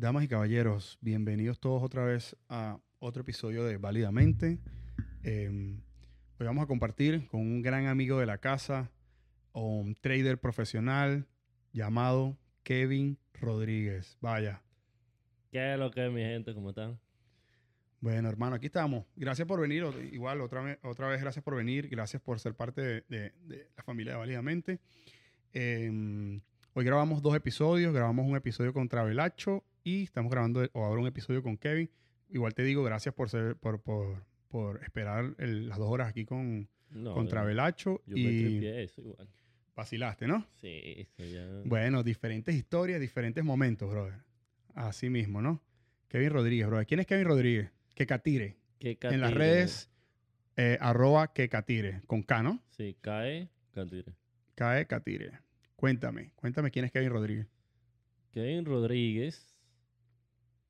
Damas y caballeros, bienvenidos todos otra vez a otro episodio de Válidamente. Eh, hoy vamos a compartir con un gran amigo de la casa, un trader profesional llamado Kevin Rodríguez. Vaya. ¿Qué es lo que es, mi gente? ¿Cómo están? Bueno, hermano, aquí estamos. Gracias por venir. Igual, otra vez, otra vez gracias por venir. Gracias por ser parte de, de- de la familia de Válidamente. Eh, hoy grabamos dos episodios. Grabamos un episodio con Travelacho y estamos grabando o ahora un episodio con Kevin. Igual te digo, gracias por, ser, por, por, por esperar el- las dos horas aquí con, No, con Travelacho Yo me y tripié eso igual. vacilaste, ¿no? Sí, eso ya. Bueno, diferentes historias, diferentes momentos, brother. Así mismo, ¿no? Kevin Rodríguez, brother. ¿Quién es Kevin Rodríguez? Que Catire. ¿Qué En las redes, eh, arroba que Catire. Con K, ¿no? Sí, cae, catire. Cae Catire. Cuéntame, cuéntame quién es Kevin Rodríguez. Kevin Rodríguez.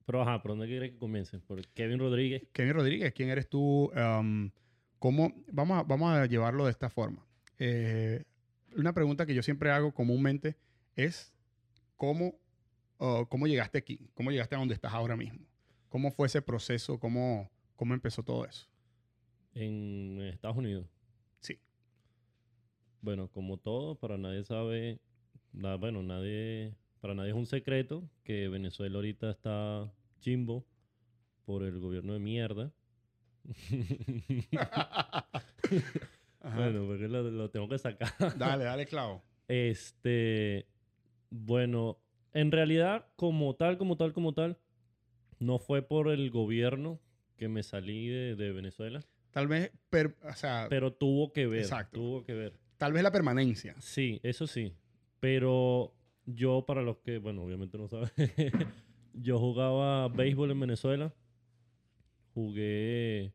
Pero ajá, ¿por dónde quieres que comience? Por Kevin Rodríguez. Kevin Rodríguez, ¿quién eres tú? Um, ¿cómo? Vamos a, vamos a llevarlo de esta forma. Eh, una pregunta que yo siempre hago comúnmente es ¿cómo, uh, ¿cómo llegaste aquí? ¿Cómo llegaste a donde estás ahora mismo? ¿Cómo fue ese proceso? ¿Cómo, cómo empezó todo eso? En Estados Unidos. Sí. Bueno, como todo, para nadie sabe. na- bueno, nadie. Para nadie es un secreto que Venezuela ahorita está chimbo por el gobierno de mierda. Bueno, porque lo, lo tengo que sacar. Dale, dale, clavo. Este, bueno, en realidad, como tal, como tal, como tal, no fue por el gobierno que me salí de, de Venezuela, Tal vez, per- o sea, pero tuvo que ver, Exacto. tuvo que ver. tal vez la permanencia. Sí, eso sí, pero yo, para los que, bueno, obviamente no saben, yo jugaba béisbol en Venezuela, jugué,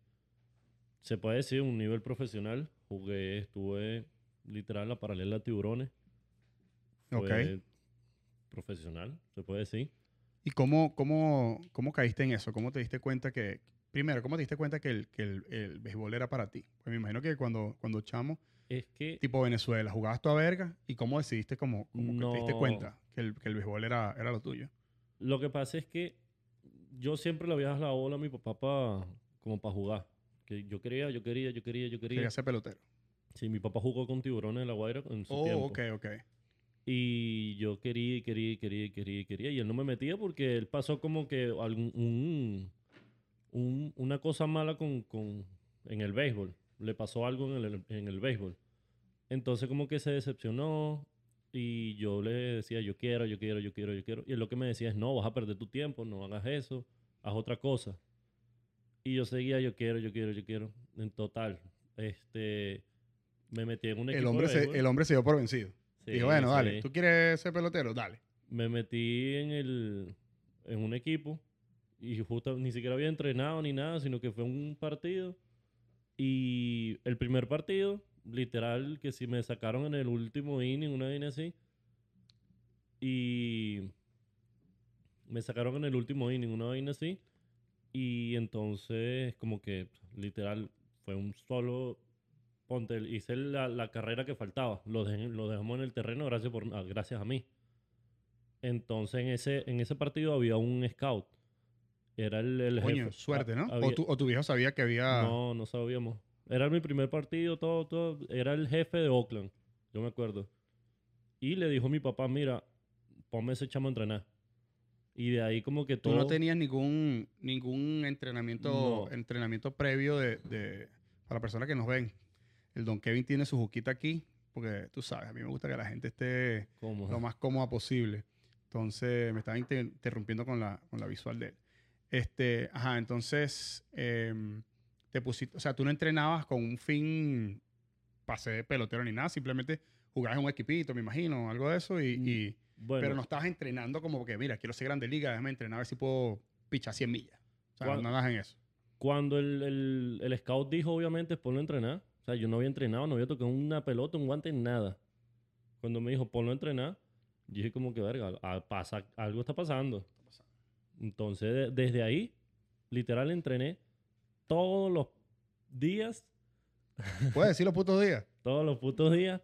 se puede decir, un nivel profesional, jugué, estuve literal la paralela a tiburones. Ok. Fue profesional, se puede decir. ¿Y cómo, cómo, cómo caíste en eso? ¿Cómo te diste cuenta que, primero, cómo te diste cuenta que el, que el, el béisbol era para ti? Pues me imagino que cuando, cuando chamo, Es que tipo Venezuela, jugabas tu a verga y cómo decidiste, que te diste cuenta que el, que el béisbol era, era lo tuyo. Lo que pasa es que yo siempre le había dado la bola a mi papá pa- como para jugar. Que yo quería, yo quería, yo quería, yo quería. Quería ser pelotero. Sí, mi papá jugó con tiburones en la Guaira en su Oh, tiempo. ok, ok. Y yo quería, quería, quería, quería, quería. Y él no me metía porque él pasó como que algún, un, un- una cosa mala con, con, en el béisbol. Le pasó algo en el, en el béisbol. Entonces como que se decepcionó y yo le decía, yo quiero, yo quiero, yo quiero, yo quiero. Y él lo que me decía es, no, vas a perder tu tiempo, no hagas eso, haz otra cosa. Y yo seguía, yo quiero, yo quiero, yo quiero. En total, este, me metí en un equipo El hombre, de se, el hombre se dio por vencido. Sí, Dijo, bueno, dale, sí. ¿tú quieres ser pelotero? Dale. Me metí en, el, en un equipo y justo ni siquiera había entrenado ni nada, sino que fue un partido. Y el primer partido, literal, que si me sacaron en el último inning, una vaina así. Y me sacaron en el último inning, una vaina así. Y entonces, como que, literal, fue un solo. Ponte, hice la, la carrera que faltaba. Lo, dejé- lo dejamos en el terreno gracias, por, ah, gracias a mí. Entonces, en ese, en ese partido había un scout. Era el, el Coño, jefe. suerte, ¿no? Ah, O había- tu, o tu viejo sabía que había... no, no sabíamos. Era mi primer partido, todo, todo. Era el jefe de Oakland, yo me acuerdo. Y le dijo a mi papá, mira, ponme ese chamo a entrenar. Y de ahí como que Tú todo... no tenías ningún, ningún entrenamiento, No. entrenamiento previo de, de- para personas que nos ven. El Don Kevin tiene su juquita aquí, porque tú sabes, a mí me gusta que la gente esté ¿Cómo? lo más cómoda posible. Entonces, me estaba inter- interrumpiendo con la, con la visual de él. Este, ajá, entonces, em, te pusiste, o sea, tú no entrenabas con un fin pase de pelotero ni nada, simplemente jugabas en un equipito, me imagino, algo de eso, y, Mm, y- Bueno, pero no estabas entrenando como que, mira, quiero ser grande liga, déjame entrenar a ver si puedo pichar 100 millas. O sea, ¿Cuál- no andas en eso. cuando el, el, el scout dijo, obviamente, ponlo a entrenar. O sea, yo no había entrenado, no había tocado una pelota, un guante, nada. Cuando me dijo, ponlo a entrenar, yo dije como que, verga, pasa, algo está pasando. Entonces, de- desde ahí, literal, entrené todos los días, ¿Puedes decir los putos días? todos los putos días.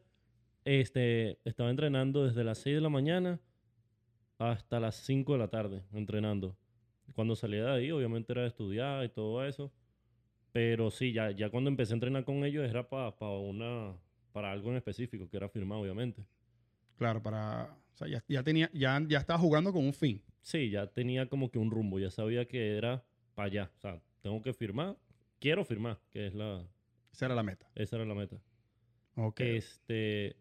Este, estaba entrenando desde las 6 de la mañana hasta las 5 de la tarde entrenando. Cuando salía de ahí, obviamente era de estudiar y todo eso. Pero sí, ya, ya cuando empecé a entrenar con ellos era para una para algo en específico, que era firmar, obviamente. Claro, para. O sea, ya, ya tenía, ya, ya estaba jugando con un fin. Sí, ya tenía como que un rumbo, ya sabía que era para allá. O sea, tengo que firmar, quiero firmar, que es la. Esa era la meta. Esa era la meta. Ok. Este.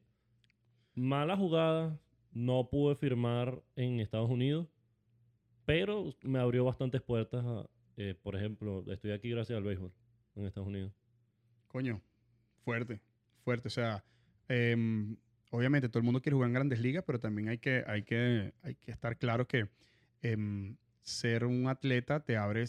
Mala jugada, no pude firmar en Estados Unidos, pero me abrió bastantes puertas. eh, por ejemplo, estoy aquí gracias al béisbol en Estados Unidos. Coño, fuerte, fuerte. O sea, em, obviamente todo el mundo quiere jugar en grandes ligas, pero también hay que, hay que, hay que estar claro que em, ser un atleta te abre,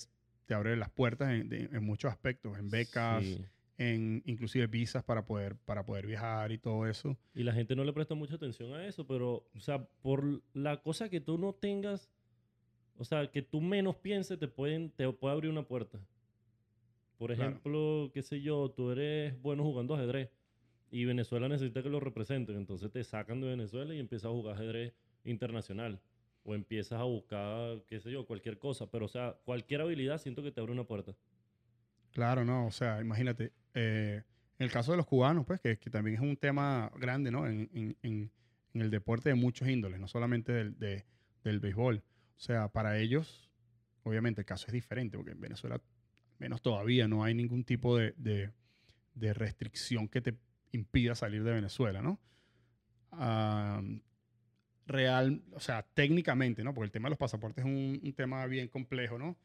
te abre las puertas en, de- en muchos aspectos, en becas, Sí. en inclusive visas para poder, para poder viajar y todo eso. Y la gente no le presta mucha atención a eso, pero, o sea, por la cosa que tú no tengas, o sea, que tú menos pienses, te, pueden, te puede abrir una puerta. Por Claro. ejemplo, qué sé yo, tú eres bueno jugando ajedrez y Venezuela necesita que lo representen, entonces te sacan de Venezuela y empiezas a jugar ajedrez internacional. O empiezas a buscar, qué sé yo, cualquier cosa. Pero, o sea, cualquier habilidad siento que te abre una puerta. Claro, no, o sea, imagínate, eh, en el caso de los cubanos, pues, que, que también es un tema grande, ¿no? En, en- el deporte de muchos índoles, no solamente del, de- del béisbol. O sea, para ellos, obviamente el caso es diferente, porque en Venezuela, al menos todavía, no hay ningún tipo de, de- de restricción que te impida salir de Venezuela, ¿no? Ah, real, o sea, técnicamente, ¿no? Porque el tema de los pasaportes es un, un tema bien complejo, ¿no?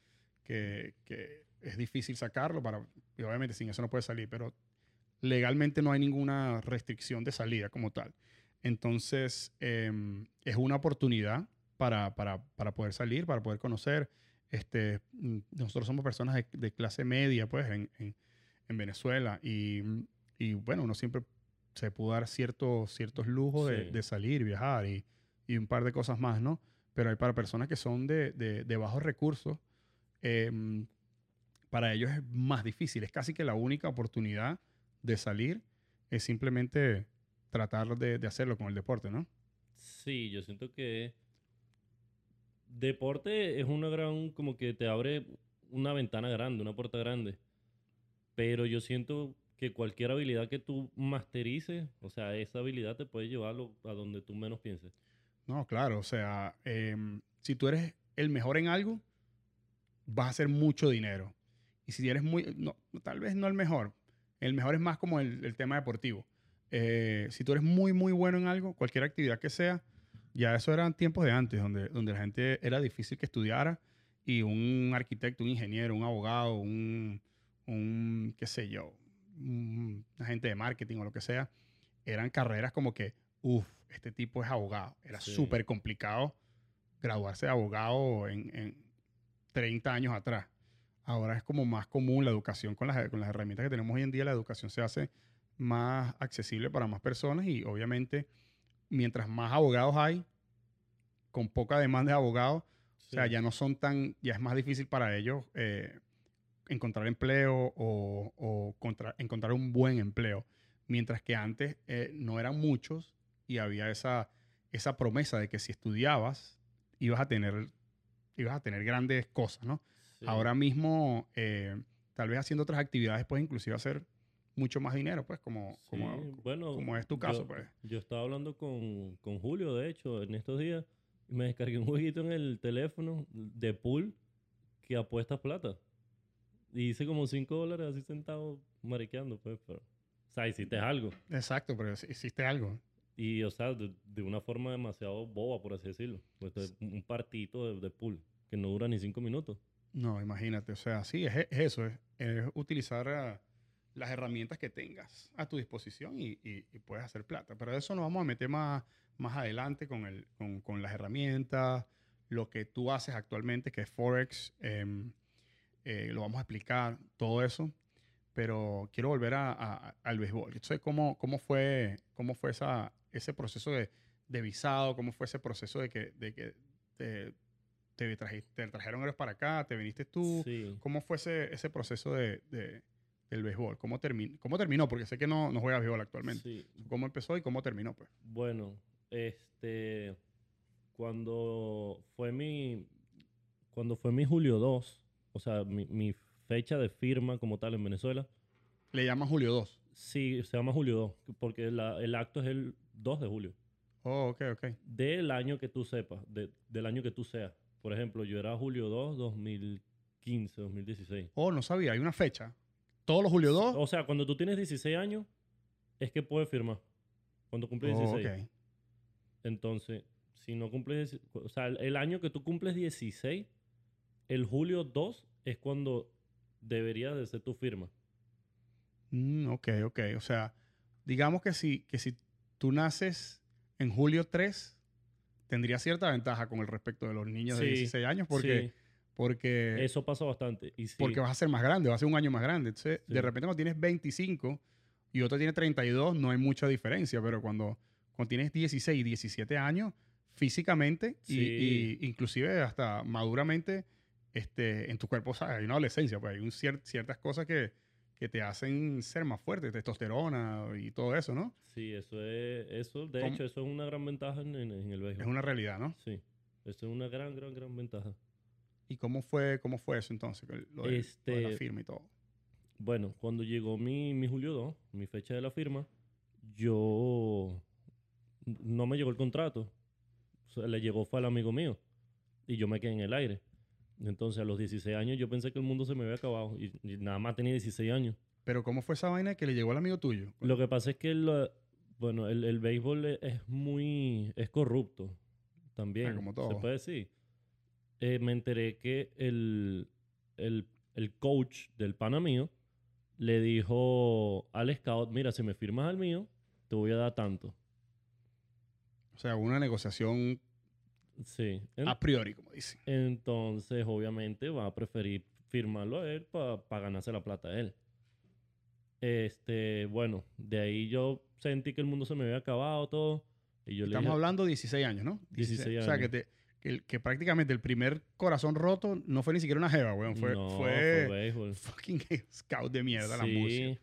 Que, que es difícil sacarlo para, y obviamente sin eso no puede salir, pero legalmente no hay ninguna restricción de salida como tal. Entonces, em, es una oportunidad para, para, para poder salir, para poder conocer. Este, nosotros somos personas de, de clase media, pues, en, en- en Venezuela. Y, y, bueno, uno siempre se pudo dar ciertos, ciertos lujos de, de salir, viajar y, y un par de cosas más, ¿no? Pero hay para personas que son de, de- de bajos recursos, em, para ellos es más difícil. Es casi que la única oportunidad de salir es simplemente tratar de, de hacerlo con el deporte, ¿no? Sí, yo siento que deporte es una gran, como que te abre una ventana grande, una puerta grande. Pero yo siento que cualquier habilidad que tú masterices, o sea, esa habilidad te puede llevar a donde tú menos pienses. No, claro, o sea, em, si tú eres el mejor en algo, vas a hacer mucho dinero. Y si eres muy, no, tal vez no el mejor, el mejor es más como el, tema deportivo. Eh, si tú eres muy, muy bueno en algo, cualquier actividad que sea, ya eso eran tiempos de antes, donde, donde la gente era difícil que estudiara y un arquitecto, un ingeniero, un abogado, un, un qué sé yo, un agente de marketing o lo que sea, eran carreras como que, uff, este tipo es abogado. Era Sí. súper complicado graduarse de abogado en, en 30 años atrás. Ahora es como más común la educación con las, con las herramientas que tenemos hoy en día. La educación se hace más accesible para más personas y obviamente mientras más abogados hay, con poca demanda de abogados, o sea, ya no son tan, ya es más difícil para ellos eh, encontrar empleo o, o contra- encontrar un buen empleo. Mientras que antes eh, no eran muchos y había esa, esa promesa de que si estudiabas ibas a tener, ibas a tener grandes cosas, ¿no? Sí. Ahora mismo, eh, tal vez haciendo otras actividades, puedes inclusive hacer mucho más dinero, pues, como, como, bueno, como es tu caso, yo, pues. Yo estaba hablando con, con Julio, de hecho, en estos días, y me descargué un jueguito en el teléfono de pool que apuestas plata. Y hice como 5 dólares así sentado mariqueando, pues, pero... O sea, hiciste algo. Exacto, pero hiciste algo. Y, o sea, de, de una forma demasiado boba, por así decirlo. Un partito de, de pool que no dura ni 5 minutos. No, imagínate, o sea, sí, es, es eso, es, utilizar ah, las herramientas que tengas a tu disposición y, y- puedes hacer plata. Pero eso nos vamos a meter más, más adelante con, el, con, con las herramientas, lo que tú haces actualmente, que es Forex, em, eh, lo vamos a explicar, todo eso. Pero quiero volver a- a- al béisbol. Entonces, ¿cómo, cómo fue, cómo fue esa, ese proceso de, de visado? ¿Cómo fue ese proceso de que, de que te, te, te trajeron ellos para acá? ¿Te viniste tú? Sí. ¿Cómo fue ese, ese proceso de, de- del béisbol? ¿Cómo, termi- ¿Cómo terminó? Porque sé que no, no juega béisbol actualmente. Sí. ¿Cómo empezó y cómo terminó? Pues? Bueno, este. cuando fue mi cuando fue mi julio 2, o sea, mi, mi fecha de firma como tal en Venezuela, Le llaman Julio 2. sí, se llama julio 2, porque la- el acto es el 2 de julio. Oh, ok, ok. Del año que tú sepas, de- del año que tú seas. Por ejemplo, yo era julio 2, 2015, 2016. Oh, no sabía, hay una fecha. Todos los Julio 2. O sea, cuando tú tienes 16 años, es que puedes firmar. Cuando cumples Oh, 16. ok. Entonces, si no cumples, 16 o sea, el, el año que tú cumples 16, el julio 2 es cuando debería de ser tu firma. Mm, ok, ok. O sea, digamos que si, que si tú naces en julio 3, tendría cierta ventaja con el respecto de los niños de Sí, 16 años porque, Sí, porque, eso pasa bastante. Y sí, porque vas a ser más grande, vas a ser un año más grande. Entonces, de repente cuando tienes 25 y otro tiene 32, no hay mucha diferencia, pero cuando, cuando tienes 16 y 17 años, físicamente y- y, inclusive hasta maduramente, este, en tu cuerpo ¿sabes? hay una adolescencia, pues hay un cier- ciertas cosas que, que te hacen ser más fuerte, testosterona y todo eso, ¿no? sí, eso es, eso, de ¿Cómo? hecho, eso es una gran ventaja en, en- en el béisbol. Es una realidad, ¿no? Sí, eso es una gran, gran, gran ventaja. ¿Y cómo fue, cómo fue eso entonces? Lo de, lo de la Este- firma y todo. Bueno, cuando llegó mi, mi julio 2, mi fecha de la firma, yo no me llegó el contrato. O sea, le llegó fue al amigo mío. Y yo me quedé en el aire. Entonces, a los 16 años, yo pensé que el mundo se me había acabado. Y, y nada más tenía 16 años. Pero ¿cómo fue esa vaina que le llegó al amigo tuyo? Lo que pasa es que el, bueno, el, el béisbol e- es muy, es corrupto también, Ah, como se todo. puede decir. Eh, me enteré que el, el, el coach del pana mío le dijo al scout, mira, si me firmas al mío, te voy a dar tanto. O sea, una negociación Sí. En- a priori, como dicen. entonces, obviamente, va a preferir firmarlo a él para ganarse la plata a él. Este, bueno, de ahí yo sentí que el mundo se me había acabado todo. Y yo le Estamos dije, hablando de 16 años, ¿no? 16 O sea, que, años. te, que, prácticamente el primer corazón roto no fue ni siquiera una jeva, weón. Fue, no, fue béisbol. fucking scout de mierda, la música.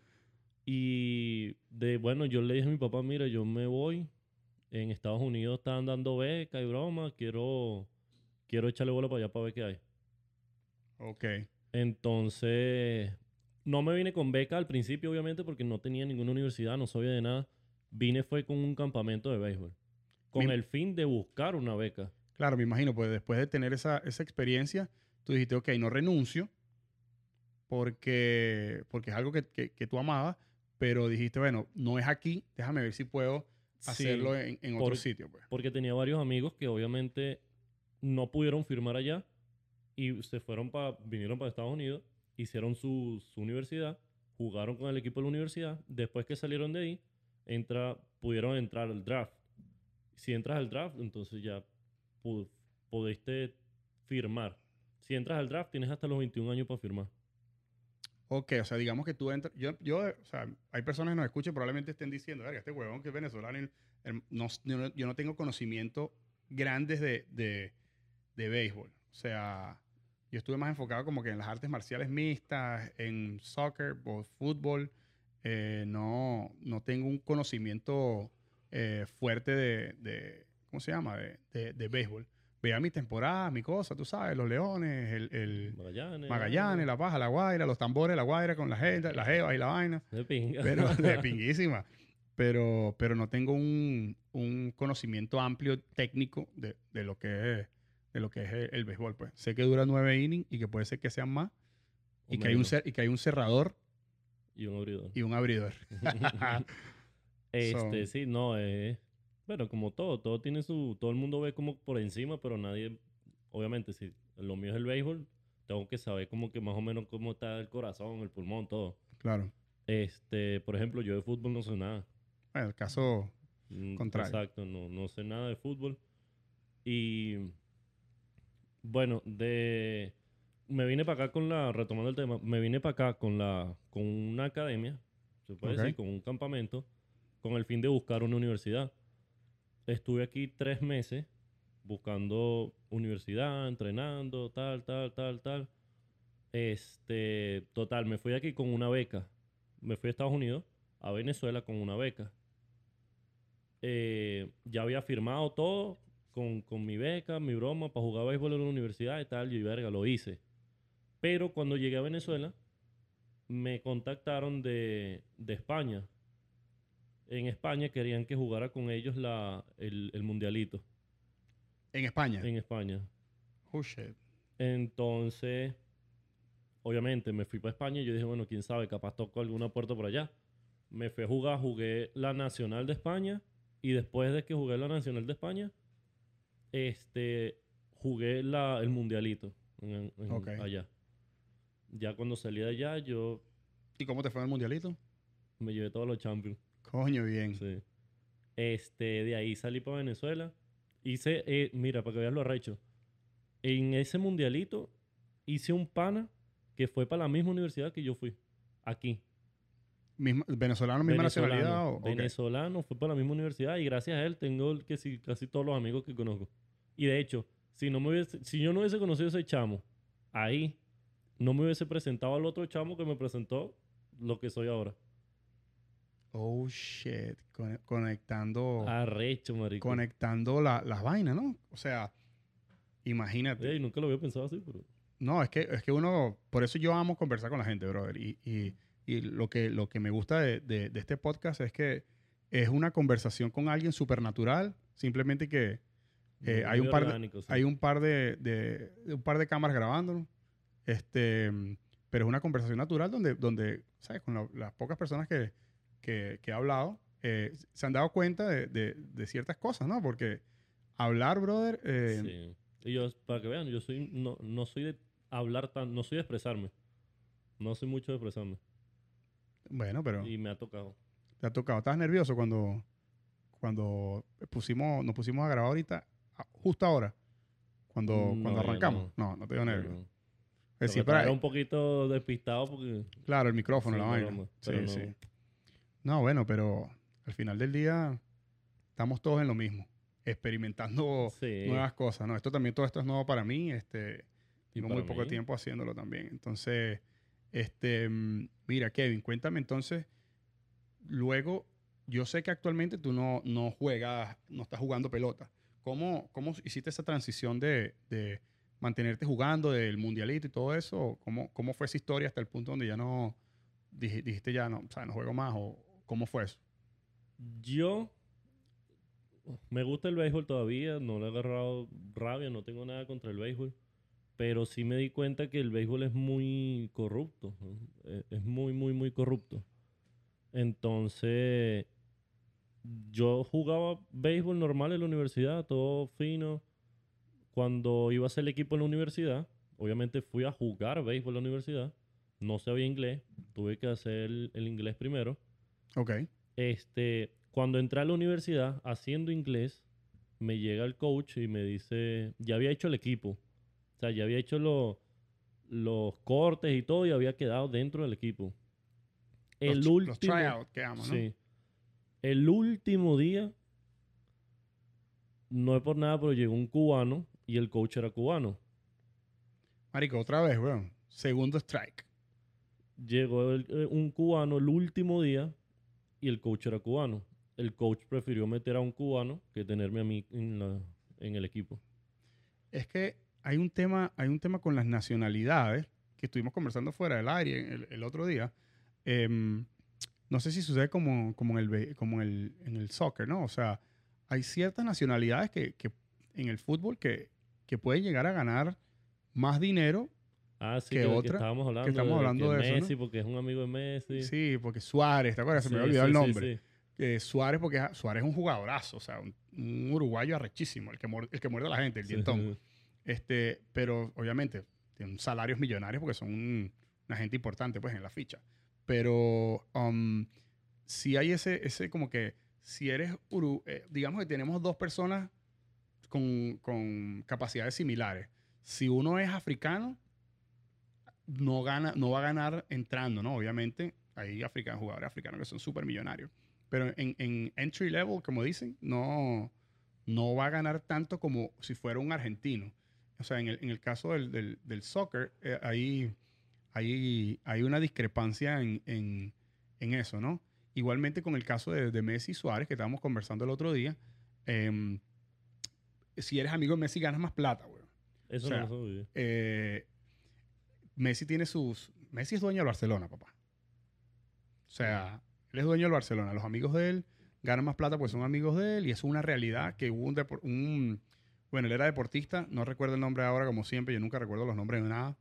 Y de bueno, yo le dije a mi papá, mira, yo me voy. En Estados Unidos están dando beca y broma. Quiero, quiero echarle bola para allá para ver qué hay. Ok. Entonces, no me vine con beca al principio, obviamente, porque no tenía ninguna universidad, no sabía de nada. Vine fue con un campamento de béisbol. Con el fin de buscar una beca. Claro, me imagino, pues después de tener esa, esa experiencia, tú dijiste, ok, no renuncio porque, porque es algo que, que- que tú amabas, pero dijiste, bueno, no es aquí, déjame ver si puedo hacerlo en, en otro por- sitio, pues. Porque tenía varios amigos que obviamente no pudieron firmar allá y se fueron para, vinieron para Estados Unidos, hicieron su, su universidad, jugaron con el equipo de la universidad. Después que salieron de ahí, entra, pudieron entrar al draft. Si entras al draft, entonces ya pu- pudiste firmar. Si entras al draft, tienes hasta los 21 años para firmar. Ok, o sea, digamos que tú entras. Yo, yo, o sea, hay personas que nos escuchan probablemente estén diciendo, verga, este huevón que es venezolano, yo, no, tengo conocimiento grandes de, de, de béisbol. O sea, yo estuve más enfocado como que en las artes marciales mixtas, en soccer o fútbol. Eh, no, no tengo un conocimiento eh, fuerte de, ¿cómo se llama? De, de béisbol. Veía mis temporadas, mi cosa, tú sabes, los leones, el, el, Magallanes. Magallanes, La Paja, La Guaira, los tambores, La Guaira con la gente, la jeva y la vaina. De pinga. Pero de pinguísima. Pero, pero no tengo un, un conocimiento amplio técnico de, de lo que es de lo que es el, el béisbol. Pues. Sé que dura nueve innings y que puede ser que sean más. O Y que, hay un cer- y que hay un cerrador Y un abridor. y un abridor. Este, sí, no, eh, bueno, como todo, todo tiene su, todo el mundo ve como por encima, pero nadie, obviamente, si lo mío es el béisbol, tengo que saber como que más o menos cómo está el corazón, el pulmón, todo. claro. Este, por ejemplo, yo de fútbol no sé nada. Bueno, el caso. Mm, Contrario. Exacto, no, no sé nada de fútbol. Y bueno, de me vine para acá con la, retomando el tema, me vine para acá con la, con una academia, se puede decir, con un campamento, con el fin de buscar una universidad. Estuve aquí tres meses buscando universidad, entrenando, tal, tal, tal, tal. Este, total, me fui aquí con una beca. Me fui a Estados Unidos, a Venezuela con una beca. Eh, ya había firmado todo, con, con mi beca, mi broma, para jugar béisbol en la universidad y tal, y verga, lo hice. Pero cuando llegué a Venezuela, me contactaron de, de España. En España querían que jugara con ellos la, el, el mundialito. En España. En España. Oh, shit. Entonces, obviamente me fui para España y yo dije, bueno, quién sabe, capaz toco alguna puerta por allá. Me fui a jugar, jugué la Nacional de España y después de que jugué la Nacional de España, este, jugué la, el Mundialito en- en- Ok. allá. Ya cuando salí de allá, yo ¿Y cómo te fue en el mundialito? me llevé todos los champions. Coño, bien. Sí. Este, de ahí salí para Venezuela. Hice, eh, mira, para que veas lo arrecho. En ese mundialito hice un pana que fue para la misma universidad que yo fui. Aquí. Misma- ¿Venezolano, misma Venezolano. nacionalidad? o-. Venezolano, fue para la misma universidad y gracias a él tengo el que sí- casi todos los amigos que conozco. Y de hecho, si, no me hubiese- si yo no hubiese conocido a ese chamo ahí, no me hubiese presentado al otro chamo que me presentó lo que soy ahora. Oh, shit. Con- conectando Arrecho, marico. conectando la- las vainas, ¿no? O sea, imagínate. Ey, nunca lo había pensado así, pero... No, es que, es que uno, por eso yo amo conversar con la gente, brother. Y, y- y lo, que, lo que me gusta de, de- de este podcast es que es una conversación con alguien supernatural, simplemente que Eh, hay un par de- sí. hay un par de, de- un par de cámaras grabándolo. Este, pero es una conversación natural donde, donde ¿sabes? Con la- las pocas personas que, que, que he hablado, eh, se han dado cuenta de, de- de ciertas cosas, ¿no? Porque hablar, brother, eh, Sí. Y yo, para que vean, yo soy, no, no soy de hablar tan, no soy de expresarme. No soy mucho de expresarme. bueno, pero Y me ha tocado. te ha tocado. ¿Estás nervioso cuando, cuando pusimos, nos pusimos a grabar ahorita, justo ahora? Cuando, No, cuando arrancamos. No, no, te dio nervio. Pero- Es decir, para- un poquito despistado porque... Claro, el micrófono, Sí, la no, vaina. no, sí, no. sí. No, bueno, pero al final del día estamos todos en lo mismo, experimentando Sí. nuevas cosas, ¿no? Esto también, todo esto es nuevo para mí, este, tengo muy poco tiempo haciéndolo también. Entonces, este, mm, mira, Kevin, cuéntame entonces, luego, yo sé que actualmente tú no, no juegas, no estás jugando pelota. ¿Cómo, cómo hiciste esa transición de, de mantenerte jugando, del mundialito y todo eso? ¿Cómo, ¿Cómo fue esa historia hasta el punto donde ya no dij- dijiste ya no, o sea, no juego más? ¿O cómo fue eso? Yo me gusta el béisbol todavía, no le he agarrado rabia, no tengo nada contra el béisbol, pero sí me di cuenta que el béisbol es muy corrupto. Eh, es muy, muy, muy corrupto. Entonces, yo jugaba béisbol normal en la universidad, todo fino. Cuando iba a ser el equipo en la universidad, obviamente fui a jugar béisbol en la universidad, no sabía inglés, tuve que hacer el inglés primero Ok. este, cuando entré a la universidad haciendo inglés, me llega el coach y me dice, ya había hecho el equipo. O sea, ya había hecho lo- los cortes y todo y había quedado dentro del equipo. El los, último... los tryouts que amo, ¿no? Sí. El último día, no es por nada, pero llegó un cubano y el coach era cubano. Marico, otra vez, weón. Segundo strike. Llegó el- eh, un cubano el último día y el coach era cubano. El coach prefirió meter a un cubano que tenerme a mí en, el equipo. Es que hay un tema, hay un tema con las nacionalidades que estuvimos conversando fuera del aire el, otro día. Em, no sé si sucede como, como, en, el, como el, en el soccer, ¿no? O sea, hay ciertas nacionalidades que, que en el fútbol que, que pueden llegar a ganar más dinero. Ah, sí, ¿Qué que, que otra? estábamos hablando, estamos de, hablando que de eso, ¿no? Messi, porque es un amigo de Messi. Sí, porque Suárez, ¿te acuerdas? Se me Sí, olvidado sí, el nombre. sí. Eh, Suárez, porque Suárez es un jugadorazo, o sea, un, un uruguayo arrechísimo, el que, el que muerde a la gente, el dientón. Este, pero obviamente tienen salarios millonarios porque son un- una gente importante pues en la ficha. Pero um, si hay ese, ese como que si eres, uru- eh, digamos que tenemos dos personas con, con capacidades similares. Si uno es africano, no, gana, no va a ganar entrando, ¿no? Obviamente hay africanos, jugadores africanos que son súper millonarios. Pero en, en entry level, como dicen, no, no va a ganar tanto como si fuera un argentino. O sea, en el, en el caso del, del, del soccer, eh, ahí, ahí hay una discrepancia en, en, en eso, ¿no? Igualmente con el caso de, de Messi y Suárez, que estábamos conversando el otro día, em, si eres amigo de Messi ganas más plata, güey. Eso o sea, no lo sabía. Eh, Messi tiene sus... Messi es dueño del Barcelona, papá. O sea, él es dueño del Barcelona. Los amigos de él ganan más plata porque son amigos de él y es una realidad que hubo un, Bueno, él era deportista, no recuerdo el nombre ahora como siempre, yo nunca recuerdo los nombres de nada.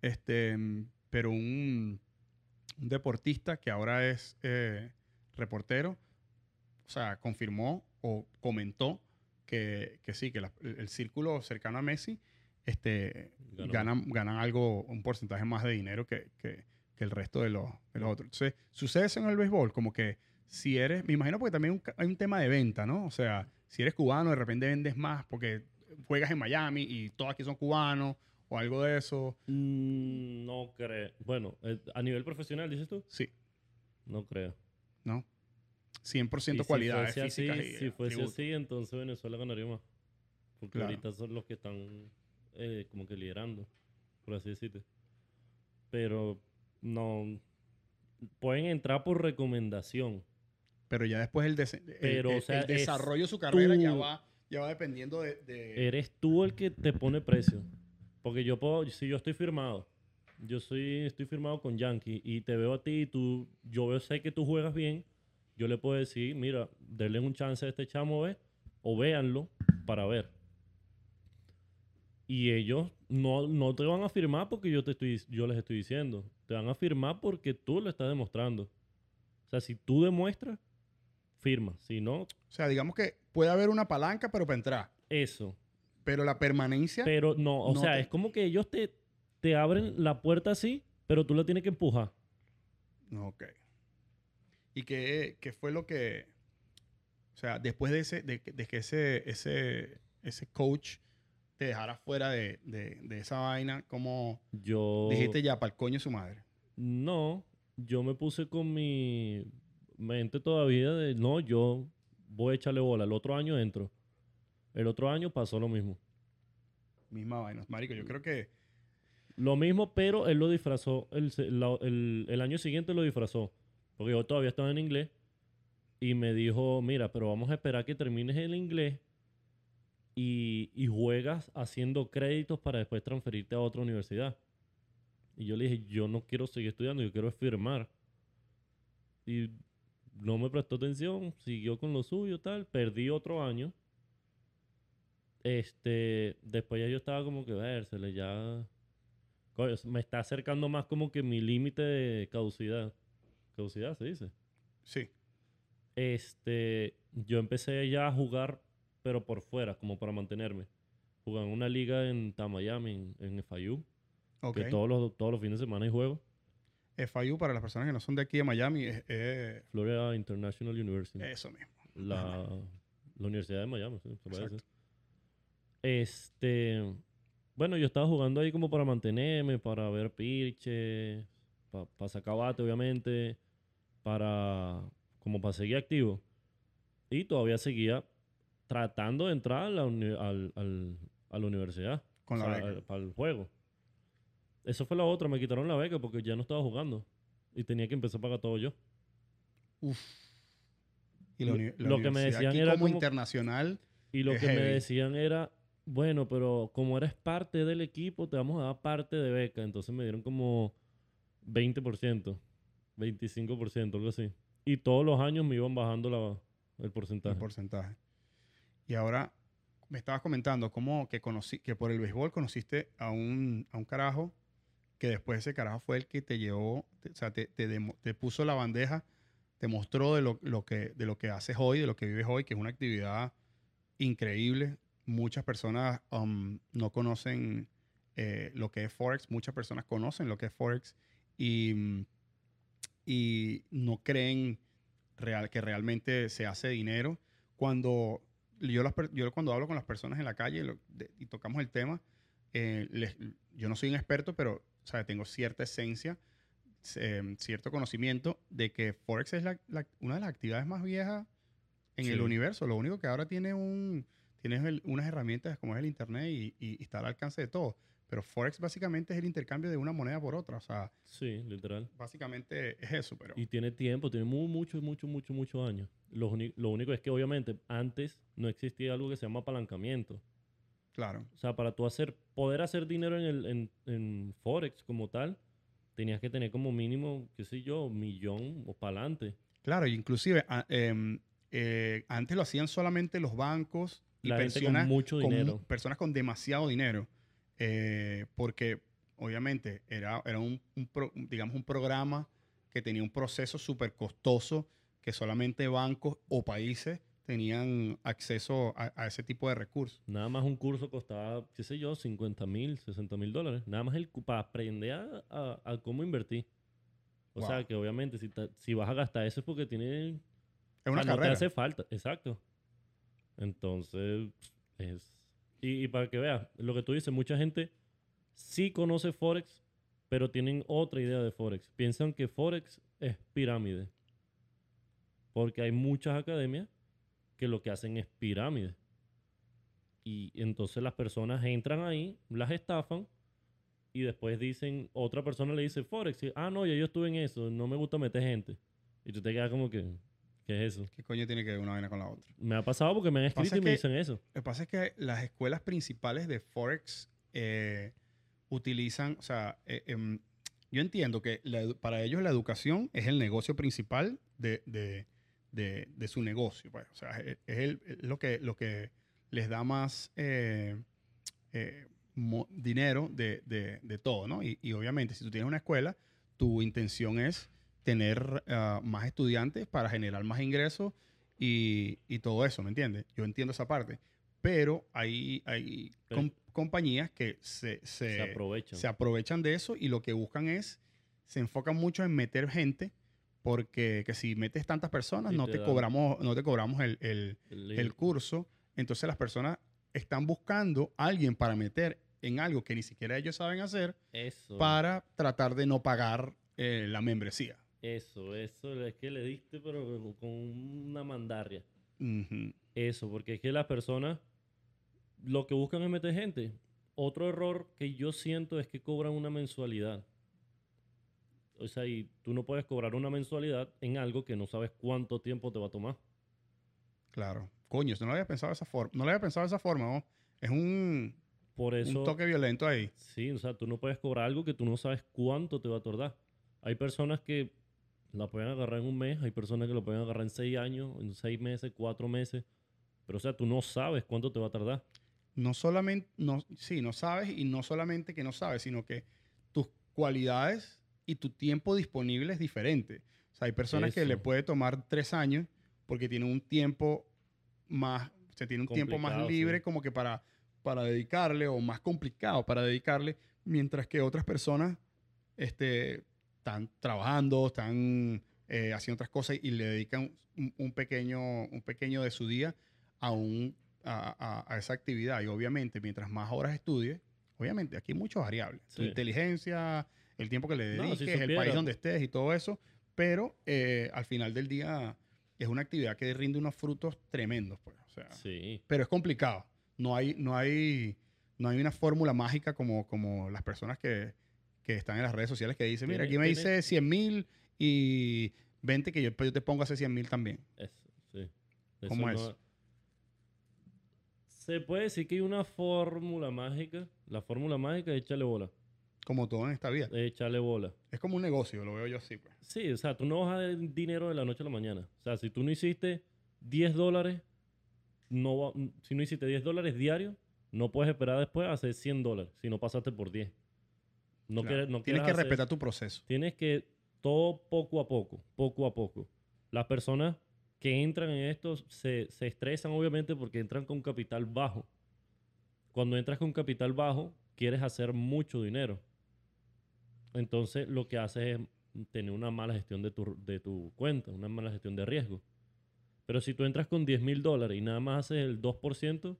Este, pero un, un deportista que ahora es eh, reportero, o sea, confirmó o comentó que, que sí, que el círculo cercano a Messi este, ganan, ganan algo, un porcentaje más de dinero que, que- que el resto de los, de los otros. Entonces, sucede eso en el béisbol, como que si eres, me imagino porque también un hay un tema de venta, ¿no? O sea, si eres cubano, de repente vendes más porque juegas en Miami y todos aquí son cubanos o algo de eso. Mm, no creo. Bueno, eh, a nivel profesional, dices tú. Sí, No creo. ¿no? Y 100% si cualidades fuese así- físicas Si fuese así, entonces Venezuela ganaría más. Porque Claro. ahorita son los que están eh, como que liderando, por así decirte. Pero no. Pueden entrar por recomendación. Pero ya después el, dese- el- Pero, el- o sea, el es desarrollo de su carrera ya va, ya va dependiendo de... de- Eres tú el que te pone precio. Porque yo puedo, si yo estoy firmado, yo soy, estoy firmado con Yankee y te veo a ti y tú, yo veo, sé que tú juegas bien, yo le puedo decir, mira, denle un chance a este chamo, ve, o véanlo para ver. Y ellos no, no te van a firmar porque yo, te estoy, yo les estoy diciendo. Te van a firmar porque tú lo estás demostrando. O sea, si tú demuestras, firma. Si no, o sea, digamos que puede haber una palanca, pero para entrar. eso. Pero la permanencia... Pero no, o No sea, te- es como que ellos te, te abren la puerta así, pero tú la tienes que empujar. Ok. ¿Y qué, qué fue lo que... O sea, después de, ese, de, que- de que ese, ese, ese coach te dejara fuera de, de- de esa vaina, ¿cómo Yo. dijiste ya para el coño de su madre? No, yo me puse con mi mente todavía de no, yo voy a echarle bola. El otro año entro. El otro año pasó lo mismo. Misma vaina. Marico, yo creo que... Lo mismo, pero él lo disfrazó. El, la- el- el año siguiente lo disfrazó. Porque yo todavía estaba en inglés. Y me dijo, mira, pero vamos a esperar que termines el inglés. Y, y juegas haciendo créditos para después transferirte a otra universidad. Y yo le dije, yo no quiero seguir estudiando, yo quiero firmar. Y no me prestó atención, siguió con lo suyo, tal. Perdí otro año. Este, después ya yo estaba como que vérsele, ya. Coño, me está acercando más como que mi límite de caducidad. Caducidad se dice. Sí. Este, yo empecé ya a jugar, pero por fuera, como para mantenerme. Jugaba en una liga en Tamayami, en, en FIU, que todos los, todos los fines de semana hay juegos. FIU, para las personas que no son de aquí de Miami, es, Florida International University. eso mismo. la, la Universidad de Miami, sí, se decir. Este, bueno, yo estaba jugando ahí como para mantenerme, para ver pitches, para sacar bate, obviamente, para, como para seguir activo. Y todavía seguía tratando de entrar a la, al- al- a la universidad, Con la o sea, beca. al- para el juego. Eso fue la otra, me quitaron la beca porque ya no estaba jugando. Y tenía que empezar a pagar todo yo. Uf. Y Lo- que me decían aquí era como, como- internacional, Y lo que me decían era, bueno, pero como eres parte del equipo, te vamos a dar parte de beca. Entonces me dieron como 20%, 25%, algo así. Y todos los años me iban bajando la, el porcentaje. el porcentaje. Y ahora me estabas comentando cómo que conocí, que por el béisbol conociste a un, a un carajo que después ese carajo fue el que te llevó, te- o sea, te, te te puso la bandeja, te mostró de lo, lo que, de lo que haces hoy, de lo que vives hoy, que es una actividad increíble. Muchas personas um, no conocen eh, lo que es Forex, muchas personas conocen lo que es Forex y, y no creen real, que realmente se hace dinero. Cuando yo, las yo cuando hablo con las personas en la calle lo- de- y tocamos el tema, eh, les- yo no soy un experto, pero tengo cierta esencia, eh, cierto conocimiento de que Forex es la- la- una de las actividades más viejas en el Sí. universo. Lo único que ahora tiene un, tienes el- unas herramientas como es el Internet y, y- y está al alcance de todo. pero Forex básicamente es el intercambio de una moneda por otra. O sea, Sí, literal. básicamente es eso, pero Y tiene tiempo, tiene mu- mucho, mucho, mucho, muchos años. Lo, único es que obviamente antes no existía algo que se llama apalancamiento. claro. O sea, para tú hacer, poder hacer dinero en, el, en, en Forex como tal, tenías que tener como mínimo, qué sé yo, millón o para adelante. Claro, inclusive a- em, eh, antes lo hacían solamente los bancos y La gente con personas mucho con, dinero. personas con demasiado dinero, eh, porque obviamente era, era un, un pro- digamos, un programa que tenía un proceso súper costoso que solamente bancos o países tenían acceso a, a ese tipo de recursos. Nada más un curso costaba, qué sé yo, 50 mil, 60 mil dólares. Nada más el, para aprender a, a- a cómo invertir. O Wow. sea, que obviamente si, ta- si vas a gastar eso es porque tiene Es una Ah, no carrera. te hace falta, exacto. Entonces, es... Y, y para que veas, lo que tú dices, mucha gente sí conoce Forex, pero tienen otra idea de Forex. Piensan que Forex es pirámide. Porque hay muchas academias que lo que hacen es pirámide. Y entonces las personas entran ahí, las estafan y después dicen, otra persona le dice Forex. y, ah, no, ya yo estuve en eso, no me gusta meter gente. Y tú te quedas como que, ¿qué es eso? ¿Qué coño tiene que ver una vaina con la otra? Me ha pasado porque me han escrito y me que- dicen eso. Lo que pasa es que las escuelas principales de Forex eh, utilizan, o sea, eh, em, yo entiendo que la para ellos la educación es el negocio principal de, de- de- de su negocio. pues. O sea, es, es el- lo, que, lo que les da más eh, eh, mo- dinero de, de- de todo, ¿no? Y, y obviamente, si tú tienes una escuela, tu intención es tener ah, más estudiantes para generar más ingresos y, y todo eso, ¿me entiendes? Yo entiendo esa parte. Pero hay, hay Pero- com- compañías que se, se, Se aprovechan. se aprovechan de eso y lo que buscan es, se enfocan mucho en meter gente porque que si metes tantas personas no te cobramos, no te cobramos el, el- El el link. curso. Entonces las personas están buscando a alguien para meter en algo que ni siquiera ellos saben hacer Eso. para tratar de no pagar eh, la membresía. Eso, eso es que le diste, pero con una mandarria. Ujú. Eso, porque es que las personas lo que buscan es meter gente. Otro error que yo siento es que cobran una mensualidad. O sea, y tú no puedes cobrar una mensualidad en algo que no sabes cuánto tiempo te va a tomar. Claro. Coño, no lo había pensado de esa forma. No lo había pensado de esa forma, ¿no? Es un, Por eso, un toque violento ahí. sí, o sea, tú no puedes cobrar algo que tú no sabes cuánto te va a tardar. Hay personas que la pueden agarrar en un mes, hay personas que lo pueden agarrar en seis años, en seis meses, cuatro meses. Pero, o sea, tú no sabes cuánto te va a tardar. No solamente, no, sí, no sabes y no solamente que no sabes, sino que tus cualidades y tu tiempo disponible es diferente. O sea, hay personas que le puede tomar tres años porque tienen un tiempo más, o sea, tiene un tiempo más libre sí. como que para, para dedicarle o más complicado para dedicarle, mientras que otras personas este, están trabajando, están eh, haciendo otras cosas y le dedican un, un pequeño, un pequeño de su día a, un, a, a- a esa actividad. Y obviamente, mientras más horas estudies, obviamente aquí hay muchas variables. Tu Sí. inteligencia, el tiempo que le No, dediques, si el país donde estés y todo eso. Pero eh, al final del día es una actividad que rinde unos frutos tremendos. Pues. O sea, Sí. pero es complicado. No hay, no hay, no hay una fórmula mágica como, como las personas que, que están en las redes sociales que dicen, mira, aquí me dice 100 mil y 20 que yo, pues, yo te pongo a hacer 100 mil también. Eso, sí. ¿Cómo Eso es? Se puede decir que hay una fórmula mágica. La fórmula mágica es echarle bola. Como todo en esta vida. Echarle bola. Es como un negocio, lo veo yo así. Pues. Sí, o sea, tú no vas a dar dinero de la noche a la mañana. O sea, si tú no hiciste 10 dólares, no va- si no hiciste 10 dólares diarios, no puedes esperar después a hacer 100 dólares si no pasaste por 10. No Claro. quieres, no Tienes que hacer- respetar tu proceso. Tienes que todo poco a poco, poco a poco. Las personas que entran en esto se, se estresan obviamente porque entran con capital bajo. Cuando entras con capital bajo, quieres hacer mucho dinero. Entonces lo que haces es tener una mala gestión de tu, de tu cuenta, una mala gestión de riesgo. Pero si tú entras con 10 mil dólares y nada más haces el 2%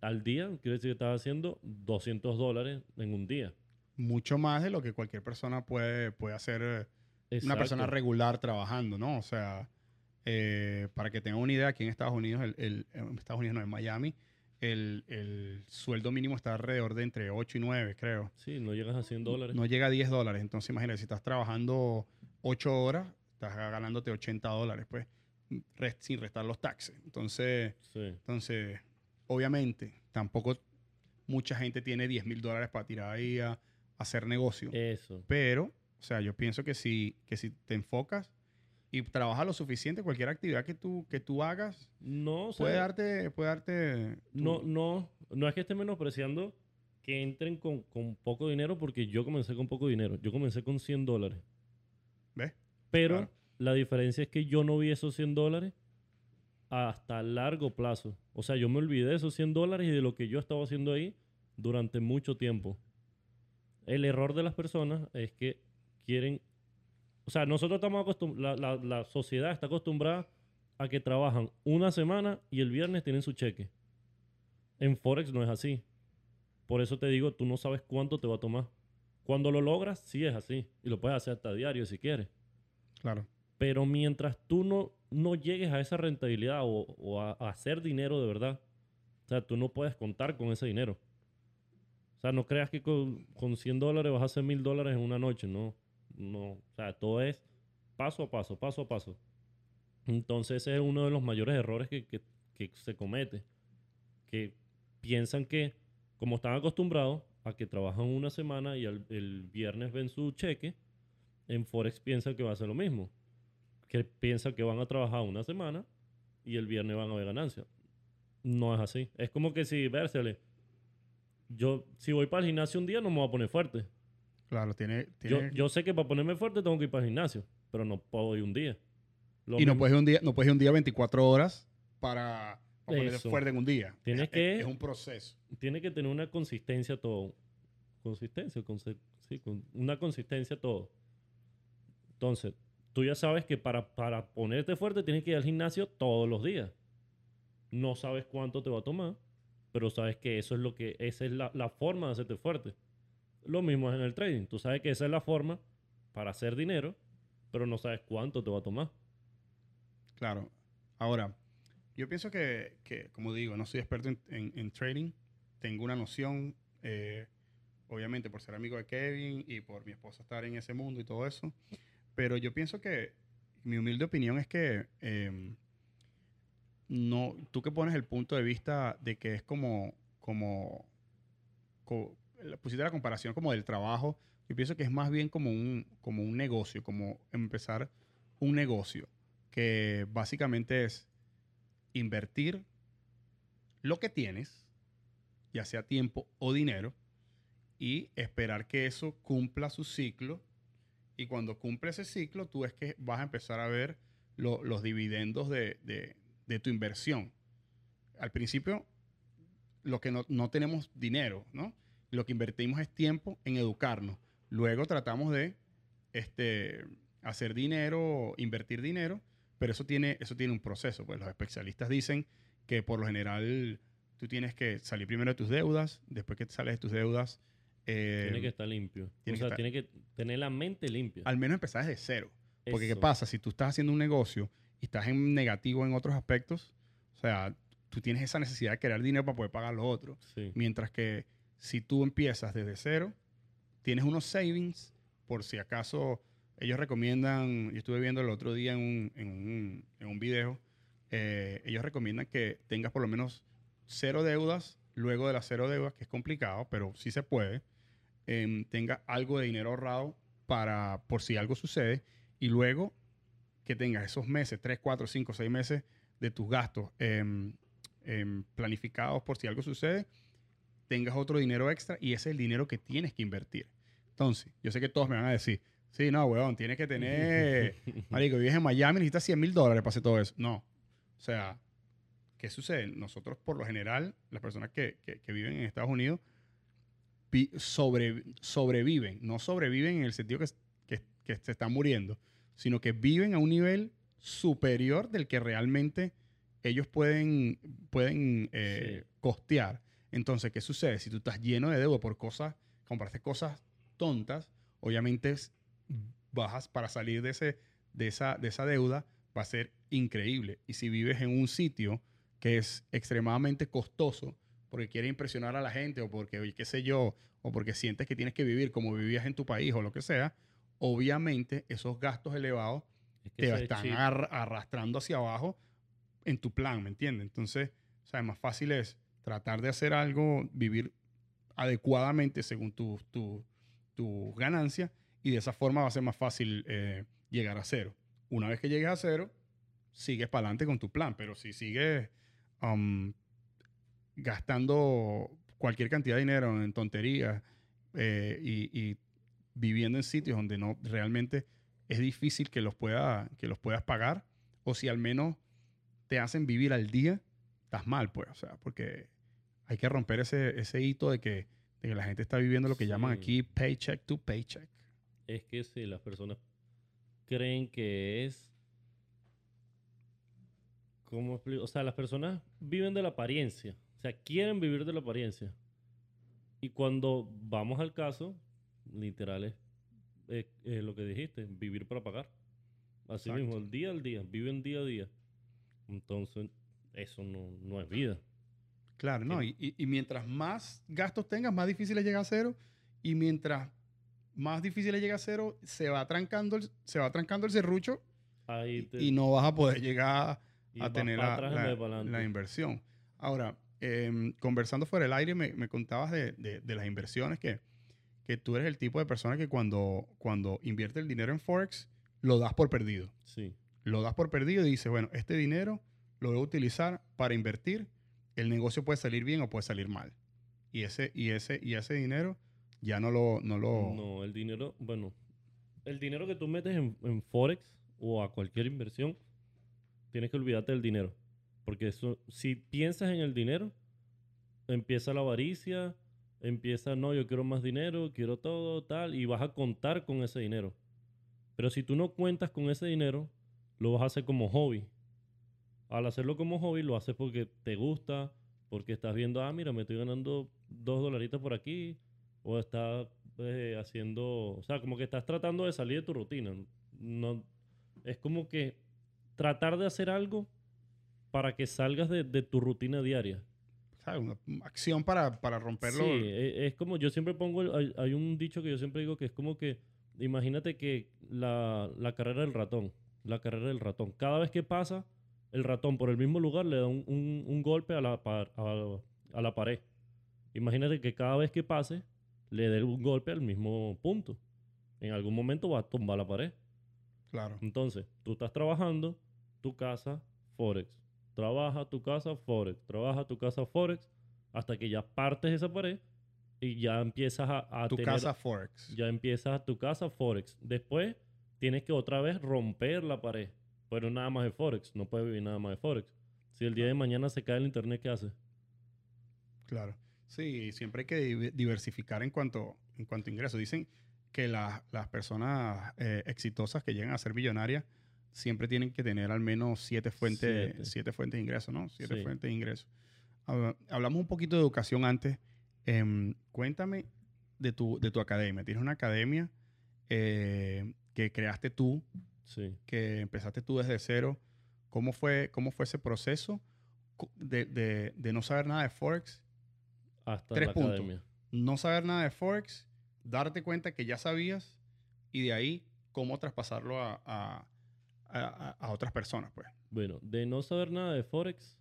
al día, quiere decir que estás haciendo 200 dólares en un día. Mucho más de lo que cualquier persona puede, puede hacer eh, una persona regular trabajando, ¿no? O sea, eh, para que tengan una idea, aquí en Estados Unidos, el, el- en Estados Unidos no, en Miami, el, el sueldo mínimo está alrededor de entre 8 y 9, creo. Sí, no llegas a 100 dólares. No llega a 10 dólares. Entonces, imagínate, si estás trabajando 8 horas, estás ganándote 80 dólares, pues, rest- sin restar los taxes. Entonces, Sí. entonces, obviamente, tampoco mucha gente tiene 10 mil dólares para tirar ahí a, a hacer negocio. Eso. Pero, o sea, yo pienso que si, que si te enfocas y trabajas lo suficiente, cualquier actividad que tú, que tú hagas No, o sea, puede darte, puede darte tu- no, no, no es que esté menospreciando que entren con, con poco dinero porque yo comencé con poco dinero. Yo comencé con 100 dólares. ¿Ves? Pero Claro. la diferencia es que yo no vi esos 100 dólares hasta largo plazo. O sea, yo me olvidé de esos 100 dólares y de lo que yo estaba haciendo ahí durante mucho tiempo. El error de las personas es que quieren... O sea, nosotros estamos acostumbrados... La, la- la sociedad está acostumbrada a que trabajan una semana y el viernes tienen su cheque. En Forex no es así. Por eso te digo, tú no sabes cuánto te va a tomar. Cuando lo logras, sí es así. Y lo puedes hacer hasta diario si quieres. Claro. Pero mientras tú no, no llegues a esa rentabilidad o, o a, a hacer dinero de verdad, o sea, tú no puedes contar con ese dinero. O sea, no creas que con, con 100 dólares vas a hacer 1000 dólares en una noche. No, no. O sea, todo es paso a paso, paso a paso. Entonces ese es uno de los mayores errores que, que- que se comete. Que piensan que, como están acostumbrados a que trabajan una semana y al- el viernes ven su cheque, en Forex piensan que va a ser lo mismo. Que piensan que van a trabajar una semana y el viernes van a ver ganancia. No es así. Es como que si, vérsele, yo si voy para el gimnasio un día no me voy a poner fuerte. Claro, tiene, Yo, tiene- yo sé que para ponerme fuerte tengo que ir para el gimnasio, pero no puedo ir un día. Lo y no puedes ir un día, no puedes ir un día 24 horas para, para ponerte fuerte en un día. Tienes es, que- es un proceso. tiene que tener una consistencia todo. Consistencia, conse- sí, con- una consistencia todo. Entonces, tú ya sabes que para, para ponerte fuerte tienes que ir al gimnasio todos los días. No sabes cuánto te va a tomar, pero sabes que eso es lo que, esa es la, la forma de hacerte fuerte. Lo mismo es en el trading. Tú sabes que esa es la forma para hacer dinero, pero no sabes cuánto te va a tomar. Claro. Ahora, yo pienso que, que, como digo, no soy experto en, en- en trading. Tengo una noción, eh, obviamente por ser amigo de Kevin y por mi esposa estar en ese mundo y todo eso. Pero yo pienso que mi humilde opinión es que eh, no, tú que pones el punto de vista de que es como, como, pusiste la comparación como del trabajo, yo pienso que es más bien como un, como un negocio, como empezar un negocio que básicamente es invertir lo que tienes, ya sea tiempo o dinero, y esperar que eso cumpla su ciclo. Y cuando cumple ese ciclo, tú es que vas a empezar a ver lo- los dividendos de, de- de tu inversión. Al principio, lo que no, no tenemos dinero, ¿no? Lo que invertimos es tiempo en educarnos. Luego tratamos de este, hacer dinero, invertir dinero, pero eso tiene, eso tiene un proceso. Pues los especialistas dicen que por lo general tú tienes que salir primero de tus deudas, después que sales de tus deudas, eh, Tiene que estar limpio. tiene o que sea, estar- tiene que tener la mente limpia. al menos empezar desde cero. Porque ¿qué pasa? Si tú estás haciendo un negocio y estás en negativo en otros aspectos, o sea, tú tienes esa necesidad de crear dinero para poder pagar lo otro. Sí. Mientras que si tú empiezas desde cero, tienes unos savings por si acaso ellos recomiendan, yo estuve viendo el otro día en un, en un, en un video, eh, ellos recomiendan que tengas por lo menos cero deudas, luego de las cero deudas, que es complicado, pero sí se puede, em, tenga algo de dinero ahorrado para por si algo sucede y luego que tengas esos meses, 3, 4, 5, 6 meses de tus gastos em, em, planificados por si algo sucede, tengas otro dinero extra y ese es el dinero que tienes que invertir. Entonces, yo sé que todos me van a decir, sí, no, weón, tienes que tener, marico, vives en Miami, necesitas 100 mil dólares para hacer todo eso. No. O sea, ¿qué sucede? Nosotros, por lo general, las personas que, que- que viven en Estados Unidos, vi- sobre- sobreviven. No sobreviven en el sentido que, que- que se están muriendo, sino que viven a un nivel superior del que realmente ellos pueden, pueden eh, Sí. costear. Entonces, ¿qué sucede? Si tú estás lleno de deuda por cosas, compraste cosas tontas, obviamente bajas para salir de, ese, de, esa, de esa deuda, va a ser increíble. Y si vives en un sitio que es extremadamente costoso, porque quieres impresionar a la gente o porque, oye, qué sé yo, o porque sientes que tienes que vivir como vivías en tu país o lo que sea, obviamente esos gastos elevados Es que te están ar- arrastrando hacia abajo en tu plan, ¿me entiendes? Entonces, o sea, más fácil es tratar de hacer algo, vivir adecuadamente según tus tu, tus ganancias y de esa forma va a ser más fácil eh, llegar a cero. Una vez que llegues a cero, sigues para adelante con tu plan, pero si sigues um, gastando cualquier cantidad de dinero en tonterías eh, y, y viviendo en sitios donde no realmente es difícil que los, pueda, que los puedas pagar, o si al menos te hacen vivir al día, estás mal, pues, o sea, porque hay que romper ese, ese hito de que, de que la gente está viviendo lo que llaman aquí paycheck to paycheck. Es que si las personas creen que es. ¿Cómo explico? O sea, las personas viven de la apariencia. O sea, quieren vivir de la apariencia. Y cuando vamos al caso, literal es, es- es lo que dijiste, vivir para pagar. Así Exacto. mismo, el día al día, viven día a día. Entonces, eso no, no es vida. Claro, ¿no? Y, mientras más gastos tengas, más difícil es llegar a cero. Y mientras más difícil es llegar a cero, se va trancando el, se va trancando el serrucho Ahí te, y no vas a poder llegar y a tener la, inversión. Ahora, em, conversando fuera del aire, me, me contabas de, de- de las inversiones que, que tú eres el tipo de persona que cuando, cuando invierte el dinero en Forex, lo das por perdido. Sí. Lo das por perdido y dices, bueno, este dinero lo voy a utilizar para invertir. El negocio puede salir bien o puede salir mal. Y ese, y ese, y ese dinero ya no lo, no lo, No, el dinero, bueno, el dinero que tú metes en, Forex o a cualquier inversión, tienes que olvidarte del dinero. Porque eso, si piensas en el dinero, empieza la avaricia, empieza, no, yo quiero más dinero, quiero todo, tal, y vas a contar con ese dinero. Pero si tú no cuentas con ese dinero, lo vas a hacer como hobby. Al hacerlo como hobby, lo haces porque te gusta, porque estás viendo, ah, mira, me estoy ganando dos dolaritos por aquí, o estás eh, haciendo, o sea, como que estás tratando de salir de tu rutina. No, es como que tratar de hacer algo para que salgas de, de tu rutina diaria. ¿sabes? Una acción para, para romperlo. Sí, e- es como yo siempre pongo, el- hay, hay un dicho que yo siempre digo que es como que, imagínate que la, la carrera del ratón, la carrera del ratón, cada vez que pasa, el ratón por el mismo lugar le da un, un- un golpe a la, par- a, a la pared. Imagínate que cada vez que pase, le dé un golpe al mismo punto. En algún momento va a tumbar la pared. Claro. Entonces, tú estás trabajando, tu casa, Forex. Trabaja tu casa, Forex. Trabaja tu casa, Forex. Hasta que ya partes esa pared y ya empiezas a, a Tu tener- casa Forex. Ya empiezas tu casa, Forex. Después, tienes que otra vez romper la pared. Pero nada más de Forex. No puedes vivir nada más de Forex. Si el día de mañana se cae el internet, ¿qué haces? Claro. Sí, siempre hay que di- diversificar en cuanto, en cuanto a ingresos. Dicen que la- las personas eh, exitosas que llegan a ser billonarias siempre tienen que tener al menos siete fuentes, Siete. siete fuentes de ingresos, ¿no? Siete Sí. fuentes de ingresos. Habla- Hablamos un poquito de educación antes. Em, cuéntame de tu, de tu academia. Tienes una academia eh, que creaste tú, Sí. que empezaste tú desde cero. ¿Cómo fue, cómo fue ese proceso de, de- de no saber nada de Forex? Hasta Tres la puntos. academia. no saber nada de Forex, darte cuenta que ya sabías y de ahí cómo traspasarlo a, a- a- a otras personas, pues. Bueno, de no saber nada de Forex,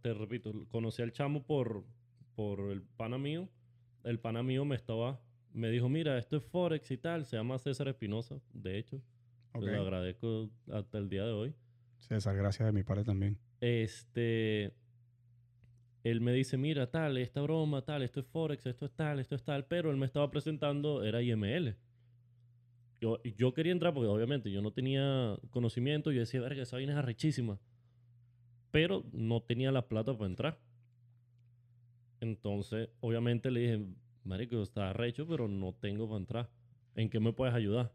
te repito, conocí al chamo por, por el pana mío. El pana mío me estaba, me dijo, mira, esto es Forex y tal, se llama César Espinosa, de hecho. Ok. Te lo agradezco hasta el día de hoy. César, gracias de mi parte también. Este, él me dice, mira, tal, esta broma, tal, esto es Forex, esto es tal, esto es tal, pero él me estaba presentando, era IML. Yo, yo quería entrar porque obviamente yo no tenía conocimiento, yo decía, verga, esa vaina es arrechísima. Pero no tenía la plata para entrar. Entonces, obviamente le dije, marico, está arrecho, pero no tengo para entrar. ¿En qué me puedes ayudar?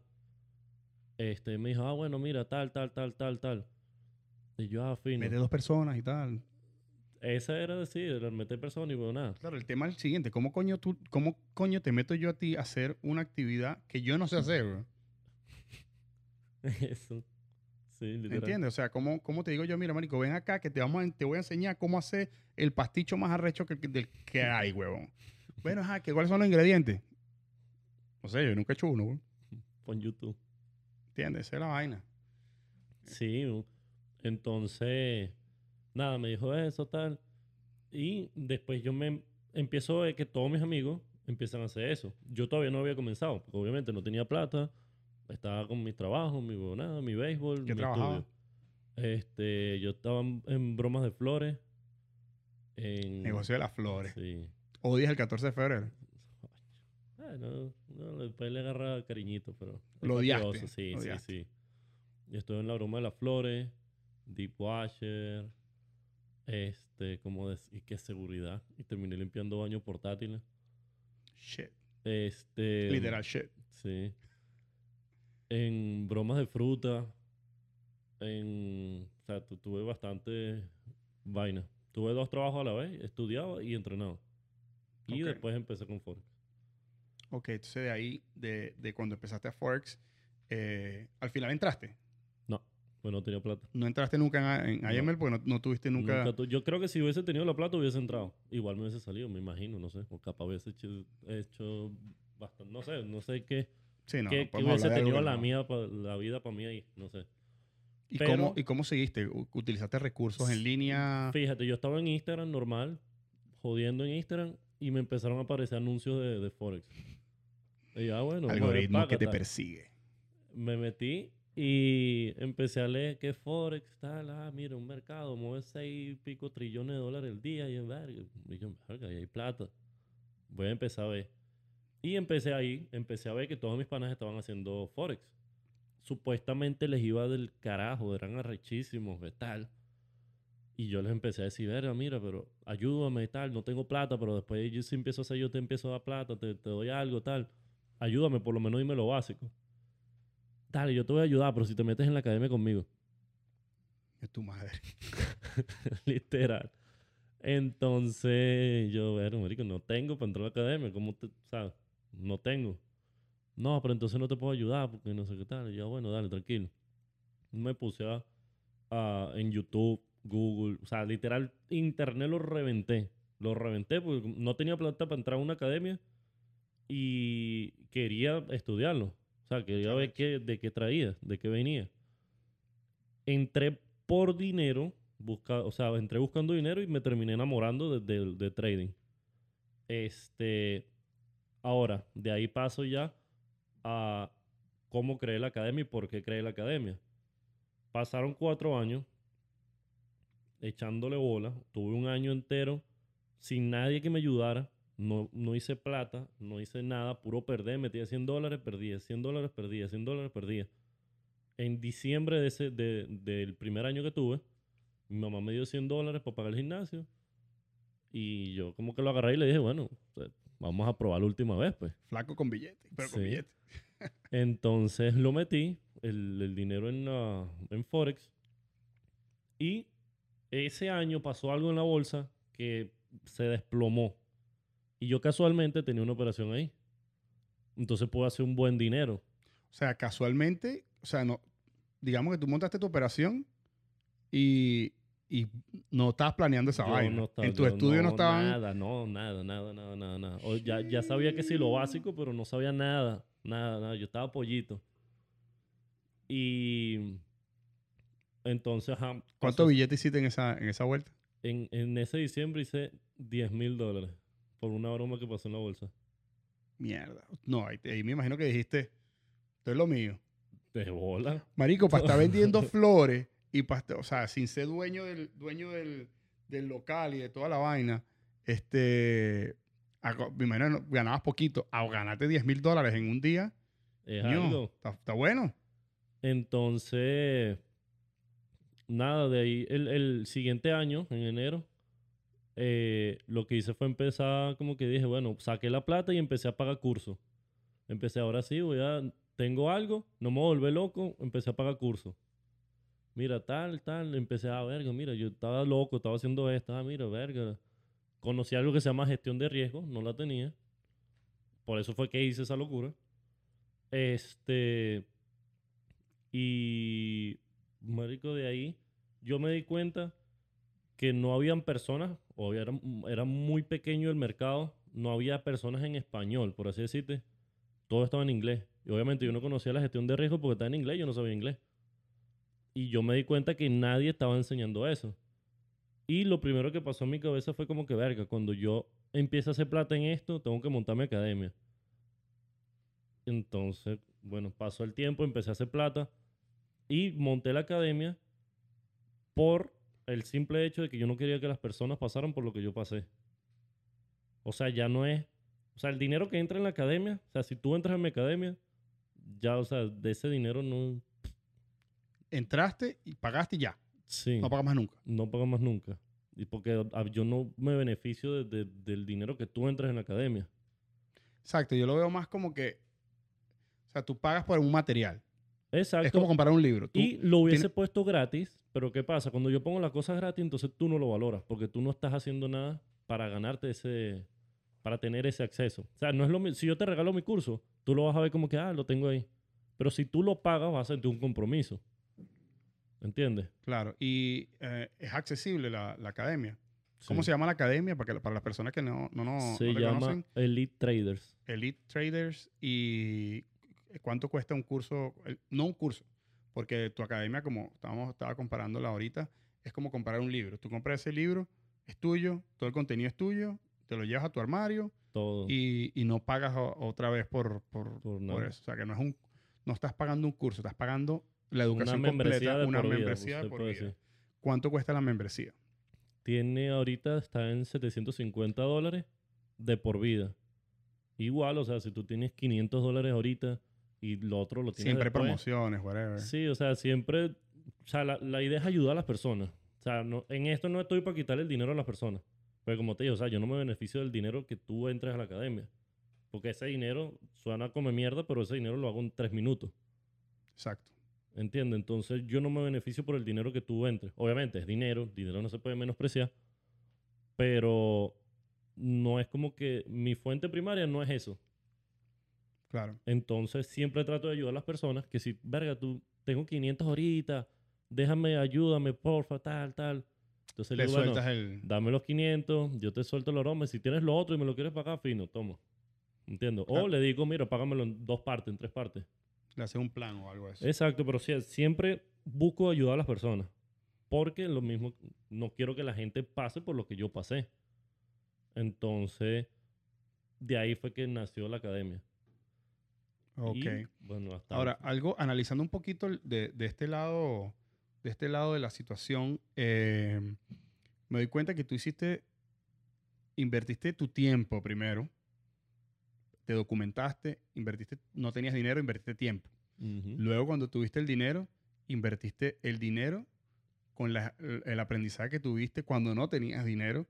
Este, me dijo, ah, bueno, mira, tal, tal, tal, tal, tal. Y yo, ah, fino. Mete dos personas y tal. Esa era decir, era meter personas y bueno, nada. Claro, el tema es el siguiente. ¿Cómo coño, tú, ¿Cómo coño te meto yo a ti a hacer una actividad que yo no sé hacer, bro? Eso. Sí, literal. ¿Entiendes? O sea, ¿cómo, ¿cómo te digo yo? Mira, marico, ven acá que te, vamos a- te voy a enseñar cómo hacer el pasticho más arrecho que, que- del que hay, huevón. Bueno, ajá, ¿que ¿cuáles son los ingredientes? No sé, yo nunca he hecho uno, huevón. Pon YouTube. ¿Entiendes? Esa es la vaina. Sí, entonces, nada, me dijo eso, tal. Y después yo me empiezo a ver que todos mis amigos empiezan a hacer eso. Yo todavía no había comenzado, porque obviamente no tenía plata, estaba con mi trabajo, mi huevonada, mi béisbol, ¿Qué mi trabajaba? estudio. Este, yo estaba en, en bromas de flores. En, Negocio de las flores. Sí. Odias el 14 de febrero. Bueno, no, después le agarra cariñito, pero... Lo odiaste, Sí, lo sí, odiaste. sí. Yo estuve en la broma de las flores, Deep Washer, este, como decir, qué seguridad. Y terminé limpiando baños portátiles. Shit. Este... Literal shit. Sí. En bromas de fruta. En... O sea, tu- tuve bastante vaina. Tuve dos trabajos a la vez. Estudiaba y entrenaba. Y después empecé con Forex. Ok, entonces de ahí, de, de cuando empezaste a Forex, eh, al final entraste. No, pues no tenía plata. No entraste nunca en, en No. IML porque no, no tuviste nunca. Nunca tu- yo creo que si hubiese tenido la plata hubiese entrado. Igual me hubiese salido, me imagino, no sé. O capaz hubiese hecho, hecho bastante, no sé, no sé qué, Sí, no. qué podemos hubiese tenido que la, mía pa- la vida para mí ahí, no sé. ¿Y, pero- cómo, ¿Y cómo seguiste? ¿Utilizaste recursos en línea? Fíjate, yo estaba en Instagram normal, jodiendo en Instagram, y me empezaron a aparecer anuncios de, de Forex. Y ya, bueno, Algoritmo que te persigue. me metí y empecé a leer que Forex, tal, ah, mira, un mercado mueve seis y pico trillones de dólares al día y yo, verga, y yo, verga, y hay plata. Voy a empezar a ver. Y empecé ahí, empecé a ver que todos mis panas estaban haciendo Forex. Supuestamente les iba del carajo, eran arrechísimos, tal. Y yo les empecé a decir, verga, mira, pero ayúdame y tal, no tengo plata, pero después yo si empiezo a hacer, yo te empiezo a dar plata, te, te doy algo, tal. Ayúdame, por lo menos dime lo básico. Dale, yo te voy a ayudar, pero si te metes en la academia conmigo. Es tu madre. Literal. Entonces, yo, bueno, marico, no tengo para entrar a la academia. ¿Cómo te, sabes? No tengo. No, pero entonces no te puedo ayudar porque no sé qué tal. Y yo, bueno, dale, tranquilo. Me puse a, a- en YouTube, Google, o sea, literal, internet lo reventé. Lo reventé porque no tenía plata para entrar a una academia y quería estudiarlo. O sea, quería ver qué, de qué traía, de qué venía. Entré por dinero, busca, o sea, entré buscando dinero y me terminé enamorando de, de- de trading. Este, ahora, de ahí paso ya a cómo creé la academia y por qué creé la academia. Pasaron cuatro años echándole bola. Tuve un año entero sin nadie que me ayudara. No, no hice plata, no hice nada, puro perder. Metía 100 dólares, perdía, 100 dólares, perdía, 100 dólares, perdía. En diciembre de ese, de- del primer año que tuve, mi mamá me dio 100 dólares para pagar el gimnasio. Y yo como que lo agarré y le dije, bueno, vamos a probar la última vez, pues. Flaco con billete, pero con Sí. billete. Entonces lo metí, el, el dinero en, la- en Forex. Y ese año pasó algo en la bolsa que se desplomó. Y yo casualmente tenía una operación ahí. Entonces pude hacer un buen dinero. O sea, casualmente, o sea, no, digamos que tú montaste tu operación y, y no estabas planeando esa Yo vaina. no estaba- en tu estudio no, estaban. Nada, no, nada, nada, nada, nada, nada. O ya, ya sabía que sí lo básico, pero no sabía nada, nada, nada. Yo estaba pollito. Y entonces, ajá, ¿Cuánto pasó- billete hiciste en esa, en esa vuelta? En, en ese diciembre hice 10 mil dólares por una broma que pasó en la bolsa. Mierda. No, ahí, ahí me imagino que dijiste, esto es lo mío. De bola. Marico, para estar vendiendo flores y para, o sea, sin ser dueño del, dueño del, del local y de toda la vaina, este, a- me imagino no- ganabas poquito, a ganarte 10 mil dólares en un día, Es algo. está, está bueno. Entonces, nada, de ahí el, el siguiente año, en enero, eh, lo que hice fue empezar, como que dije, bueno, saqué la plata y empecé a pagar cursos. Empecé, ahora sí, voy a, tengo algo, no me volver loco, empecé a pagar cursos. Mira, tal, tal, empecé a, verga, mira, yo estaba loco, estaba haciendo esto, ah, mira, verga. Conocí algo que se llama gestión de riesgo, no la tenía. Por eso fue que hice esa locura. Este, y marico, de ahí yo me di cuenta que no habían personas, o era, era muy pequeño el mercado, no había personas en español, por así decirte. Todo estaba en inglés. Y obviamente yo no conocía la gestión de riesgo porque estaba en inglés, yo no sabía inglés. Y yo me di cuenta que nadie estaba enseñando eso. Y lo primero que pasó en mi cabeza fue como que, verga, cuando yo empiezo a hacer plata en esto, tengo que montar mi academia. Entonces, bueno, pasó el tiempo, empecé a hacer plata y monté la academia por el simple hecho de que yo no quería que las personas pasaran por lo que yo pasé. O sea, ya no es... O sea, el dinero que entra en la academia, o sea, si tú entras en mi academia, ya, o sea, de ese dinero no... Entraste y pagaste y ya. Sí. No pagas más nunca. No pagas más nunca. Y porque ah, yo no me beneficio de- de- del dinero que tú entras en la academia. Exacto, yo lo veo más como que, o sea, tú pagas por un material. Exacto. Es como comprar un libro. Tú- y lo hubiese tienes- puesto gratis, pero ¿qué pasa? Cuando yo pongo las cosas gratis, entonces tú no lo valoras, porque tú no estás haciendo nada para ganarte ese, para tener ese acceso. O sea, no es lo mi- si yo te regalo mi curso, tú lo vas a ver como que, ah, lo tengo ahí. Pero si tú lo pagas, vas a sentir un compromiso. ¿Entiendes? Claro, y eh, es accesible la, la academia. ¿Cómo se llama la academia? Para, que, para las personas que no, no, no, Se no la llama conocen. Elite Traders. Elite Traders. ¿Y cuánto cuesta un curso? No un curso, porque tu academia, como estábamos, estaba comparándola ahorita, es como comprar un libro. Tú compras ese libro, es tuyo, todo el contenido es tuyo, te lo llevas a tu armario Todo. y, y no pagas otra vez por, por, Por eso. O sea, que no es un no estás pagando un curso, estás pagando la educación membresía completa, de una vida, membresía de por vida. decir. ¿Cuánto cuesta la membresía? Tiene ahorita, está en 750 dólares de por vida. Igual, o sea, si tú tienes 500 dólares ahorita y lo otro lo tienes Siempre después, promociones, whatever. Sí, o sea, siempre, o sea, la, la idea es ayudar a las personas. O sea, no, en esto no estoy para quitarle el dinero a las personas. Pero como te digo, o sea, yo no me beneficio del dinero que tú entres a la academia. Porque ese dinero suena como mierda, pero ese dinero lo hago en tres minutos. Exacto. ¿Entiendes? Entonces yo no me beneficio por el dinero que tú entres. Obviamente es dinero, dinero no se puede menospreciar, pero no es como que mi fuente primaria no es eso. Claro. Entonces siempre trato de ayudar a las personas que si, verga, tú tengo 500 ahorita, déjame, ayúdame, porfa, tal, tal. Entonces le Le digo, bueno, sueltas el... dame los 500, yo te suelto el aroma. Si tienes lo otro y me lo quieres pagar, fino, toma. Entiendo. O Claro. le digo, mira, págamelo en dos partes, en tres partes. Le haces un plan o algo así. Exacto, pero sí, siempre busco ayudar a las personas. Porque lo mismo, no quiero que la gente pase por lo que yo pasé. Entonces, de ahí fue que nació la academia. Ok. Y, bueno, hasta Ahora, algo, analizando un poquito de, de este lado, de este lado de la situación, eh, me doy cuenta que tú hiciste, invertiste tu tiempo primero, te documentaste, invertiste, no tenías dinero, invertiste tiempo. Luego, cuando tuviste el dinero, invertiste el dinero con la- el aprendizaje que tuviste cuando no tenías dinero.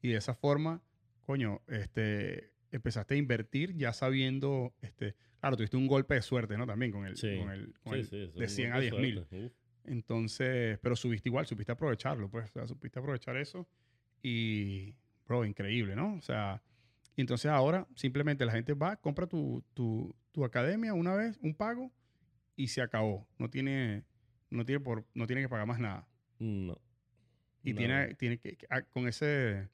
Y de esa forma, coño, este, empezaste a invertir ya sabiendo, este, claro, tuviste un golpe de suerte, ¿no? También con el, Sí. con el, con Sí, el- de es un 100 a golpe 10 mil. Entonces, pero subiste igual, supiste aprovecharlo, pues, o sea, supiste aprovechar eso y, bro, increíble, ¿no? O sea, y entonces ahora simplemente la gente va, compra tu, tu, tu academia una vez, un pago y se acabó. No tiene, no tiene, por, no tiene que pagar más nada. No. Y No. tiene, tiene que, que- ah, con ese,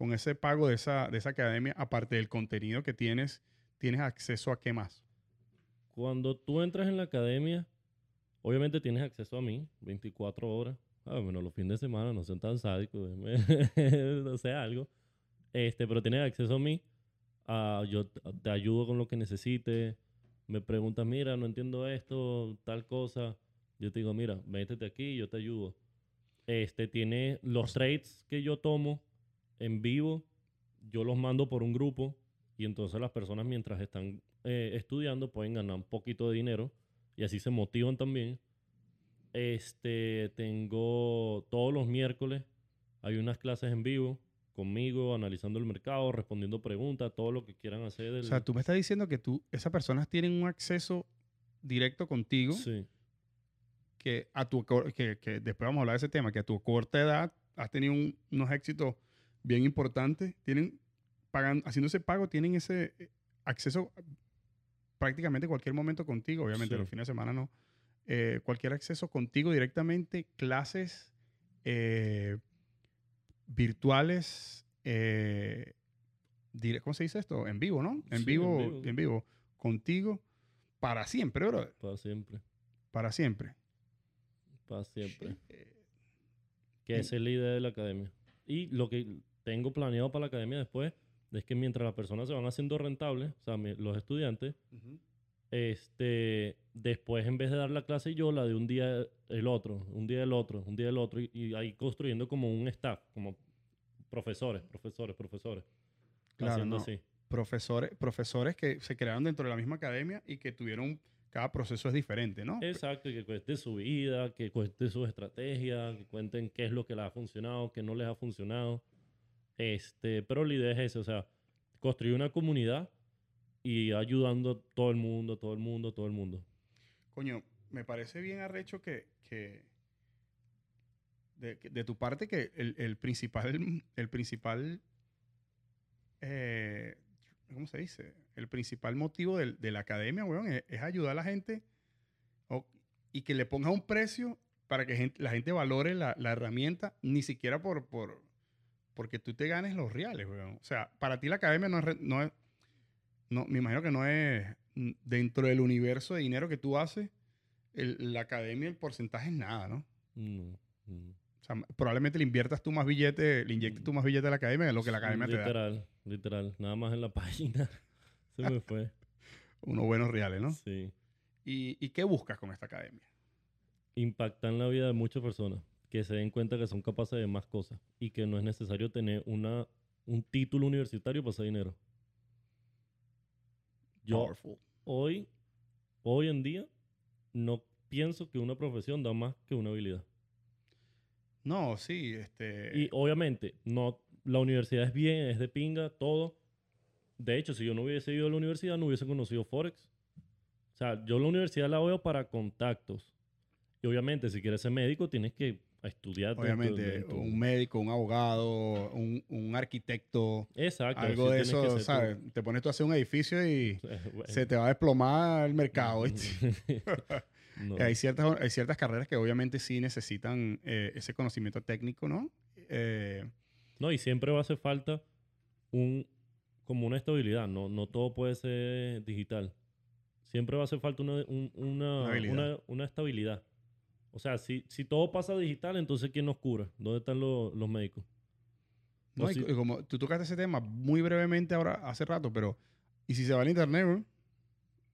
con ese pago de esa, de esa academia, aparte del contenido que tienes, tienes acceso a qué más. Cuando tú entras en la academia, obviamente tienes acceso a mí 24 horas. Ah, bueno, los fines de semana no son tan sádicos, no sé, algo. Este, pero tienes acceso a mí. Ah, yo te ayudo con lo que necesites. Me preguntas, mira, no entiendo esto, tal cosa. Yo te digo, mira, métete aquí, yo te ayudo. Este, tiene los trades que yo tomo en vivo, yo los mando por un grupo y entonces las personas mientras están eh, estudiando pueden ganar un poquito de dinero y así se motivan también. Este, tengo todos los miércoles, hay unas clases en vivo conmigo, analizando el mercado, respondiendo preguntas, todo lo que quieran hacer. Del, O sea, tú me estás diciendo que tú, esas personas tienen un acceso directo contigo. sí, que a tu que, que después vamos a hablar de ese tema, que a tu corta edad has tenido un- unos éxitos bien importantes, tienen pagan, haciendo ese pago, tienen ese eh, acceso prácticamente en cualquier momento contigo, obviamente Sí. los fines de semana no, eh, cualquier acceso contigo directamente, clases eh, virtuales, eh, ¿cómo se dice esto? En vivo, ¿no? En Sí, en vivo, en vivo, contigo, para siempre, bro, Para siempre. para siempre. Para siempre. Que es la idea de la academia. Y lo que tengo planeado para la academia después es que mientras las personas se van haciendo rentables, o sea, los estudiantes, ujú. este, después en vez de dar la clase yo, la de un día el otro, un día el otro, un día el otro, y, y ahí construyendo como un staff, como profesores, profesores, profesores. Claro, haciendo no. así. Profesores, profesores que se crearon dentro de la misma academia y que tuvieron, cada proceso es diferente, ¿no? Exacto, y que cuente su vida, que cuente sus estrategias, que cuenten qué es lo que les ha funcionado, qué no les ha funcionado. Este, pero la idea es esa, o sea, construir una comunidad y ayudando a todo el mundo, todo el mundo, todo el mundo. Coño, me parece bien arrecho que, que de, de tu parte que el, el principal, el principal, eh, ¿cómo se dice? El principal motivo del- de, la academia, weón, es, es ayudar a la gente o- y que le ponga un precio para que gente- la gente valore la, la herramienta, ni siquiera por, por porque tú te ganes los reales, weón. O sea, para ti la academia no es, no es, no, me imagino que no es mm, dentro del universo de dinero que tú haces, el- la academia, el porcentaje es nada, ¿no? No, no. O sea, probablemente le inviertas tú más billete, le inyectes tú más billete a la academia de lo que la academia te da. literal, literal. Nada más en la página. Se me fue. Unos buenos reales, ¿no? Sí. ¿Y, y qué buscas con esta academia? Impactan la vida de muchas personas que se den cuenta que son capaces de más cosas y que no es necesario tener una, un título universitario para hacer dinero. Yo, Powerful. hoy, hoy en día, no pienso que una profesión da más que una habilidad. No, sí, este... Y obviamente, no, la universidad es bien, es de pinga, todo. De hecho, si yo no hubiese ido a la universidad, no hubiese conocido Forex. O sea, yo la universidad la veo para contactos. Y obviamente, si quieres ser médico, tienes que estudiar. obviamente, un médico, un abogado, un, un arquitecto, Exacto. algo de eso, tú. ¿sabes? Te pones tú a hacer un edificio y Bueno. se te va a desplomar el mercado. Hay ciertas, hay ciertas carreras que obviamente sí necesitan eh, ese conocimiento técnico, ¿no? Eh, No, y siempre va a hacer falta un, como una estabilidad. No, no todo puede ser digital. Siempre va a hacer falta una, un- una- una estabilidad. O sea, si, si todo pasa digital, entonces ¿quién nos cura? ¿Dónde están los, los médicos? no, y si- co- y como tú tocaste ese tema muy brevemente ahora, hace rato, pero ¿y si se va al internet, bro?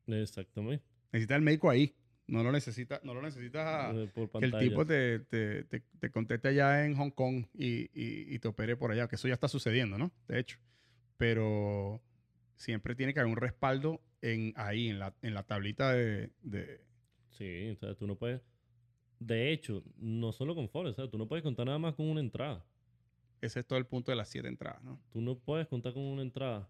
Exactamente. Necesita el médico ahí. No lo necesita, no lo necesitas Eh, por que el tipo te, te, te, te conteste allá en Hong Kong y, y, y te opere por allá, que eso ya está sucediendo, ¿no? De hecho. Pero siempre tiene que haber un respaldo en ahí, en la, en la tablita de, de- Sí, o sea, tú no puedes... De hecho, no solo con Forex, tú no puedes contar nada más con una entrada. Ese es todo el punto de las siete entradas, ¿no? Tú no puedes contar con una entrada.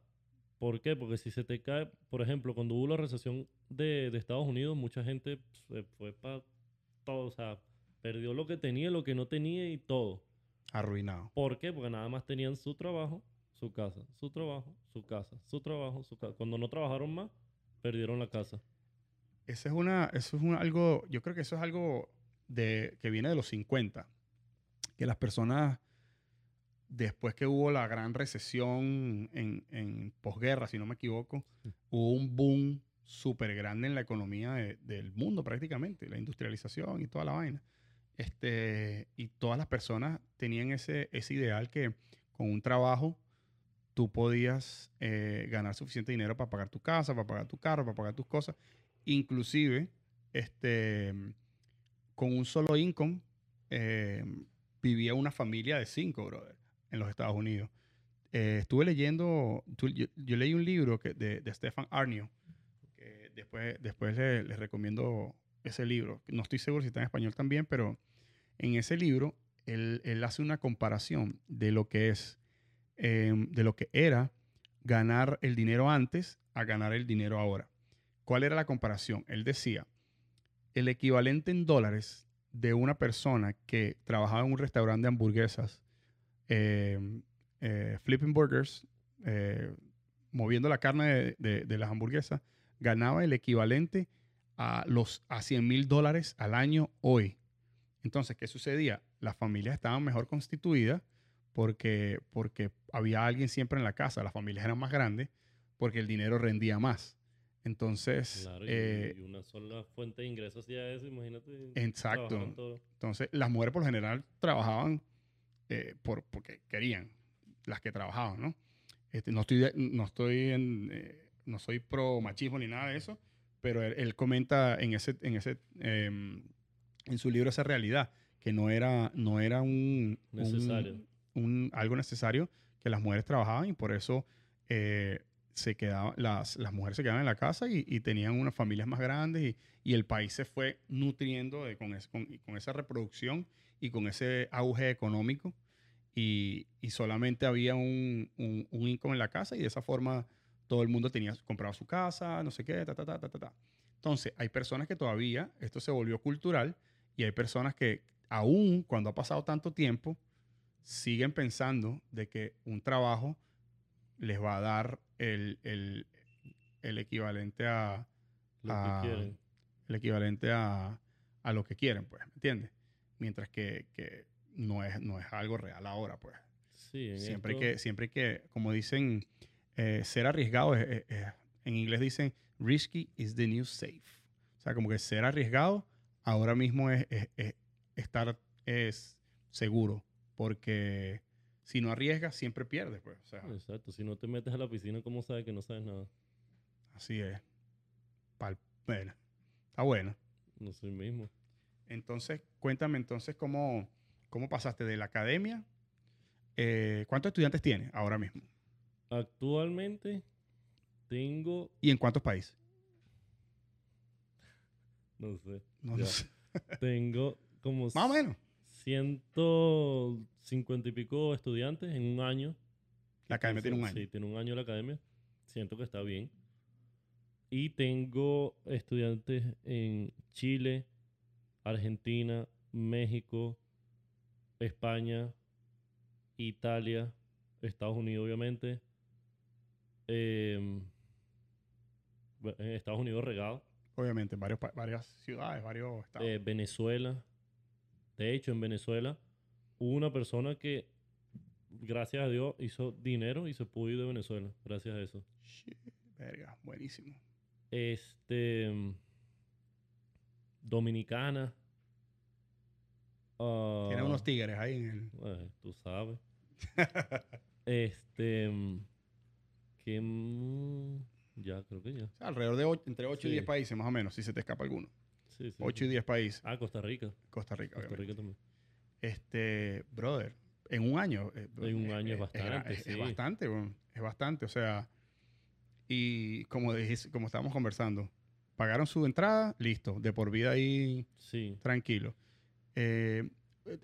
¿Por qué? Porque si se te cae, por ejemplo, cuando hubo la recesión de, de Estados Unidos, mucha gente se fue para todo, o sea, perdió lo que tenía, lo que no tenía y todo. Arruinado. ¿Por qué? Porque nada más tenían su trabajo, su casa, su trabajo, su casa, su trabajo, su casa. Cuando no trabajaron más, perdieron la casa. Ese es una, eso es un, algo, yo creo que eso es algo de, que viene de los 50, que las personas, después que hubo la gran recesión en, en posguerra, si no me equivoco, hubo un boom súper grande en la economía de- del mundo prácticamente, la industrialización y toda la vaina. Este, y todas las personas tenían ese, ese ideal que con un trabajo tú podías eh, ganar suficiente dinero para pagar tu casa, para pagar tu carro, para pagar tus cosas. Inclusive, este, con un solo income, eh, vivía una familia de cinco, brother, en los Estados Unidos. Eh, estuve leyendo, yo, leí un libro que, de, Stefan Arnio, que después, después le- les recomiendo ese libro. No estoy seguro si está en español también, pero en ese libro él, él hace una comparación de lo que es, eh, de lo que era ganar el dinero antes a ganar el dinero ahora. ¿Cuál era la comparación? Él decía, el equivalente en dólares de una persona que trabajaba en un restaurante de hamburguesas, eh, eh, flipping burgers, eh, moviendo la carne de, de- de las hamburguesas, ganaba el equivalente a, los, a 100 mil dólares al año hoy. Entonces, ¿qué sucedía? Las familias estaban mejor constituidas porque, porque había alguien siempre en la casa, las familias eran más grandes porque el dinero rendía más. Entonces, Claro, y, eh, y una sola fuente de ingresos hacía eso, imagínate. Exacto. entonces las mujeres por lo general trabajaban eh, por, porque querían, las que trabajaban, ¿no? Este, no estoy, no estoy en, eh, no soy pro machismo ni nada de eso, pero él, él comenta en ese, en ese, em, en su libro esa realidad, que no era, no era un, un- Necesario. un- algo necesario que las mujeres trabajaban y por eso eh, se quedaban, las, las mujeres se quedaban en la casa y, y tenían unas familias más grandes y, y el país se fue nutriendo de- con, es- con- con esa reproducción y con ese auge económico y, y solamente había un, un, un income en la casa y de esa forma todo el mundo tenía compraba su casa, no sé qué, ta, ta, ta, ta, ta, ta. Entonces, hay personas que todavía esto se volvió cultural y hay personas que aún cuando ha pasado tanto tiempo siguen pensando de que un trabajo les va a dar el, el- el equivalente a Lo que quieren. el equivalente a, a lo que quieren, pues, ¿me entiendes? Mientras que, que no, es, no es algo real ahora, pues. Sí, Siempre esto- que, siempre que, como dicen, eh, ser arriesgado, es- es- es- en inglés dicen, risky is the new safe. O sea, como que ser arriesgado ahora mismo es estar es seguro, porque si no arriesgas, siempre pierdes, pues. O sea, Exacto. Si no te metes a la piscina, ¿cómo sabes que no sabes nada? así es. Pal- bueno, está bueno. No soy mismo. Entonces, cuéntame entonces cómo, cómo pasaste de la academia. eh, ¿Cuántos estudiantes tienes ahora mismo? Actualmente tengo, ¿Y en cuántos países? no sé, No, sé. tengo como Más o menos. 150 y pico estudiantes en un año. La academia tiene un Sí, año. tiene un año la academia. Siento que está bien. Y tengo estudiantes en Chile, Argentina, México, España, Italia, Estados Unidos, obviamente. em, en Estados Unidos regado. Obviamente, en varios, varias ciudades, varios estados. eh, Venezuela. De hecho, en Venezuela hubo una persona que, gracias a Dios, hizo dinero y se pudo ir de Venezuela. Gracias a eso. Shit, verga, buenísimo. Este. Dominicana. Tiene ah, unos tigres ahí en el. eh, tú sabes. Este. Que. Ya, creo que ya. O sea, alrededor de ocho- entre 8 y Sí. 10 países, más o menos, si se te escapa alguno. Sí, sí, 8 sí. y 10 países. Ah, Costa Rica. Costa Rica, Costa. Rica también. Este, brother, en un año. eh, En un año es bastante, Es, bastante, es bastante. O sea, y como, dijiste- como estábamos conversando, pagaron su entrada, listo, de por vida ahí Sí. tranquilo. Eh,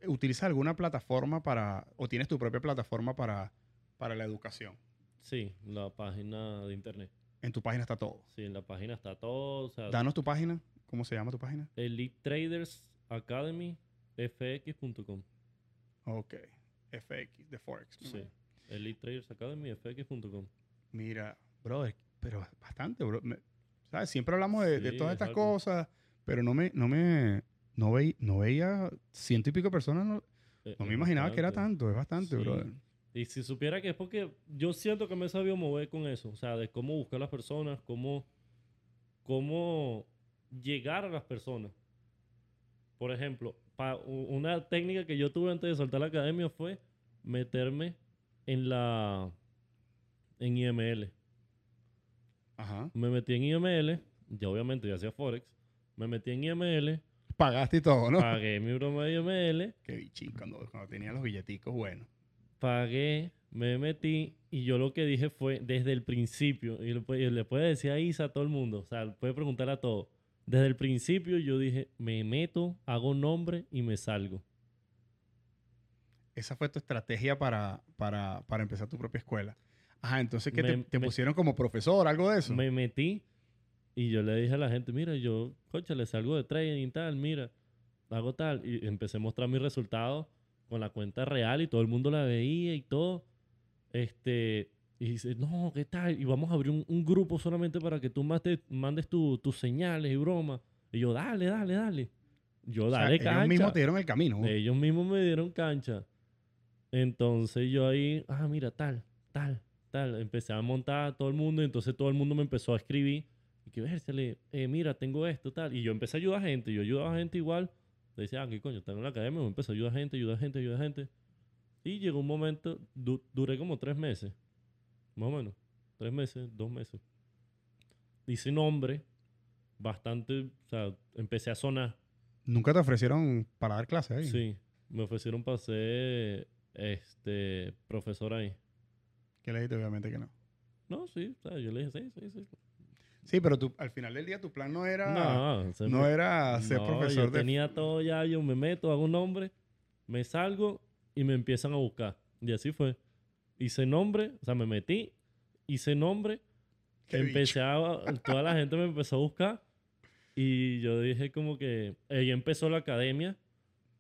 ¿Utilizas alguna plataforma para, o tienes tu propia plataforma para, para la educación? Sí, la página de internet. En tu página está todo. Sí, en la página está todo. O sea, Danos tu página. ¿Cómo se llama tu página? Elite Traders Academy fx.com. Ok. FX, de Forex. Sí. Elite Traders Academy fx.com. Mira, brother, pero bastante, bro. Me- ¿Sabes? Siempre hablamos de, todas es estas algo. cosas, pero no me, no me, no, veí- no veía ciento y pico personas, no, Eh, no me imaginaba que era tanto, es bastante, Sí. brother. Y si supiera que es porque yo siento que me he sabido mover con eso, o sea, de cómo buscar a las personas, cómo, cómo llegar a las personas. Por ejemplo, pa- una técnica que yo tuve antes de soltar la academia fue meterme en la en IML. Ajá. Me metí en IML, ya obviamente ya hacía Forex, me metí en IML, Pagaste y todo, ¿no? pagué mi broma de IML, Qué bichín, cuando, cuando tenía los billeticos, bueno. pagué, me metí y yo lo que dije fue desde el principio, y le puede, decir a Isa a todo el mundo, o sea, puede preguntar a todos. Desde el principio yo dije, me meto, hago nombre y me salgo. Esa fue tu estrategia para, para, para empezar tu propia escuela. Ajá, entonces, ¿qué te, Me- te me- pusieron como profesor, algo de eso? Me metí y yo le dije a la gente, mira, yo, coche, le salgo de trading y tal, mira, hago tal. Y empecé a mostrar mis resultados con la cuenta real y todo el mundo la veía y todo. Este, Y dice, no, ¿qué tal? Y vamos a abrir un, un grupo solamente para que tú mandes, mandes tu- tus señales y bromas. Y yo, dale, dale, dale. Yo, O sea, dale, ellos cancha. mismos te dieron el camino. Ellos mismos me dieron cancha. Entonces yo ahí, ah, mira, tal, tal, tal. Empecé a montar a todo el mundo y entonces todo el mundo me empezó a escribir. Y que, vérsele, eh, mira, tengo esto, tal. Y yo empecé a ayudar a gente. Yo ayudaba a gente igual. Decía, ah, ¿qué coño? Están en la academia. Me empecé a ayudar a gente, ayudar a gente, ayudar a gente. Y llegó un momento, du- duré como tres meses. Más o menos. Tres meses, dos meses. Hice nombre. Bastante, o sea, empecé a sonar. Nunca te ofrecieron para dar clases ahí. Sí, me ofrecieron para ser este, profesor ahí. Que le dijiste obviamente que no. No, sí, o sea, yo le dije, sí, sí, sí. Sí, pero tú, al final del día tu plan no era, no, no era ser no, profesor yo de... tenía todo ya, yo me meto, hago un nombre, me salgo y me empiezan a buscar. Y así fue. Hice nombre, o sea, me metí, hice nombre, Qué empecé a, toda la gente me empezó a buscar y yo dije como que ella empezó la academia,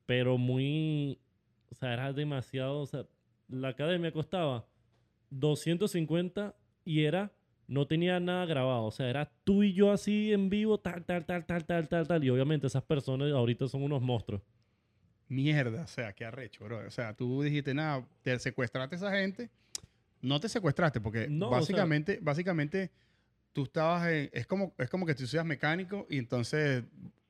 pero muy, o sea, era demasiado, o sea, la academia costaba 250 y era, no tenía nada grabado, o sea, era tú y yo así en vivo, tal, tal, tal, tal, tal, tal, tal, y obviamente esas personas ahorita son unos monstruos. Mierda, o sea, qué arrecho, bro. O sea, tú dijiste, nada, te secuestraste a esa gente. No te secuestraste porque No, o sea- básicamente, básicamente tú estabas en- es como es como que tú seas mecánico y entonces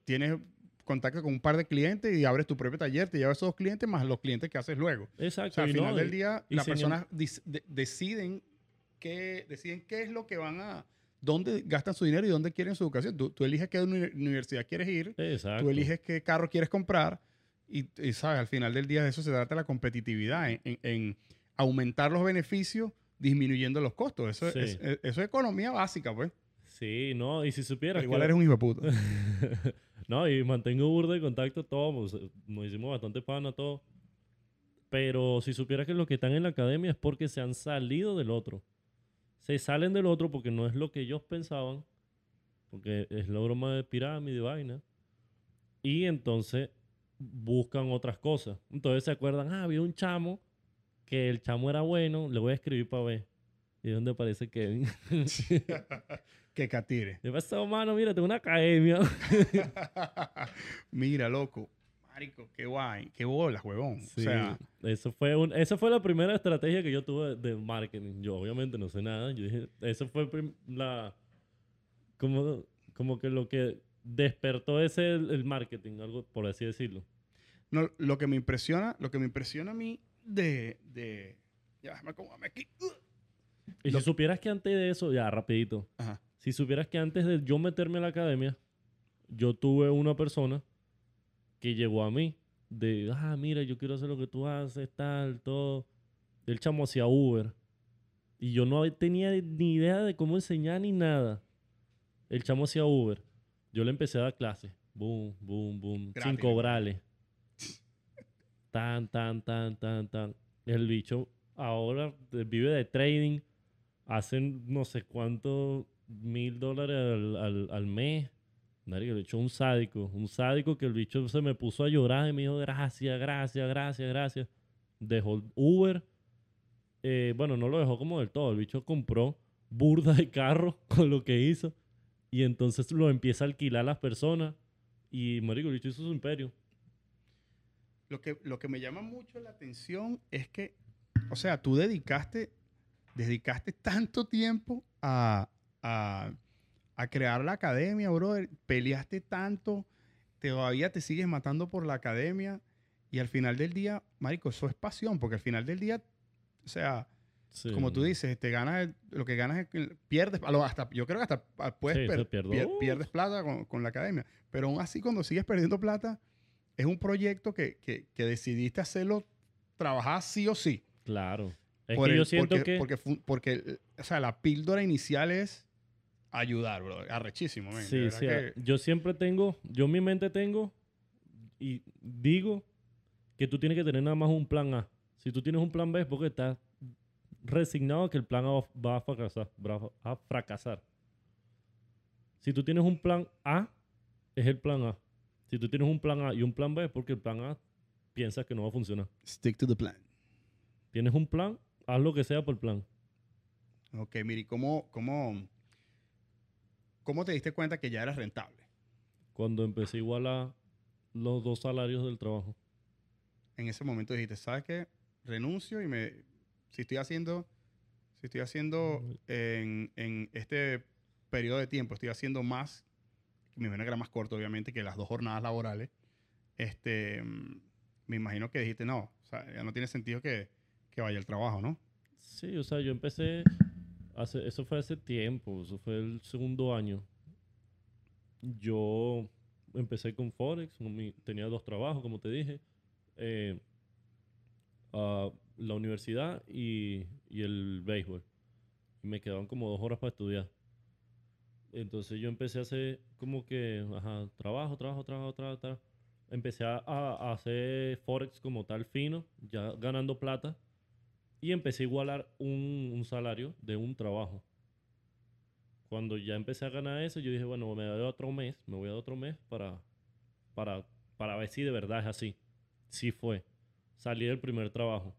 tienes contacto con un par de clientes y abres tu propio taller, te llevas esos clientes más los clientes que haces luego. O Exacto. sea, al final no, del día las personas dis- de- deciden qué deciden qué es lo que van a dónde gastan su dinero y dónde quieren su educación. Tú, tú eliges qué uni- universidad quieres ir, Exacto. tú eliges qué carro quieres comprar y, y, sabes, al final del día de eso se trata la competitividad, en, en- en aumentar los beneficios disminuyendo los costos. Eso, es- Sí. es, es- eso es economía básica, pues. Sí, no, y si supieras Pero igual que- eres un hijo de puta. no, y mantengo burda de contacto todo, pues, nos hicimos bastante pana todo. Pero si supieras que los que están en la academia es porque se han salido del otro. Se salen del otro porque no es lo que ellos pensaban, porque es la broma de pirámide vaina. Y entonces buscan otras cosas. Entonces se acuerdan, ah, había un chamo que el chamo era bueno, le voy a escribir para ver. ¿Y dónde aparece Kevin? que catire. ¿Qué pasó, mano? Mira, tengo una academia. Mira, loco. Marico, qué guay. Qué bolas, huevón. Sí, O sea, eso fue un, esa fue la primera estrategia que yo tuve de marketing. Yo obviamente no sé nada. Yo dije, eso fue la como, como que lo que despertó ese el, el marketing, algo por así decirlo. no, lo que me impresiona, lo que me impresiona a mí de, de ya, déjame acomodarme aquí. Y Lo- si supieras que antes de eso, ya rapidito, Ajá. si supieras que antes de yo meterme a la academia, yo tuve una persona que llegó a mí de, ah, mira, yo quiero hacer lo que tú haces, tal, todo. El chamo hacía Uber. Y yo no tenía ni idea de cómo enseñar ni nada. El chamo hacía Uber. Yo le empecé a dar clases. Boom, boom, boom. sin cobrarle. Tan, tan, tan, tan, tan. El bicho ahora vive de trading. Hacen no sé cuántos mil dólares al, al, al mes. Marico, bicho es un sádico. Un sádico que el bicho se me puso a llorar y me dijo gracias, gracias, gracias, gracias. Dejó Uber. Eh, bueno, no lo dejó como del todo. El bicho compró burda de carro con lo que hizo. Y entonces lo empieza a alquilar a las personas. Y, marico, el bicho hizo su imperio. Lo que, lo que me llama mucho la atención es que, o sea, tú dedicaste, dedicaste tanto tiempo a, a, a crear la academia, brother. Peleaste tanto, todavía te sigues matando por la academia. Y al final del día, marico, eso es pasión, porque al final del día, o sea, Sí. como tú dices, te ganas, lo que ganas es que pierdes, hasta, yo creo que hasta ah, puedes Sí, per- pier- pierdes plata con, con la academia. Pero aún así, cuando sigues perdiendo plata, es un proyecto que, que- que decidiste hacerlo, trabajar sí o sí. Claro. Es Por que el- yo siento porque, que... Porque, porque, o sea, la píldora inicial es ayudar, bro. Arrechísimo, man. Sí, sí. que- Yo siempre tengo, yo en mi mente tengo y digo que tú tienes que tener nada más un plan A. Si tú tienes un plan B es porque estás resignado a que el plan A va- a fracasar. va a fracasar. Si tú tienes un plan A, es el plan A. Si tú tienes un plan A y un plan B es porque el plan A piensas que no va a funcionar. Stick to the plan. Tienes un plan, haz lo que sea por el plan. Ok, Miri, ¿cómo, cómo, ¿cómo te diste cuenta que ya eras rentable? Cuando empecé a igualar los dos salarios del trabajo. En ese momento dijiste, ¿sabes qué? Renuncio y me... Si estoy haciendo... Si estoy haciendo en, en este periodo de tiempo, estoy haciendo más, me imagino que era más corto, obviamente, que las dos jornadas laborales, este, mm, me imagino que dijiste, no, o sea, ya no tiene sentido que, que vaya el trabajo, ¿no? Sí, o sea, yo empecé, hace, eso fue hace tiempo, eso fue el segundo año. Yo empecé con Forex, mi- tenía dos trabajos, como te dije, eh, a la universidad y, y el béisbol. Y me quedaban como dos horas para estudiar. Entonces yo empecé a hacer como que, ajá, trabajo, trabajo, trabajo, trabajo, trabajo. Empecé a, a- hacer Forex como tal fino, ya ganando plata. Y empecé a igualar un, un salario de un trabajo. Cuando ya empecé a ganar eso, yo dije, bueno, me voy a otro mes, me voy a otro mes para, para, para ver si de verdad es así. Sí fue. Salí del primer trabajo.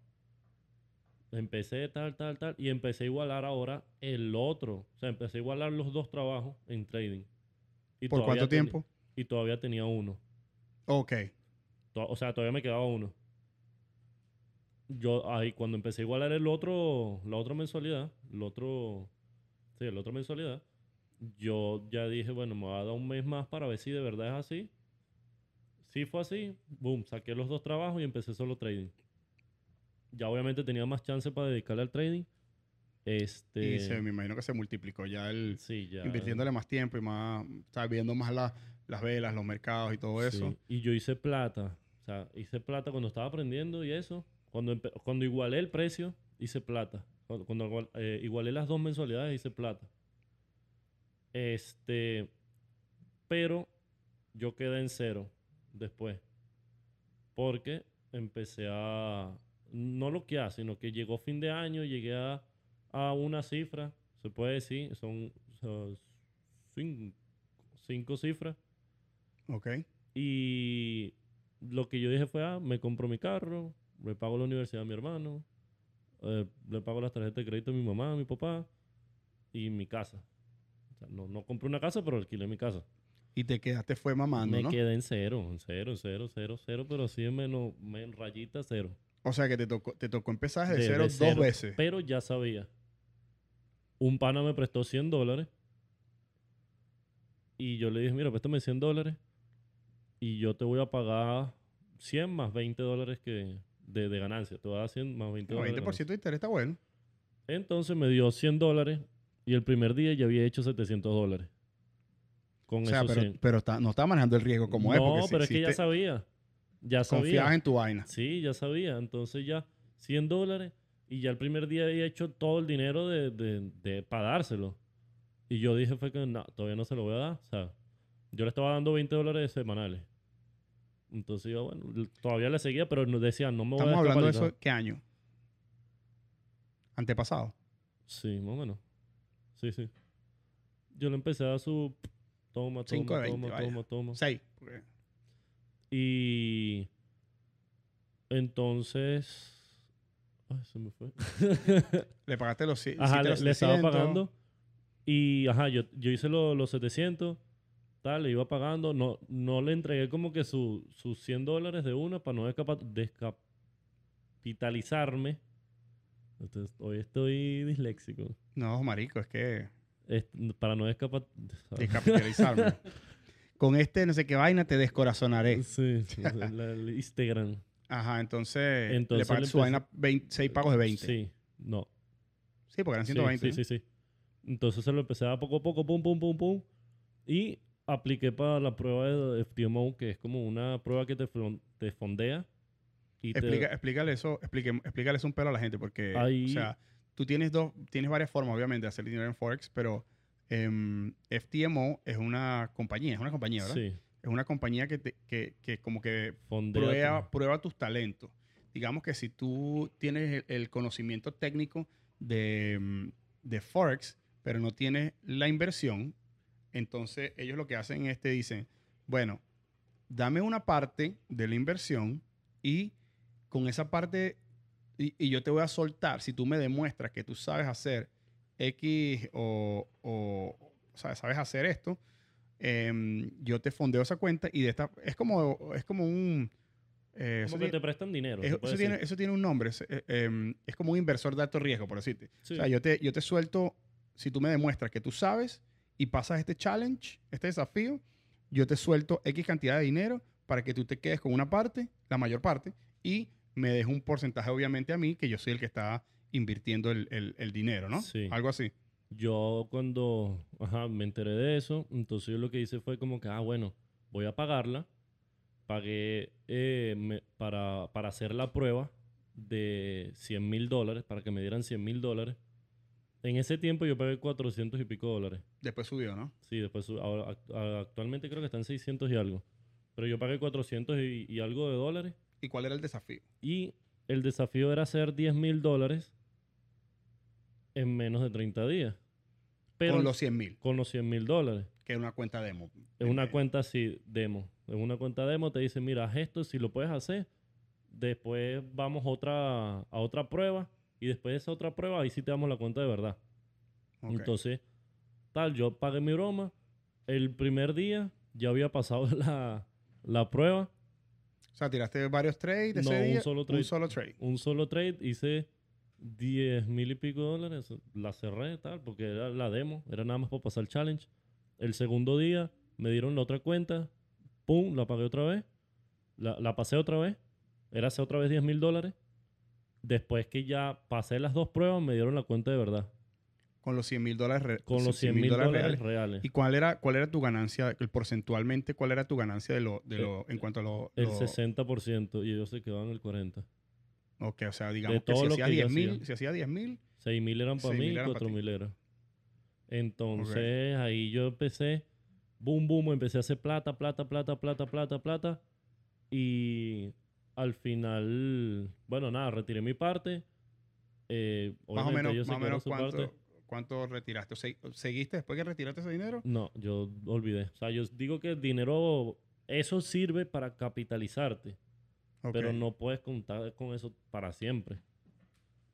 Empecé tal, tal, tal, y empecé a igualar ahora el otro. O sea, empecé a igualar los dos trabajos en trading. Y ¿Por cuánto tiempo? Y todavía tenía uno. Ok. To- O sea, todavía me quedaba uno. Yo ahí cuando empecé a igualar el otro, la otra mensualidad, el otro, sí, la otra mensualidad, yo ya dije, bueno, me va a dar un mes más para ver si de verdad es así. Si fue así, boom, saqué los dos trabajos y empecé solo trading. Ya obviamente tenía más chance para dedicarle al trading. Este, Y se, me imagino que se multiplicó ya el... sí, ya. Invirtiéndole más tiempo y más... Estás viendo más la- las velas, los mercados y todo eso. Y yo hice plata. O sea, hice plata cuando estaba aprendiendo y eso. Cuando, cuando igualé el precio, hice plata. Cuando, cuando eh, igualé las dos mensualidades, hice plata. Este. Pero yo quedé en cero después. Porque empecé a. No lo que hace, sino que llegó fin de año, llegué a, a una cifra, se puede decir, son, son cin- cinco cifras. Ok. Y lo que yo dije fue, ah, me compro mi carro, le pago la universidad a mi hermano, eh, le pago las tarjetas de crédito a mi mamá, a mi papá y mi casa. O sea, no, no compré una casa, pero alquilé mi casa. Y te quedaste fue mamando, me ¿no? quedé en cero, en cero, en cero, cero, cero, pero así en menos, men- rayita cero. O sea que te tocó, te tocó empezar desde Desde cero dos cero, veces. Pero ya sabía. Un pana me prestó 100 dólares. Y yo le dije, mira, préstame 100 dólares. Y yo te voy a pagar 100 más 20 dólares que de, de ganancia. Te voy a dar 100 más 20 No, dólares. de 20% de interés está bueno. Entonces me dio 100 dólares. Y el primer día ya había hecho 700 dólares. Con O sea, esos pero, 100. pero está, no está manejando el riesgo como no, es. Si- pero es si que ya sabía. Ya sabía. Confiabas en tu vaina. Sí, ya sabía. Entonces ya 100 dólares y ya el primer día había hecho todo el dinero de, de, de para dárselo. Y yo dije fue que no, todavía no se lo voy a dar. O sea, yo le estaba dando 20 dólares semanales. Entonces yo, bueno, todavía le seguía, pero nos decían, no me voy a. Estamos hablando de eso, ¿qué año? ¿Antepasado? Sí, más o menos. Sí, sí. Yo le empecé a dar su... Toma, toma, 5 de 20, toma, toma, toma. 6. Y... Entonces... Ay, se me fue. Le pagaste los Ajá, le, los le estaba 700. pagando. Y, ajá, yo, yo hice lo- los 700, tal, le iba pagando. No, no le entregué como que su- sus 100 dólares de una para no descapitalizarme. Entonces, hoy estoy disléxico. No, marico, es que Es- para no descapitalizarme. Con este no sé qué vaina te descorazonaré. Sí, sí, el Instagram. Ajá, entonces, Entonces le pagaste le su vaina 20 seis pagos de 20. Sí, Sí, no. porque eran Sí, 120. Sí, sí, sí. Entonces se lo empecé a poco a poco, pum, pum, pum, pum. Y apliqué para la prueba de FTMO, que es como una prueba que te, te fondea. Y te- Explica, explícale eso, explique, explícale eso un pelo a la gente, porque, Ahí- o sea, tú tienes dos, tienes varias formas, obviamente, de hacer dinero en Forex, pero em, FTMO es una compañía, es una compañía, ¿verdad? Sí, Es una compañía que, te- que, que como que prueba, prueba tus talentos. Digamos que si tú tienes el, el conocimiento técnico de, mm, de Forex, pero no tienes la inversión, entonces ellos lo que hacen es te dicen, bueno, dame una parte de la inversión y con esa parte, y, y yo te voy a soltar, si tú me demuestras que tú sabes hacer X o, o, o sea, sabes hacer esto, em, yo te fondeo esa cuenta y de esta, es como, es como un... eh, eso Como que tiene- te prestan dinero. es- eso, tiene, eso tiene un nombre, es, eh, em, es como un inversor de alto riesgo, por decirte. Sí. O sea, yo te, yo te suelto, si tú me demuestras que tú sabes y pasas este challenge, este desafío, yo te suelto X cantidad de dinero para que tú te quedes con una parte, la mayor parte, y me dejes un porcentaje, obviamente, a mí, que yo soy el que está invirtiendo el, el- el dinero, ¿no? Sí. Algo así. Yo cuando ajá, me enteré de eso, entonces yo lo que hice fue como que, ah, bueno, voy a pagarla. Pagué eh, me- para, para hacer la prueba de 100 mil dólares, para que me dieran 100 mil dólares. En ese tiempo yo pagué 400 y pico dólares. Después subió, ¿no? Sí, después su- ahora, act- a- actualmente creo que están 600 y algo. Pero yo pagué 400 y, y algo de dólares. ¿Y cuál era el desafío? Y el desafío era hacer 10 mil dólares en menos de 30 días. Pero con los 100 mil, con los 100 mil dólares. que es una cuenta demo. En una cuenta así, demo. En una cuenta demo te dice, mira, haz esto, si lo puedes hacer. Después vamos otra, a otra prueba. Y después de esa otra prueba, ahí sí te damos la cuenta de verdad. Entonces, tal, yo pagué mi broma. El primer día ya había pasado la, la prueba. O sea, tiraste varios trades de No, ese un día. solo trade. Un solo trade. Un solo trade, hice 10 mil y pico dólares. La cerré, tal, porque era la demo. Era nada más para pasar el challenge. El segundo día me dieron la otra cuenta. Pum, la pagué otra vez. La, la pasé otra vez. Era hacer otra vez 10 mil dólares. Después que ya pasé las dos pruebas, me dieron la cuenta de verdad. Con los 100 mil dólares re- Con los 100 mil dólares reales. reales. ¿Y cuál era, cuál era tu ganancia, el porcentualmente, cuál era tu ganancia de lo, de Eh, lo, en cuanto a lo... El lo- 60% y ellos se quedaban el 40%. Ok, o sea, digamos que todo si lo hacías que yo 10 mil, hacía. si hacía 10 mil, 6 mil eran para 6.000 mí y eran pa' 4 ti. mil eran. Entonces ahí yo empecé, boom, boom, empecé a hacer plata, plata, plata, plata, plata, plata. Y al final, bueno, nada, retiré mi parte. Eh, más o menos, más menos cuánto, parte. cuánto retiraste. ¿Seguiste después que retiraste ese dinero? No, yo olvidé. O sea, yo digo que el dinero, eso sirve para capitalizarte. Pero no puedes contar con eso para siempre.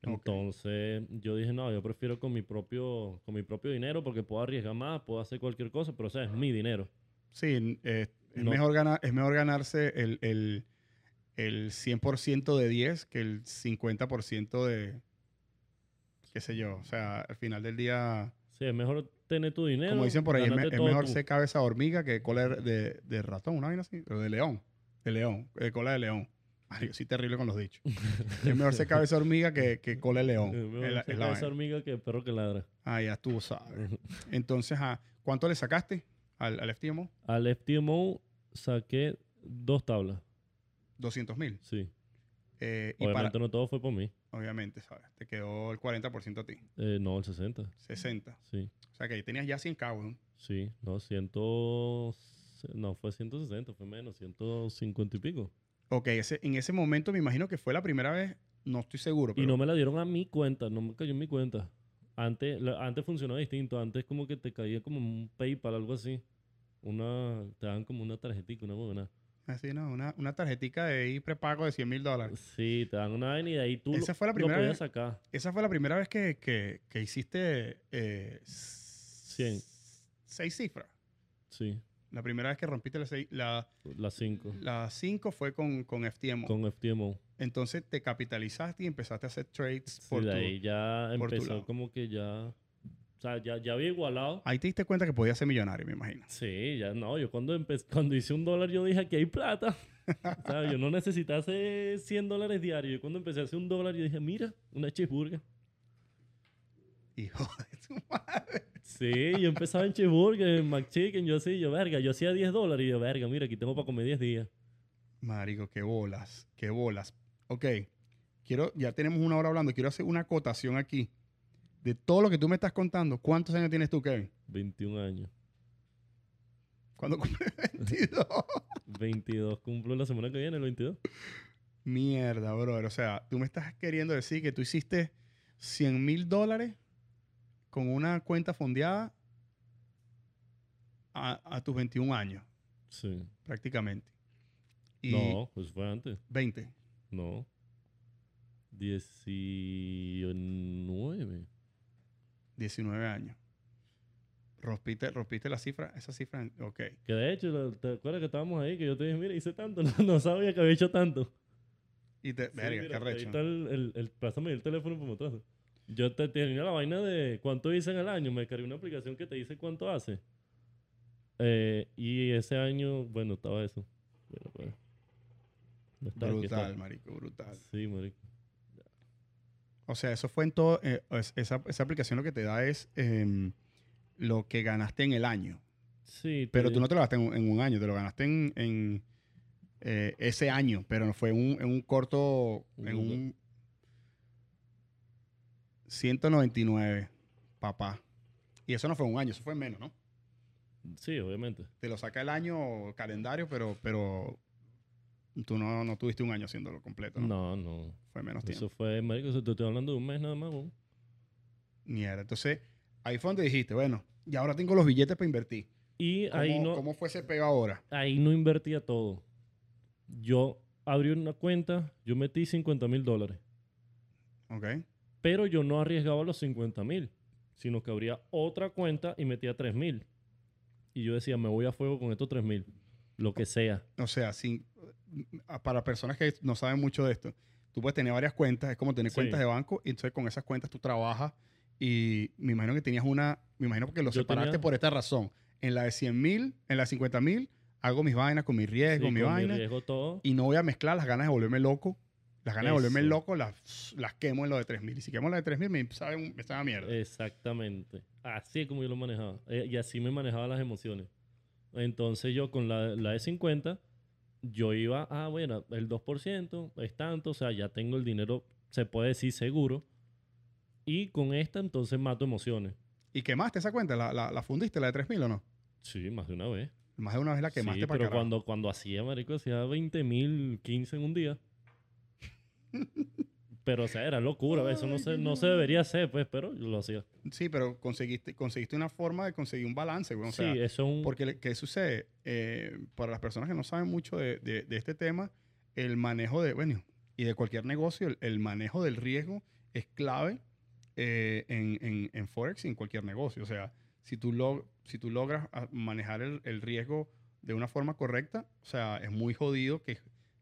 Entonces yo dije, no, yo prefiero con mi propio con mi propio dinero porque puedo arriesgar más, puedo hacer cualquier cosa, pero o sea, es mi dinero. Sí, eh, es, No. mejor ganar, es mejor ganarse el, el, el 100% de 10 que el 50% de, qué sé yo. O sea, al final del día, Sí, es mejor tener tu dinero. como dicen por ahí, es, me- mejor tú. ser cabeza de hormiga que cola de, de ratón, una vaina así, o de león. De león, de cola de león. Yo soy terrible con los dichos. es mejor ser cabeza hormiga que, que cola de león. Es mejor Es ser la cabeza vaina. hormiga que perro que ladra. Ah, ya tú sabes. Entonces, ah, ¿cuánto le sacaste al, al FTMO? Al FTMO saqué dos tablas, 200 mil. sí. Eh, y para, Obviamente no todo fue por mí. obviamente, ¿sabes? Te quedó el 40% a ti. Eh, no, el 60. 60. Sí, O sea que ahí tenías ya 100 k weón. sí. No, 100... No, fue 160, fue menos, 150 y pico. Ok, ese, en ese momento me imagino que fue la primera vez, no estoy seguro, Y no me la dieron a mi cuenta, no me cayó en mi cuenta. Antes, la- antes funcionaba distinto. Antes como que te caía como un PayPal, algo así. Una, te daban como una tarjetita, una buena. así, ¿no? Una, una tarjetica de ahí prepago de 100 mil dólares. Sí, te dan una vaina y de ahí tú Esa fue la lo primera podías vez. sacar. Esa fue la primera vez que, que, que hiciste eh, 100. seis cifras. Sí, La primera vez que rompiste la seis- la, las 5. la 5 fue con, con FTMO. Con FTMO. Entonces te capitalizaste y empezaste a hacer trades Sí, por de tu- ahí ya empezó como que ya... O sea, ya, ya había igualado. Ahí te diste cuenta que podías ser millonario, me imagino. Sí, ya no. Yo cuando, cuando hice un dólar yo dije, aquí hay plata. o sea, yo no necesitaba hacer 100 dólares diarios. Yo cuando empecé a hacer un dólar yo dije, mira, una cheeseburger. Hijo de tu madre. Sí, yo empezaba en cheeseburger, en McChicken, yo así, yo verga, yo hacía 10 dólares y yo verga, mira, aquí tengo para comer 10 días. Marico, qué bolas, qué bolas. Ok, quiero, ya tenemos una hora hablando, quiero hacer una acotación aquí. De todo lo que tú me estás contando, ¿cuántos años tienes tú, Kevin? 21 años. ¿Cuándo cumples 22? 22, cumplo la semana que viene, el 22. Mierda, brother. O sea, tú me estás queriendo decir que tú hiciste 100 mil dólares con una cuenta fondeada a, a tus 21 años, Sí. prácticamente. Y No, pues fue antes. 20. No. 19. 19 años. Rompiste, rompiste la cifra, esa cifra, ok. Que de hecho, ¿te acuerdas que estábamos ahí? Que yo te dije, mira, hice tanto. No, no sabía que había hecho tanto. Y te, Sí, verga, mira, qué ahí arrecho. está el, el, el- pásame el teléfono para mostrarte. Yo te tenía la vaina de cuánto hice en el año. Me cargué una aplicación que te dice cuánto hace. Eh, y ese año, bueno, estaba eso. Pues. No. Brutal, marico, brutal. Sí, marico. O sea, eso fue en todo. eh, es- esa, esa aplicación lo que te da es em, lo que ganaste en el año. Sí, Pero tú no te lo ganaste en, un- en un año, te lo ganaste en, en, eh, ese año, pero no fue un, en un corto. En Un- un. 199, papá. Y eso no fue un año, eso fue menos, ¿no? Sí, obviamente. Te lo saca el año calendario, pero, pero tú no, no tuviste un año haciéndolo completo, ¿no? No, no. Fue menos tiempo. Eso fue, marico, te estoy hablando de un mes nada más. weón. Mierda. Entonces, ahí fue donde dijiste, bueno, y ahora tengo los billetes para invertir. Y ¿Cómo, ahí no, ¿Cómo fue ese pego ahora? ahí no invertía todo. Yo abrí una cuenta, yo metí 50 mil dólares. Ok. Pero yo no arriesgaba los 50 mil, sino que abría otra cuenta y metía 3 mil. Y yo decía, me voy a fuego con estos 3 mil, lo que sea. O sea, sin, para personas que no saben mucho de esto, tú puedes tener varias cuentas, es como tener Sí. cuentas de banco, y entonces con esas cuentas tú trabajas y me imagino que tenías una, me imagino porque lo Yo separaste tenía- por esta razón. En la de 100 mil, en la de 50 mil, hago mis vainas con mi riesgo, Sí, mi con vaina, riesgo todo. y no voy a mezclar las ganas de volverme loco. Las ganas de volverme Eso. loco las, las quemo en lo de 3000. Y si quemo la de 3000 me sabe, un- me sabe a mierda. Exactamente. Así es como yo lo manejaba. Eh, y así me manejaba las emociones. Entonces yo con la, la de 50, yo iba, ah, bueno, el 2% es tanto, o sea, ya tengo el dinero, se puede decir seguro. Y con esta entonces mato emociones. ¿Y quemaste esa cuenta? ¿La, la, la fundiste, la de 3000 o no? Sí, más de una vez. Más de una vez la quemaste sí, para pero carajo. cuando, cuando hacía, marico, hacía 20 mil, 15 en un día. Pero, o sea, era locura. Eso no se, no se debería hacer, pues, pero yo lo hacía. Sí, pero conseguiste, conseguiste una forma de conseguir un balance, güey. O sea, sí, eso es un... porque, ¿qué sucede? Eh, para las personas que no saben mucho de, de- de este tema, el manejo de, bueno, y de cualquier negocio, el, el manejo del riesgo es clave eh, en, en- en Forex y en cualquier negocio. O sea, si tú, log- si tú logras manejar el, el riesgo de una forma correcta, o sea, es muy jodido que,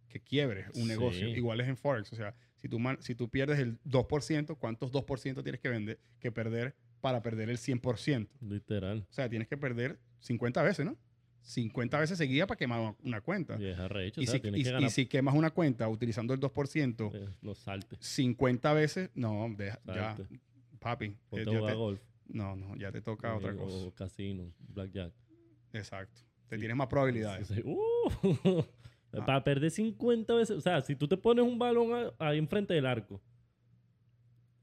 que quiebres un Sí. negocio. Igual es en Forex. O sea, si tú, man- si tú pierdes el 2%, ¿cuántos 2% tienes que, vender, que perder para perder el 100%? Literal. O sea, tienes que perder 50 veces, ¿no? 50 veces seguidas para quemar una- cuenta. Y es arrecho. Y, si, y- que y ganar si quemas una cuenta utilizando el 2%, eh, los saltes. 50 veces, no, deja- ya, Salte. papi. eh, ya te- golf. no, no, ya te toca otra eh, cosa. O casino, blackjack. Exacto. Te Sí. tienes más probabilidades. Sí, uh, Ah. Para perder 50 veces. O sea, si tú te pones un balón ahí enfrente del arco,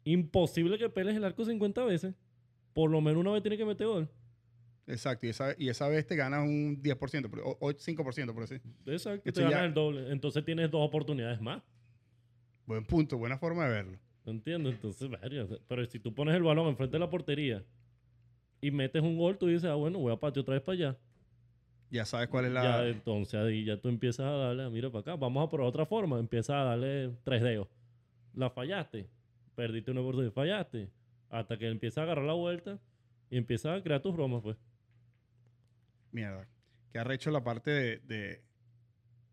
imposible que peles el arco 50 veces. Por lo menos una vez tiene que meter gol. Exacto. Y esa, y esa vez te ganas un 10%, por- o, o 5%, por así. Exacto. Te Esto ya- ganas el doble. Entonces tienes dos oportunidades más. Buen punto, buena forma de verlo. ¿Entiendes? Entonces, pero si tú pones el balón enfrente de la portería y metes un gol, tú dices, ah, bueno, voy a patear otra vez para allá. Ya sabes cuál es la... Ya, entonces ahí ya tú empiezas a darle, mira para acá, vamos a probar otra forma. Empiezas a darle tres dedos. La fallaste, perdiste una oportunidad, fallaste. Hasta que empiezas a agarrar la vuelta y empiezas a crear tus bromas, pues. Mierda. Que arrecho la parte de, de,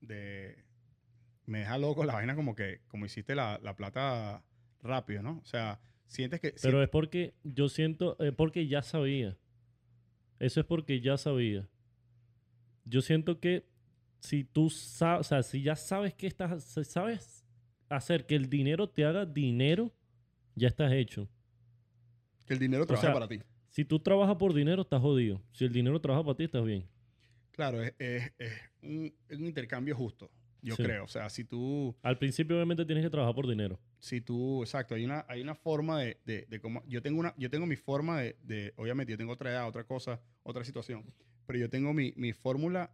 de- Me deja loco la vaina como que... Como hiciste la, la plata rápido, ¿no? O sea, sientes que... Pero es porque yo siento, es porque ya sabía. Eso es porque ya sabía. Yo siento que si tú sabes, o sea, si ya sabes que estás, sabes hacer que el dinero te haga dinero, ya estás hecho. que el dinero trabaja sea, para ti. Si tú trabajas por dinero, estás jodido. Si el dinero trabaja para ti, estás bien. Claro, es, es- es un, intercambio justo, yo Sí. creo. O sea, si tú, Al principio, obviamente, tienes que trabajar por dinero. si tú, exacto, hay una, hay una forma de, de, de cómo, yo tengo una, yo tengo mi forma de, de- obviamente yo tengo otra edad, otra cosa, otra situación, pero yo tengo mi, mi fórmula,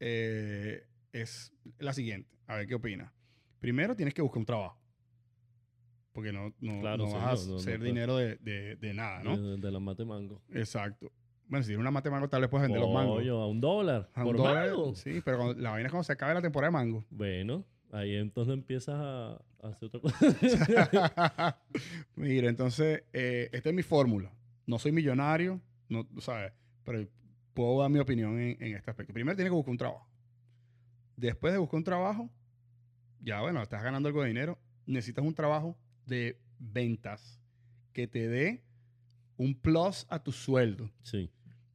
eh, es la siguiente, a ver qué opinas. Primero tienes que buscar un trabajo, porque no, no, Claro, no sí, vas a no, hacer dinero de, de- de nada, ¿no? De, de la mate mango. Exacto. Bueno, si tienes una mate mango, tal vez puedes vender los mangos. A un dólar. A un dólar, mango. Sí, pero cuando- la vaina es cuando se acabe la temporada de mango. Bueno, ahí entonces empiezas a, a hacer otra cosa. Mira, entonces, eh, esta es mi fórmula. No soy millonario, no, ¿sabes? Pero puedo dar mi opinión en, en este aspecto. Primero tienes que buscar un trabajo. Después de buscar un trabajo, ya bueno, estás ganando algo de dinero, necesitas un trabajo de ventas que te dé un plus a tu sueldo. Sí.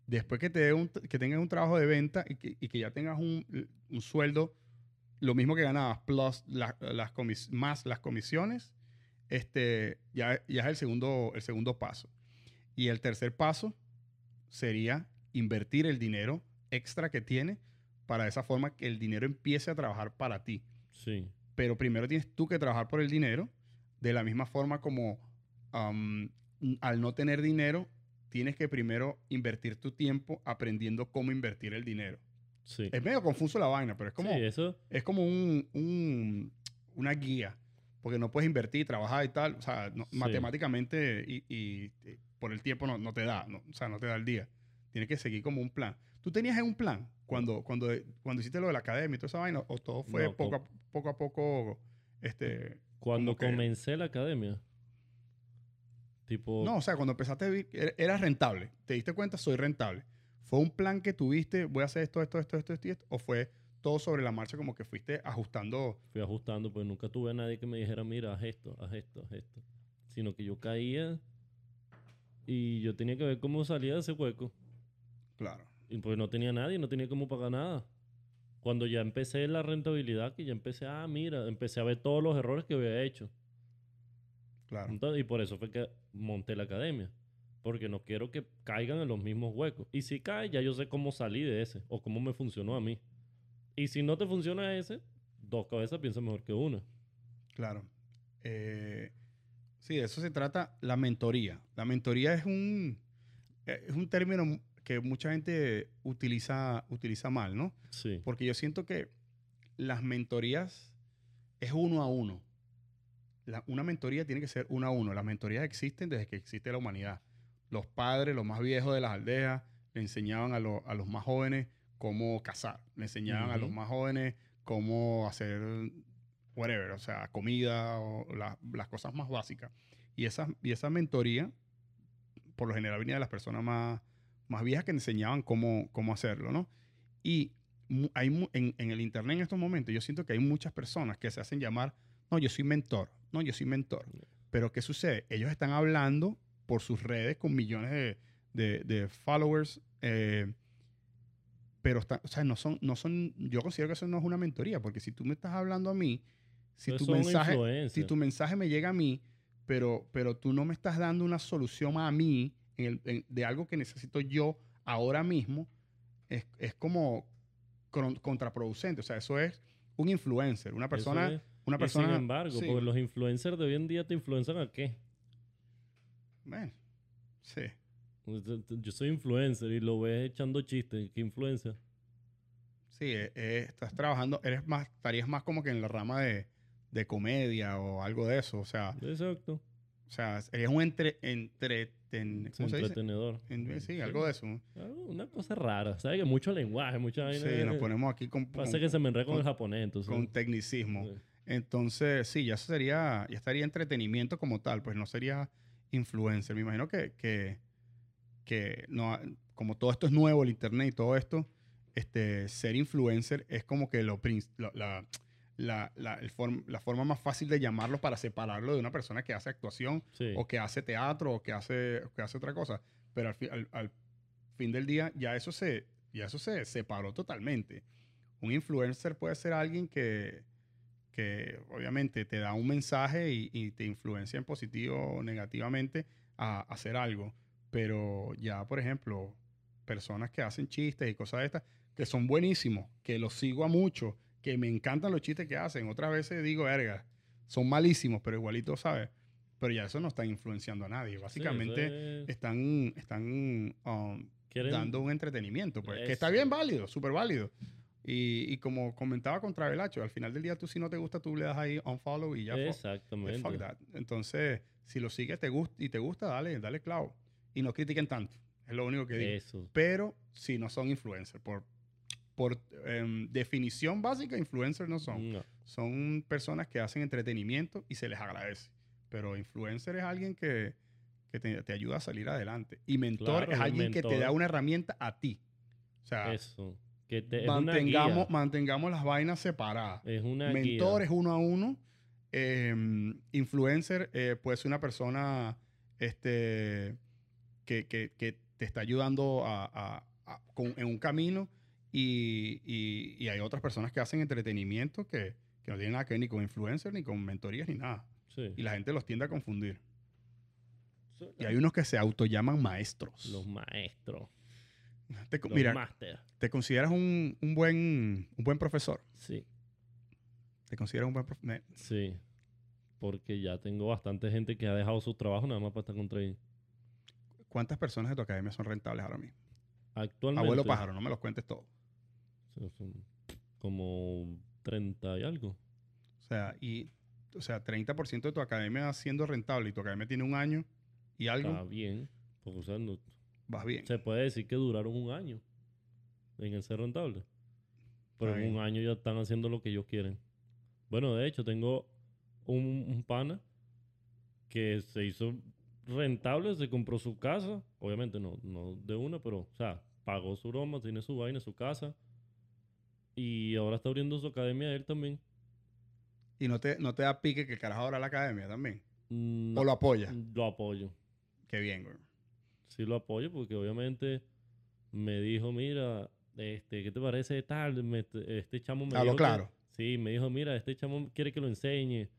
Después que, te dé un, que tengas un trabajo de venta y que, y que ya tengas un, un sueldo, lo mismo que ganabas, plus la- las comis- más las comisiones, este, ya, ya es el segundo, el segundo paso. Y el tercer paso sería invertir el dinero extra que tienes para esa forma que el dinero empiece a trabajar para ti. Sí. Pero primero tienes tú que trabajar por el dinero, de la misma forma como al no tener dinero, tienes que primero invertir tu tiempo aprendiendo cómo invertir el dinero. Sí. Es medio confuso la vaina, pero es como, Sí, eso. es como un, un- una guía, porque no puedes invertir, trabajar y tal, o sea, no- Sí. matemáticamente y, y, eh, por el tiempo no, no te da, no, o sea, no te da el día. Tienes que seguir como un plan. ¿Tú tenías un plan cuando, cuando, cuando hiciste lo de la academia y toda esa vaina? ¿O todo fue No, poco, a, poco a poco, este... Cuando que- comencé la academia, tipo, No, o sea, cuando empezaste er- eras rentable. Te diste cuenta, soy rentable. ¿Fue un plan que tuviste, voy a hacer esto, esto, esto, esto, esto, esto? ¿O fue todo sobre la marcha como que fuiste ajustando? fui ajustando, pues nunca tuve a nadie que me dijera, mira, haz esto, haz esto, haz esto. Sino que yo caía y yo tenía que ver cómo salía de ese hueco. Claro. Y pues no tenía nadie, no tenía cómo pagar nada. Cuando ya empecé la rentabilidad, que ya empecé, ah, mira, empecé a ver todos los errores que había hecho. Claro. Entonces, y por eso fue que monté la academia. Porque no quiero que caigan en los mismos huecos. Y si cae, ya yo sé cómo salí de ese o cómo me funcionó a mí. Y si no te funciona ese, dos cabezas piensan mejor que una. Claro. Eh, sí, de eso se trata la mentoría. La mentoría es un, es un término que mucha gente utiliza, utiliza mal, ¿no? Sí. Porque yo siento que las mentorías es uno a uno. La- una mentoría tiene que ser uno a uno. Las mentorías existen desde que existe la humanidad. Los padres, los más viejos de las aldeas, le enseñaban a, lo- a los más jóvenes cómo cazar. Le enseñaban a los más jóvenes cómo hacer whatever, o sea, comida o la- las cosas más básicas. Y esa, y esa mentoría, por lo general, venía de las personas más, más viejas que enseñaban cómo, cómo hacerlo, ¿no? Y hay en, en el internet en estos momentos, yo siento que hay muchas personas que se hacen llamar, no, yo soy mentor, no, yo soy mentor. Pero ¿qué sucede? Ellos están hablando por sus redes con millones de, de- de followers, eh, pero está- o sea, no son, no son, yo considero que eso no es una mentoría, porque si tú me estás hablando a mí, si tu mensaje, si tu mensaje me llega a mí, pero, pero tú no me estás dando una solución a mí en el- en- de algo que necesito yo ahora mismo, es, es como contraproducente. O sea, eso es un influencer, una persona, es. una persona. sin embargo, sí, porque los influencers de hoy en día te influencian a qué? bueno, sí. Yo soy influencer y lo ves echando chistes. ¿Qué influencia? Sí, eh, eh, estás trabajando, eres más, estarías más como que en la rama de, de comedia o algo de eso. O sea, Exacto. o sea, serías un entre, entreten, Es ¿cómo se dice? entretenedor. En- sí, algo de eso. ¿no? Algo- Una cosa rara. ¿Sabes? Que mucho lenguaje, mucha vaina. Sí, nos ponemos aquí con, Pasa con- que se me enreda con, con- el japonés, entonces. con tecnicismo. Sí. Entonces, sí, ya eso sería, ya estaría entretenimiento como tal, pues no sería influencer. Me imagino que, que, que no, como todo esto es nuevo, el internet y todo esto, este, ser influencer es como que lo, lo- la, la, la, el form- la forma más fácil de llamarlo para separarlo de una persona que hace actuación Sí. o que hace teatro o que hace, que hace otra cosa. Pero al, fi- al- al fin del día ya eso se, ya eso se separó totalmente. Un influencer puede ser alguien que, que obviamente te da un mensaje y, y te influencia en positivo o negativamente a, hacer algo. Pero ya, por ejemplo, personas que hacen chistes y cosas de estas, que son buenísimos, que los sigo a mucho, que me encantan los chistes que hacen. Otras veces digo, verga, son malísimos, pero igualito, ¿sabes? Pero ya eso no está influenciando a nadie. Sí, Básicamente es- están, están um, dando un entretenimiento, pues, que está bien válido, súper válido. Y, y como comentaba con Travelacho, al final del día tú si no te gusta, tú le das ahí unfollow y ya. Exactamente. Fuck that. Entonces, si lo sigues te gusta, y te gusta, dale, dale clavo. Y no critiquen tanto. Es lo único que digo. Eso. Pero si no son influencers. Por, por em, definición básica, influencers no son. No. Son personas que hacen entretenimiento y se les agradece. Pero influencer es alguien que, que te, te ayuda a salir adelante. Y mentor Claro, es alguien que te da una herramienta a ti. O sea, Eso. Que te, es una mantengamos, mantengamos las vainas separadas. Es una Mentor guía. es uno a uno. eh, influencer eh, puede ser una persona este, que, que- que te está ayudando a- a- a- con- en un camino y, y- y hay otras personas que hacen entretenimiento que, que no tienen nada que ver ni con influencer, ni con mentorías, ni nada. Sí. Y la gente los tiende a confundir. Y hay unos que se autollaman maestros. Los maestros. Te Los mira. ¿te consideras un, un buen, un buen profesor? Sí. ¿Te consideras un buen profesor? Sí. Porque ya tengo bastante gente que ha dejado su trabajo nada más para estar con trading. ¿Cuántas personas de tu academia son rentables ahora mismo? Actualmente. Abuelo pájaro, no me los cuentes todo. Como 30 y algo. O sea, y, o sea, 30% de tu academia siendo rentable y tu academia tiene un año y algo, Está bien. Porque, o sea, no- vas bien. se puede decir que duraron un año en el ser rentable. Pero en un año ya están haciendo lo que ellos quieren. Bueno, de hecho, tengo un, un pana que se hizo rentable, se compró su casa. Obviamente no, no de una, pero, o sea, pagó su broma, tiene su vaina, su casa. Y ahora está abriendo su academia él también. Y no te, no te da pique que el carajo abra la academia también. Mm, O lo apoya. lo apoyo. Qué bien, güey. sí lo apoyo porque obviamente me dijo, mira, este, ¿qué te parece tal? Me- este chamo me Hablo dijo que- claro. sí, me dijo, mira, este chamo quiere que lo enseñe.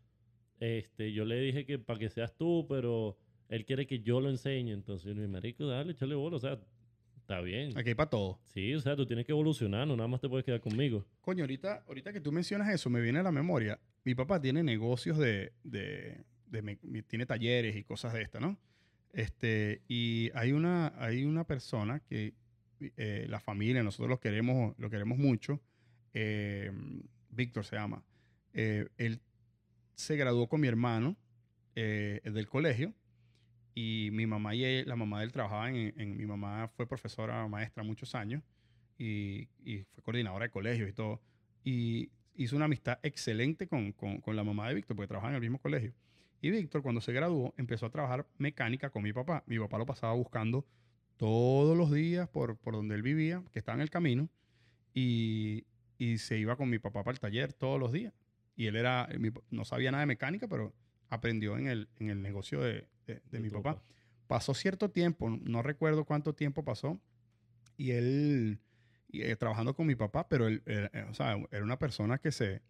Este, yo le dije que para que seas tú, pero él quiere que yo lo enseñe. Entonces, dije, marico, dale, échale bola, o sea, está bien. Aquí hay para todo. Sí, o sea, tú tienes que evolucionar, no nada más te puedes quedar conmigo. Coño, ahorita, ahorita que tú mencionas eso, me viene a la memoria. Mi papá tiene negocios de, de, de mi- tiene talleres y cosas de esta, ¿no? Este, y hay una, hay una persona que eh, la familia, nosotros lo queremos, lo queremos mucho. eh, Víctor se llama. Eh, él se graduó con mi hermano eh, del colegio y mi mamá y él- la mamá de él trabajaban en, en- mi mamá fue profesora maestra muchos años y, y fue coordinadora de colegios y todo. Y hizo una amistad excelente con, con- con la mamá de Víctor, porque trabajaban en el mismo colegio. Y Víctor, cuando se graduó, empezó a trabajar mecánica con mi papá. Mi papá lo pasaba buscando todos los días por, por donde él vivía, que estaba en el camino, y, y se iba con mi papá para el taller todos los días. Y él era, no sabía nada de mecánica, pero aprendió en el, en el negocio de, de- de mi papá. Pasó cierto tiempo, no recuerdo cuánto tiempo pasó, y él, y, eh, trabajando con mi papá, pero él, era- eh, o sea, era una persona que se,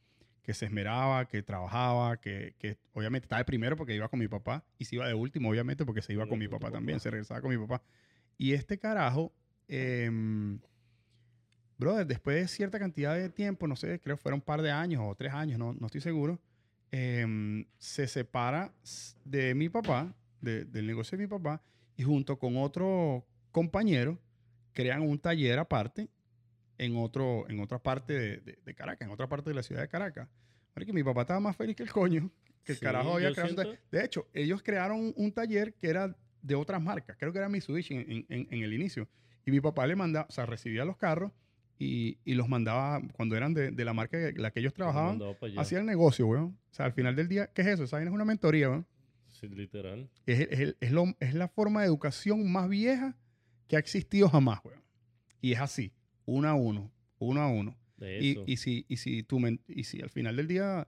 que se esmeraba, que trabajaba, que, que obviamente estaba de primero porque iba con mi papá, y se iba de último, obviamente, porque se iba con mi papá también, papá. se regresaba con mi papá. Y este carajo, em, brother, después de cierta cantidad de tiempo, no sé, creo que fueron un par de años o tres años, no, no estoy seguro, em, se separa de mi papá, de- del negocio de mi papá, y junto con otro compañero crean un taller aparte en, otro, en otra parte de, de- de Caracas, en otra parte de la ciudad de Caracas. que mi papá estaba más feliz que el coño, que el Sí, carajo había creado un De hecho, ellos crearon un, taller que era de otras marcas, creo que era Mitsubishi en, en- el inicio. Y mi papá le mandaba, o sea, recibía los carros y, y los mandaba, cuando eran de, de la marca que, la que ellos trabajaban, hacía el negocio, weón. O sea, al final del día, ¿qué es eso? Esa es una mentoría, weón. Sí, literal. Es, es, es lo- es la forma de educación más vieja que ha existido jamás, weón. Y es así, uno a uno, uno a uno. De Y, eso. y, si, y, si tu y si al final del día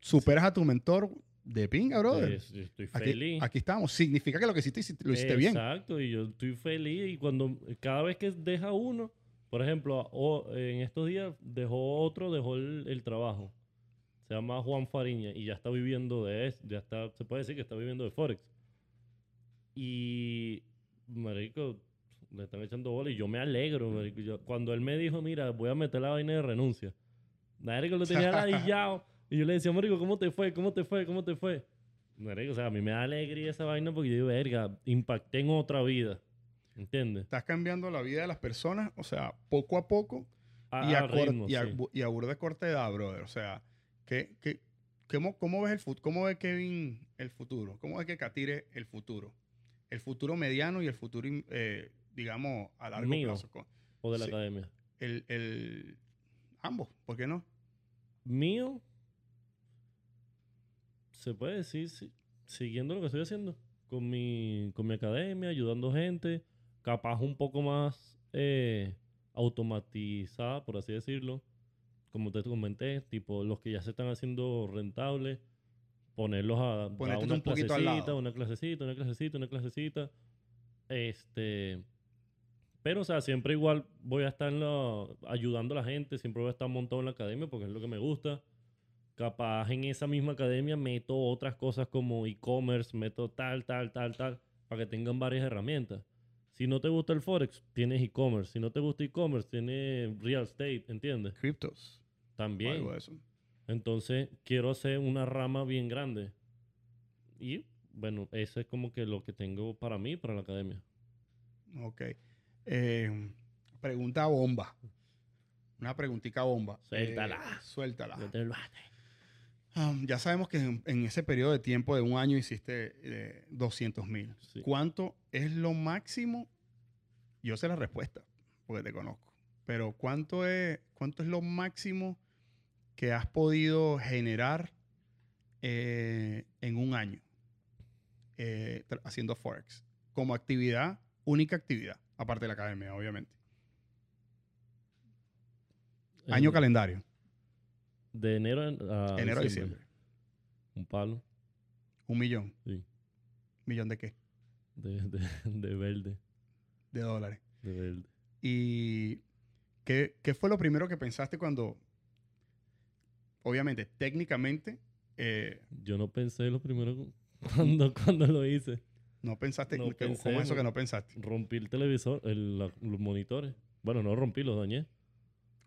superas a tu mentor de pinga, brother. yo estoy Aquí, feliz. aquí estamos. Significa que lo que hiciste, lo hiciste bien. Exacto, y yo estoy feliz. Y cuando cada vez que deja uno, por ejemplo, en estos días dejó otro, dejó el, el trabajo. Se llama Juan Fariña y ya está viviendo de eso. Ya está, se puede decir que está viviendo de Forex. Y, marico, le están echando bola y yo me alegro, marico. Yo- cuando él me dijo, mira, voy a meter la vaina de renuncia. Marico, lo tenía ladillado. Y yo le decía, marico, ¿cómo te fue? ¿Cómo te fue? ¿Cómo te fue? Marico, o sea, a mí me da alegría esa vaina porque yo digo, verga, impacté en otra vida. ¿Entiendes? Estás cambiando la vida de las personas, o sea, poco a poco A, y, a ritmo, y, a, sí. y a burda corta edad, brother. O sea, ¿qué, qué, cómo, cómo ves el fut- ¿cómo ve Kevin el futuro? ¿Cómo ve que Catire el futuro? El futuro mediano y el futuro, eh, digamos, a largo Mío. plazo. O de la sí. academia. El, el- ambos, ¿por qué no? Mío, se puede decir, sí, siguiendo lo que estoy haciendo. con mi, con mi academia, ayudando gente, capaz un poco más eh, automatizada, por así decirlo, como te comenté, tipo los que ya se están haciendo rentables, ponerlos a, una un poquito al clasecita, lado. una clasecita, una clasecita, una clasecita. Este, pero, o sea, siempre igual voy a estar en la- ayudando a la gente, siempre voy a estar montado en la academia porque es lo que me gusta. Capaz en esa misma academia meto otras cosas como e-commerce, meto tal, tal, tal, tal, para que tengan varias herramientas. Si no te gusta el Forex, tienes e-commerce. Si no te gusta e-commerce, tienes real estate, ¿entiendes? Cryptos. También. Algo de eso. Entonces, quiero hacer una rama bien grande. Y, bueno, eso es como que lo que tengo para mí, para la academia. Ok. Eh, pregunta bomba. Una preguntita bomba. Suéltala. Eh, suéltala. Te bate. Um, ya sabemos que en, en ese periodo de tiempo de un año hiciste eh, 200 mil. Sí. ¿Cuánto es lo máximo? Yo sé la respuesta, porque te conozco. Pero ¿cuánto es, cuánto es lo máximo que has podido generar eh, en un año eh, haciendo Forex? Como actividad, única actividad, aparte de la academia, obviamente. Año calendario, De enero a, a enero a diciembre. Un palo, Un millón. sí. ¿Millón de qué? De, de, de verde. De dólares. De verde. ¿Y qué, qué fue lo primero que pensaste cuando, obviamente, técnicamente, eh, Yo no pensé lo primero cuando, cuando lo hice. no pensaste, No que- pensé, ¿cómo es eso que no pensaste? Rompí el televisor, el- la- los monitores. Bueno, no rompí, los dañé.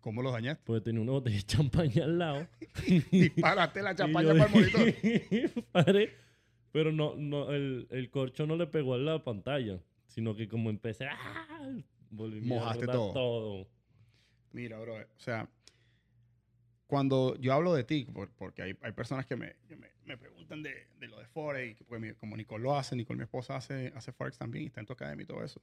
¿Cómo los dañaste? Pues tenía una botella de champaña al lado. Disparaste la champaña para el monitor. disparé, pero no, no, el, el corcho no le pegó a la pantalla, sino que como empecé, ¡ah! Mojaste todo. todo. Mira, bro, o sea, cuando yo hablo de ti, por- porque hay, hay personas que me, que me, me preguntan de, de lo de Forex, porque mi- como Nicole lo hace, Nicole, mi esposa, hace, hace Forex también, y está en tu academia y todo eso,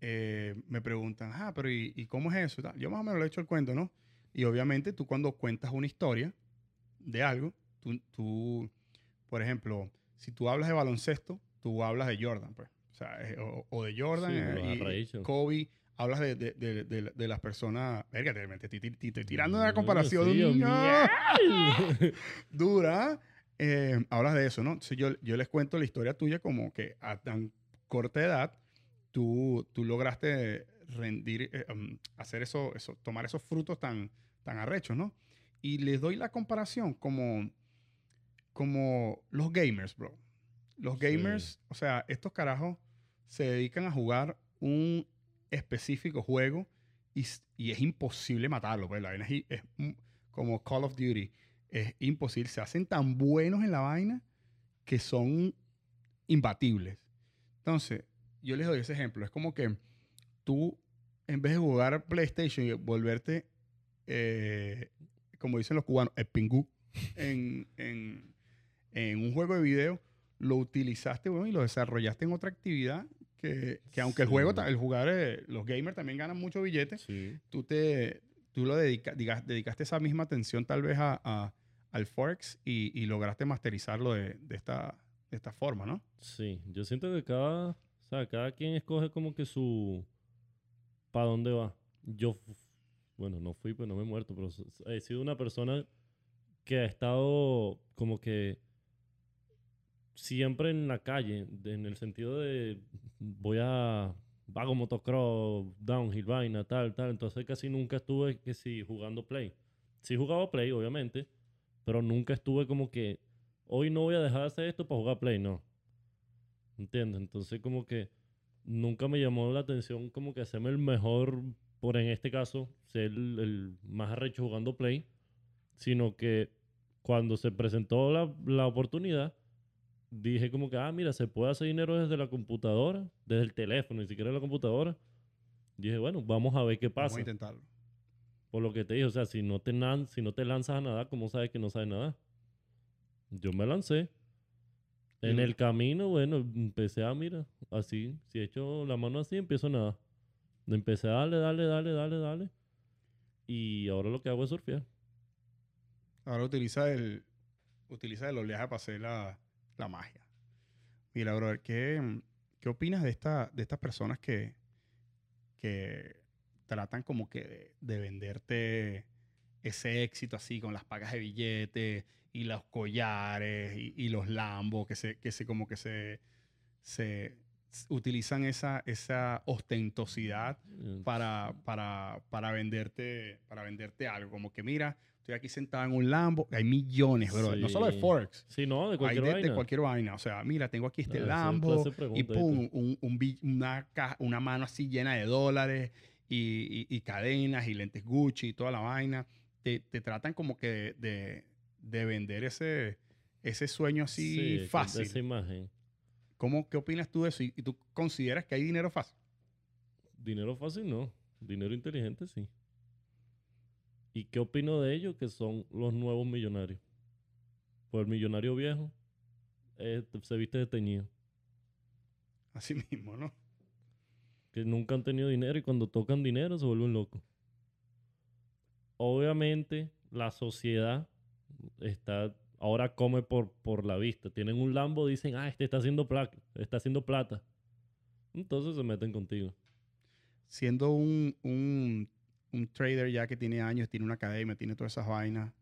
eh, me preguntan, ah, pero ¿y, y cómo es eso? Yo más o menos le he hecho el cuento, ¿no? Y obviamente tú cuando cuentas una historia de algo, tú, tú, por ejemplo, si tú hablas de baloncesto, tú hablas de Jordan, pues. O sea, o, o de Jordan Sí, eh, y. Kobe, hablas de, de, de, de- de las personas. Verga, te, te- te- te estoy tirando una Mm, comparación sí, mío. dura. eh, hablas de eso, ¿no? Entonces yo, yo les cuento la historia tuya como que a tan corta edad tú, tú lograste rendir, eh, um, hacer eso, eso, tomar esos frutos tan, tan arrechos, ¿no? Y les doy la comparación como, como los gamers, bro. Los Sí. gamers, o sea, estos carajos se dedican a jugar un específico juego y, es imposible matarlo. Pues la vaina es, como Call of Duty. Es imposible. Se hacen tan buenos en la vaina que son imbatibles. Entonces, yo les doy ese ejemplo. Es como que tú, en vez de jugar PlayStation y volverte, eh, como dicen los cubanos, el pingú en, en- en un juego de video, lo utilizaste bueno, y lo desarrollaste en otra actividad que, que aunque el juego, el jugar, eh, los gamers también ganan mucho billete, tú te tú lo dedica- diga- dedicaste esa misma atención tal vez a, a- al Forex y, y lograste masterizarlo de, de esta, de esta forma, ¿no? Sí, yo siento que cada, o sea, cada quien escoge como que su, para dónde va. Yo, bueno, no fui, pues no me he muerto, pero he sido una persona que ha estado como que siempre en la calle, en el sentido de voy a, hago motocross, downhill, vaina, tal, tal, entonces casi nunca estuve que sí jugando play. Sí jugaba play, obviamente, pero nunca estuve como que hoy no voy a dejar de hacer esto para jugar play, no. ¿Entiendes? Entonces como que nunca me llamó la atención como que hacerme el mejor, por en este caso, ser el, el más arrecho jugando play, sino que cuando se presentó la, la oportunidad, dije como que, ah, mira, se puede hacer dinero desde la computadora, desde el teléfono, ni siquiera la computadora. Dije, bueno, vamos a ver qué Vamos pasa. a intentarlo. Por lo que te dije, o sea, si no te, si no te lanzas a nada, ¿cómo sabes que no sabes nada? Yo me lancé. En el camino, bueno, empecé a, mira, así, si echo la mano así, empiezo nada. Empecé a darle, darle, darle, darle, darle. Y ahora lo que hago es surfear. Ahora utiliza el, utiliza el oleaje para hacer la, la magia. Mira, brother, ¿qué, qué opinas de, esta, de estas personas que, que tratan como que de, de venderte ese éxito así con las pagas de billetes y los collares y, y los lambos que se, que se como que se, se utilizan esa, esa ostentosidad Eh, para, para, para venderte para venderte algo como que mira estoy aquí sentado en un Lambo hay millones bro no solo de. Forex Sí, no, de hay cualquier de, de vaina. cualquier vaina o sea mira tengo aquí este Ah, Lambo de y pum, un, una, caja- una mano así llena de dólares y, y- y cadenas y lentes Gucci y toda la vaina. Te, te tratan como que de, de- de vender ese, ese sueño así Sí, fácil. Esa imagen. ¿Cómo, ¿Qué opinas tú de eso? ¿Y, y tú consideras que hay dinero fácil? Dinero fácil no. Dinero inteligente sí. ¿Y qué opino de ellos? Que son los nuevos millonarios. Pues el millonario viejo eh, se viste de teñido. Así mismo, ¿no? Que nunca han tenido dinero y cuando tocan dinero se vuelven locos. Obviamente la sociedad está ahora come por, por la vista. Tienen un Lambo, dicen, ah, este está haciendo, pla- está haciendo plata. Entonces se meten contigo. Siendo un, un, un trader ya que tiene años, tiene una academia, tiene todas esas vainas,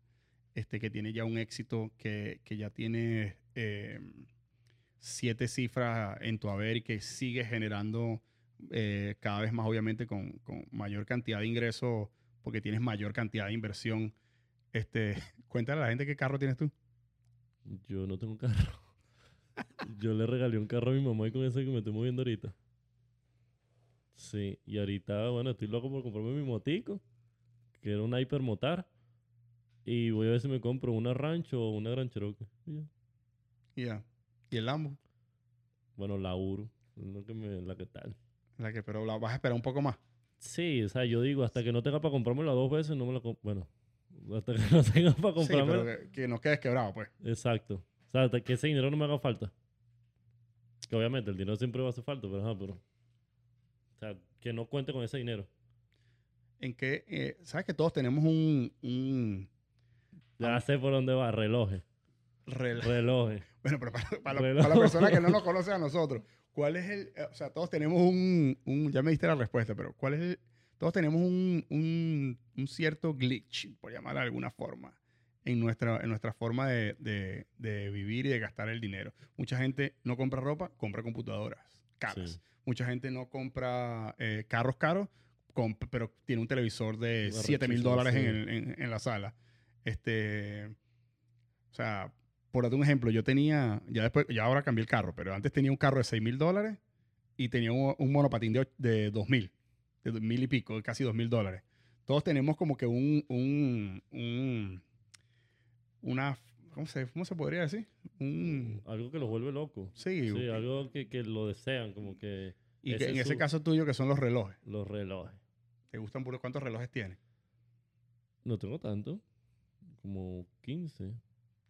este, que tiene ya un éxito, que, que ya tiene eh, siete cifras en tu haber y que sigue generando eh, cada vez más, obviamente, con, con mayor cantidad de ingresos, porque tienes mayor cantidad de inversión. Este, cuéntale a la gente qué carro tienes tú. Yo no tengo carro. Yo le regalé un carro a mi mamá y con ese que me estoy moviendo ahorita. Sí, y ahorita, bueno, estoy loco por comprarme mi motico, que era una hipermotar. Y voy a ver si me compro una rancho o una gran Cherokee. Ya. Y el Lambo, Bueno, la Uru, que me, la que tal. la que, pero la vas a esperar un poco más. Sí, o sea, yo digo, hasta que no tenga para comprármela dos veces, no me la. Bueno, hasta que no tenga para Sí, comprarme. pero que, que no quedes quebrado, pues. Exacto. O sea, hasta que ese dinero no me haga falta. Que obviamente el dinero siempre va a hacer falta, pero ajá, pero. Sea, que no cuente con ese dinero. En que, eh, ¿sabes que todos tenemos un, un Ya sé por dónde va, relojes. rel- Relojes. Bueno, pero para, para Reloj. para la persona que no nos conoce a nosotros, ¿cuál es el, eh, o sea, todos tenemos un, un- ya me diste la respuesta, pero ¿cuál es el, todos tenemos un, un- un cierto glitch, por llamarlo de alguna forma, en nuestra, en nuestra forma de, de- de vivir y de gastar el dinero. Mucha gente no compra ropa, compra computadoras caras. Sí. Mucha gente no compra eh, carros caros, comp- pero tiene un televisor de Arrechísimo, 7 mil dólares en, sí. el- en- en la sala. Este, o sea, por darte un ejemplo, yo tenía, ya después, ya ahora cambié el carro, pero antes tenía un carro de 6 mil dólares y tenía un, un monopatín de, de 2 mil, de dos mil y pico, casi 2 mil dólares. Todos tenemos como que un, un, un- una, ¿cómo se, ¿cómo se podría decir? Un, Algo que los vuelve locos. sí, Sí, algo que, que lo desean, como que y que en es ese su- caso tuyo que son los relojes. los relojes. ¿Te gustan puro? ¿Cuántos relojes tienes? No tengo tanto. Como 15.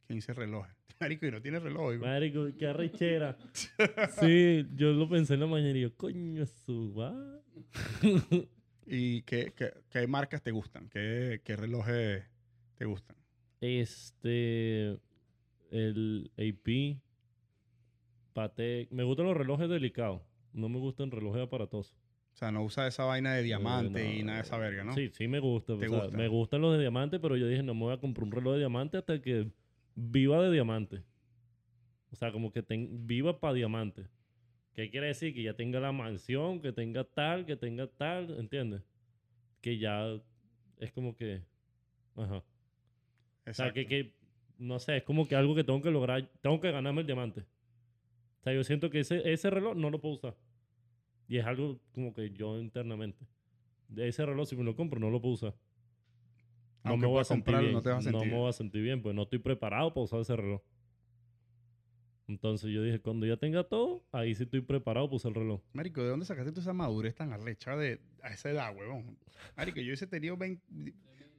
15 relojes. Marico, y no tienes reloj. hijo. Marico, qué arrechera. sí, yo lo pensé en la mañana y yo, coño, su va. ¿Y qué, qué, qué marcas te gustan? ¿Qué, qué relojes te gustan? Este. El AP. Patek. Me gustan los relojes delicados. No me gustan relojes aparatosos. O sea, no usa esa vaina de diamante Eh, y no, nada de esa verga, ¿no? Sí, sí me gusta. ¿Te o sea, gusta? Me gustan los de diamante, pero yo dije, no me voy a comprar un reloj de diamante hasta que viva de diamante. O sea, como que ten- viva para diamante. ¿Qué quiere decir? Que ya tenga la mansión, que tenga tal, que tenga tal, ¿entiendes? Que ya es como que... Ajá. O sea, que, que, no sé, es como que algo que tengo que lograr, tengo que ganarme el diamante. O sea, yo siento que ese, ese reloj no lo puedo usar. Y es algo como que yo internamente. De ese reloj, si me lo compro, no lo puedo usar. No Aunque me voy a sentir comprarlo, bien. no te vas a sentir me bien. voy a sentir bien, pues no estoy preparado para usar ese reloj. Entonces yo dije, cuando ya tenga todo, ahí sí estoy preparado para usar el reloj. Marico, ¿de dónde sacaste tú esa madurez tan arrecha de, a esa edad, huevón? Marico, yo hubiese tenido 20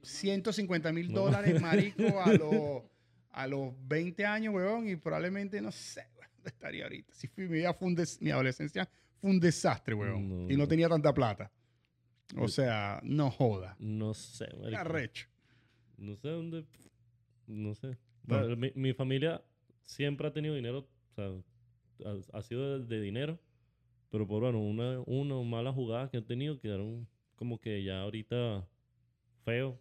150 mil dólares, marico, a los, a los 20 años, huevón, y probablemente, no sé, ¿dónde estaría ahorita? Si fui, mi vida fue un des- mi adolescencia fue un desastre, No, y no tenía tanta plata. O sea, no joda. No sé, marico. arrecho. No sé dónde. No sé. Mi, mi familia siempre ha tenido dinero. O sea, ha, ha sido de, de dinero. Pero por bueno, una, una mala jugada que han tenido quedaron como que ya ahorita feo.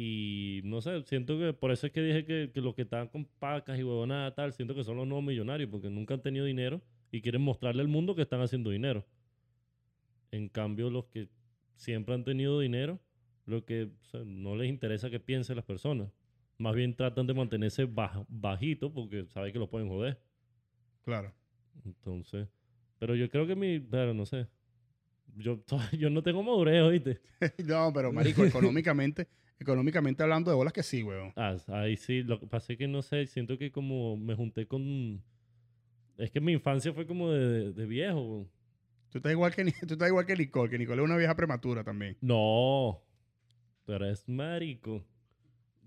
Y no sé, siento que por eso es que dije que, que los que están con pacas y huevonadas tal, siento que son los nuevos millonarios porque nunca han tenido dinero y quieren mostrarle al mundo que están haciendo dinero. En cambio, los que siempre han tenido dinero, lo que o sea, no les interesa que piensen las personas. Más bien tratan de mantenerse baj- bajito porque saben que lo pueden joder. Claro. Entonces, pero yo creo que mi, pero no sé. Yo, yo no tengo madurez, ¿oíste? no, pero marico, económicamente, económicamente hablando de bolas que sí, weón. Ah, ahí sí, lo que pasa es que no sé, siento que como me junté con... Es que mi infancia fue como de, de viejo. weón. Tú estás igual que tú estás igual que Nicole, que Nicole es una vieja prematura también. No, pero es marico.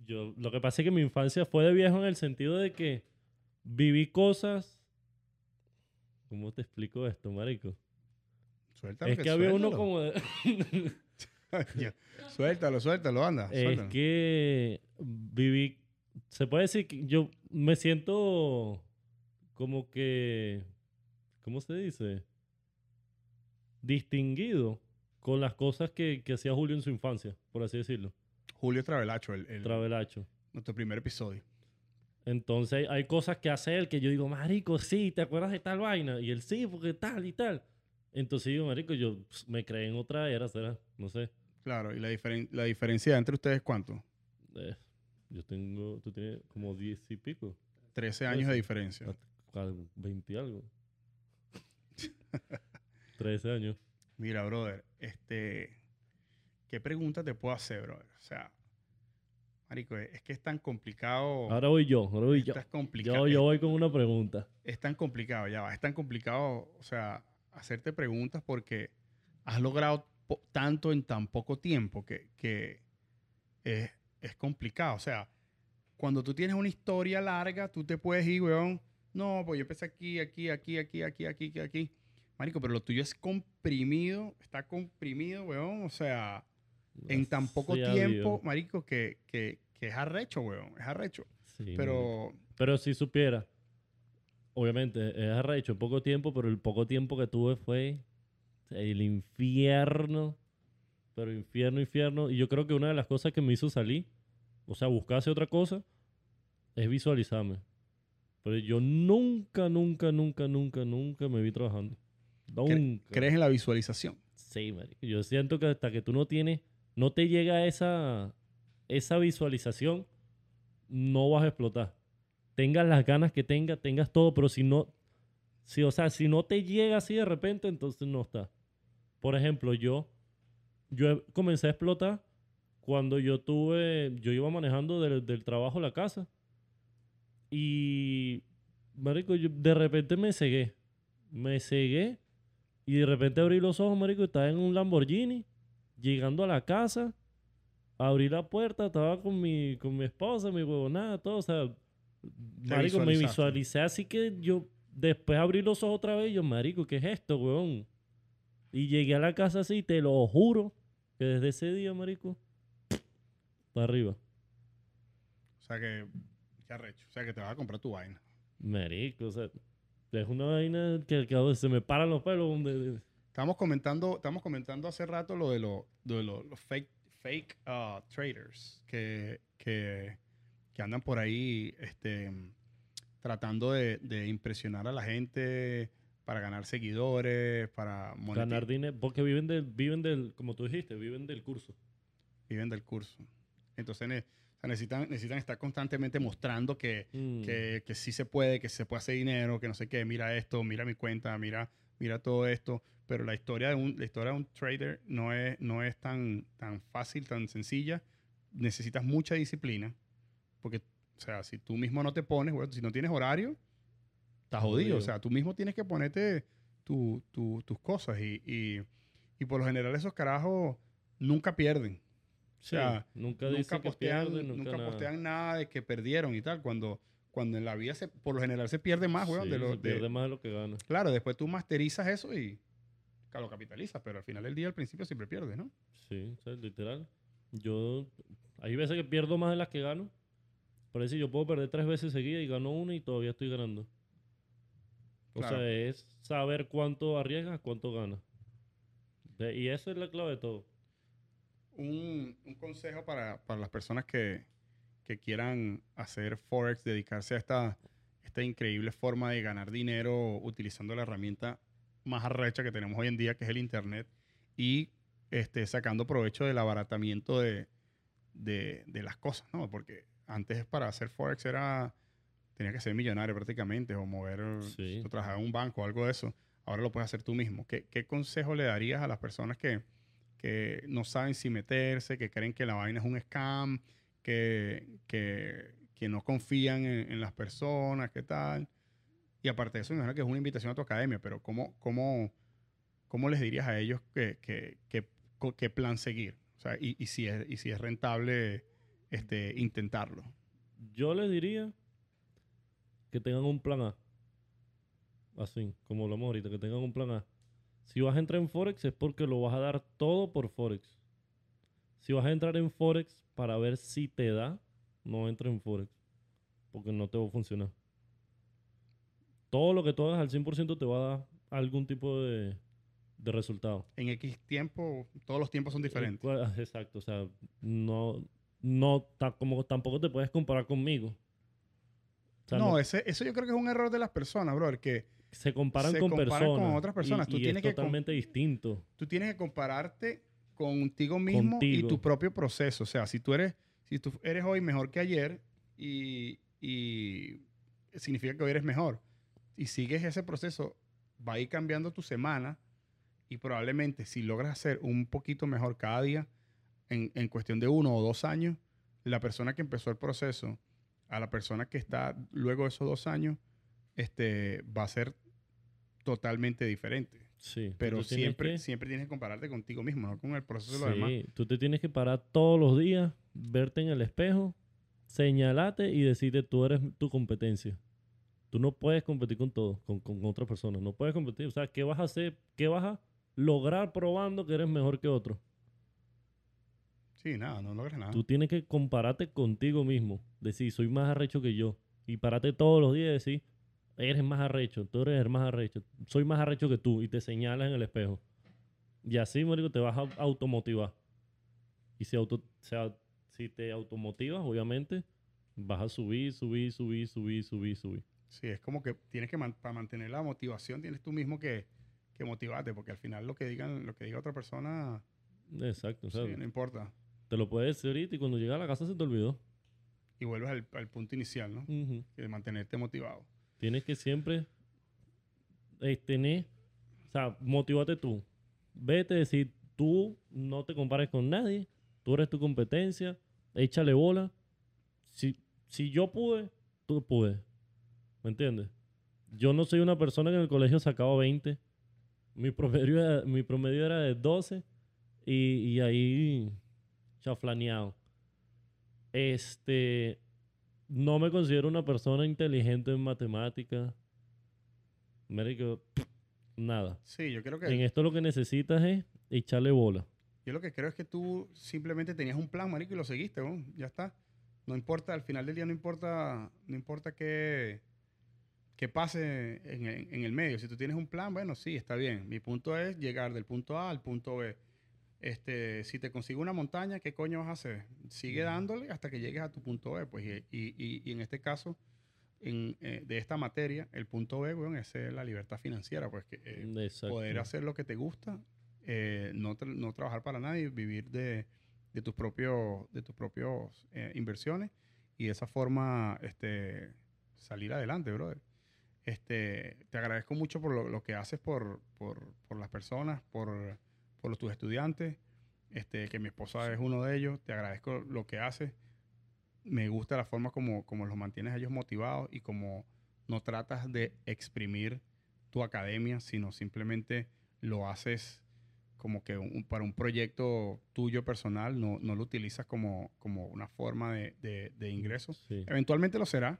Yo, lo que pasa es que mi infancia fue de viejo en el sentido de que viví cosas... ¿Cómo te explico esto, marico? Suéltalo. es que había uno como de... Suéltalo, suéltalo, anda. Es suéltalo. que viví, se puede decir que yo me siento como que, ¿cómo se dice? Distinguido con las cosas que, que hacía Julio en su infancia, por así decirlo, Julio Travelacho, el, el- Travelacho. nuestro primer episodio. Entonces hay cosas que hace él que yo digo, marico, sí, ¿te acuerdas de tal vaina? Y él, sí, porque tal y tal. Entonces digo, marico, yo pss, me creé en otra era, será, no sé. Claro, y la, diferen- la diferencia entre ustedes, ¿cuánto? Eh, yo tengo, tú tienes como 10 y pico. 13 años de diferencia. Al- 20 y algo. 13 años. Mira, brother, este, ¿qué pregunta te puedo hacer, brother? O sea, marico, es que es tan complicado. Ahora voy yo, ahora voy yo. Yo, yo voy con una pregunta. es tan complicado, ya va, es tan complicado, o sea, hacerte preguntas porque has logrado tanto en tan poco tiempo que, que es, es complicado. O sea, cuando tú tienes una historia larga, tú te puedes ir, weón, no, pues yo empecé aquí, aquí, aquí, aquí, aquí, aquí, aquí, aquí. Marico, pero lo tuyo es comprimido, está comprimido, weón, o sea, en tan poco tiempo, Dios. marico, que, que, que es arrecho, weón, es arrecho. Sí, marico. Pero, Pero si supiera, obviamente es arrecho en poco tiempo, pero el poco tiempo que tuve fue el infierno. Pero infierno, infierno. Y yo creo que una de las cosas que me hizo salir, o sea, buscarse otra cosa, es visualizarme. Pero yo nunca, nunca, nunca, nunca, nunca me vi trabajando. Nunca. ¿crees en la visualización? Sí, marico. Yo siento que hasta que tú no tienes, no te llega esa, esa visualización, no vas a explotar. Tengas las ganas que tengas, tengas todo, pero si no, si, o sea, si no te llega así de repente, entonces no está. Por ejemplo, yo, yo comencé a explotar cuando yo tuve, yo iba manejando del, del trabajo a la casa y, marico, yo de repente me cegué. Me cegué y de repente abrí los ojos, marico, y estaba en un Lamborghini, llegando a la casa, abrí la puerta, estaba con mi, con mi esposa, mi huevonada, todo, o sea, marico, me visualicé así que yo después abrí los ojos otra vez y yo, marico, ¿qué es esto, huevón? Y llegué a la casa así, te lo juro, que desde ese día, marico, para arriba. O sea que, qué arrecho. O sea que te vas a comprar tu vaina. Marico, o sea, es una vaina que, que se me paran los pelos. de- Estamos comentando, estamos comentando hace rato lo de, lo, de lo- los fake, fake uh, traders que, que, que andan por ahí este, tratando de, de impresionar a la gente para ganar seguidores, para moneti- ganar dinero, porque viven del, viven del, como tú dijiste, viven del curso. viven del curso. Entonces ne- o sea, necesitan, necesitan estar constantemente mostrando que, Mm. que, que sí se puede, que se puede hacer dinero, que no sé qué, mira esto, mira mi cuenta, mira, mira todo esto. Pero la historia de un, la historia de un trader no es, no es tan, tan fácil, tan sencilla. Necesitas mucha disciplina. Porque, o sea, si tú mismo no te pones, bueno, si no tienes horario, estás jodido. Jodido. O sea, tú mismo tienes que ponerte tu- tu- tus cosas. Y, y, y por lo general esos carajos nunca pierden. Sí, sea, nunca, nunca postean, pierden, nunca, nunca, nada. postean nada de que perdieron y tal. Cuando, cuando en la vida, se, por lo general, se pierde más, weón. Sí, de lo, se de- pierde más de lo que gana. Claro, después tú masterizas eso y lo capitalizas, pero al final del día, al principio, siempre pierdes, ¿no? Sí, o sea, literal. Yo, hay veces que pierdo más de las que gano. Parece que yo puedo perder tres veces seguidas y gano una y todavía estoy ganando. O sea, es saber cuánto arriesgas, cuánto ganas. De- y esa es la clave de todo. un, un consejo para, para las personas que, que quieran hacer Forex, dedicarse a esta, esta increíble forma de ganar dinero utilizando la herramienta más arrecha que tenemos hoy en día, que es el Internet, y este, sacando provecho del abaratamiento de, de, de las cosas, ¿no? Porque antes para hacer Forex era, tenía que ser millonario prácticamente, o mover, Sí. o trabajar en un banco o algo de eso. Ahora lo puedes hacer tú mismo. ¿Qué, qué consejo le darías a las personas que, que no saben si meterse, que creen que la vaina es un scam, que, que, que no confían en, en las personas, qué tal? Y aparte de eso, me imagino que es una invitación a tu academia, pero ¿cómo, cómo, cómo les dirías a ellos que, que, que- qué plan seguir? O sea, y, y si es, y si es rentable este, intentarlo. Yo les diría que tengan un plan A. Así, como hablamos ahorita, que tengan un plan A. Si vas a entrar en Forex es porque lo vas a dar todo por Forex. Si vas a entrar en Forex para ver si te da, no entres en Forex. Porque no te va a funcionar. Todo lo que tú hagas al 100% te va a dar algún tipo de, de resultado. En X tiempo, todos los tiempos son diferentes. Ah, Exacto, o sea, no, no ta- como tampoco te puedes comparar conmigo. Sea, no, ese, eso yo creo que es un error de las personas, brother, que se comparan se con comparan con personas. otras personas. Y, Tú y tienes es que totalmente distinto. tú tienes que compararte contigo mismo Contigo. y tu propio proceso. O sea, si tú eres, si tú eres hoy mejor que ayer y, y significa que hoy eres mejor y sigues ese proceso, va a ir cambiando tu semana y probablemente si logras hacer un poquito mejor cada día, en, en cuestión de uno o dos años, la persona que empezó el proceso a la persona que está luego de esos dos años, este, va a ser totalmente diferente. Sí. Pero tú tienes siempre, que- siempre tienes que compararte contigo mismo, no con el proceso de los demás. Tú te tienes que parar todos los días, verte en el espejo, señalarte y decirte tú eres tu competencia. Tú no puedes competir con todo, con, con otras personas. No puedes competir. O sea, ¿qué vas a hacer? ¿Qué vas a lograr probando que eres mejor que otro? Sí, nada, no logras nada. Tú tienes que compararte contigo mismo. Decir, soy más arrecho que yo. Y pararte todos los días y decir, eres más arrecho, tú eres el más arrecho, soy más arrecho que tú. Y te señalas en el espejo. Y así, marico, te vas a automotivar. Y si, auto, si te automotivas, obviamente, vas a subir, subir, subir, subir, subir, subir. Sí, es como que tienes que, man- para mantener la motivación, tienes tú mismo que, que motivarte, porque al final lo que digan, lo que diga otra persona, Exacto. Sí, no importa. Te lo puedes decir ahorita y cuando llegas a la casa se te olvidó. Y vuelves al, al punto inicial, ¿no? De mantenerte motivado. Tienes que siempre eh, tener, o sea, motivate tú. Vete, decir, tú no te compares con nadie, tú eres tu competencia, échale bola. Si, si yo pude, tú puedes. ¿Me entiendes? Yo no soy una persona que en el colegio sacaba 20. Mi promedio era, mi promedio era de 12 y, y ahí chaflaneado. Este, no me considero una persona inteligente en matemáticas. Marico, nada. Sí, yo creo que En esto lo que necesitas es echarle bola. yo lo que creo es que tú simplemente tenías un plan, marico, y lo seguiste, ¿no? ya está. No importa, al final del día no importa, no importa qué, qué pase en el medio. Si tú tienes un plan, bueno, sí, está bien. Mi punto es llegar del punto A al punto B. Este, si te consigo una montaña, ¿qué coño vas a hacer? Sigue dándole hasta que llegues a tu punto B. Pues, y, y- y- en este caso, en, eh, de esta materia, el punto B, bueno, es la libertad financiera, pues que eh, poder hacer lo que te gusta, eh, no, tra- no trabajar para nadie, vivir de, de tus propios, de tus propios inversiones y de esa forma este, salir adelante, brother. Este, te agradezco mucho por lo, lo que haces por, por, por las personas, por, por los, tus estudiantes, este, que mi esposa es uno de ellos. Te agradezco lo que haces. Me gusta la forma como, como los mantienes a ellos motivados y como no tratas de exprimir tu academia, sino simplemente lo haces como que un- para un proyecto tuyo personal, no, no lo utilizas como, como una forma de, de, de ingreso. Sí. Eventualmente lo será.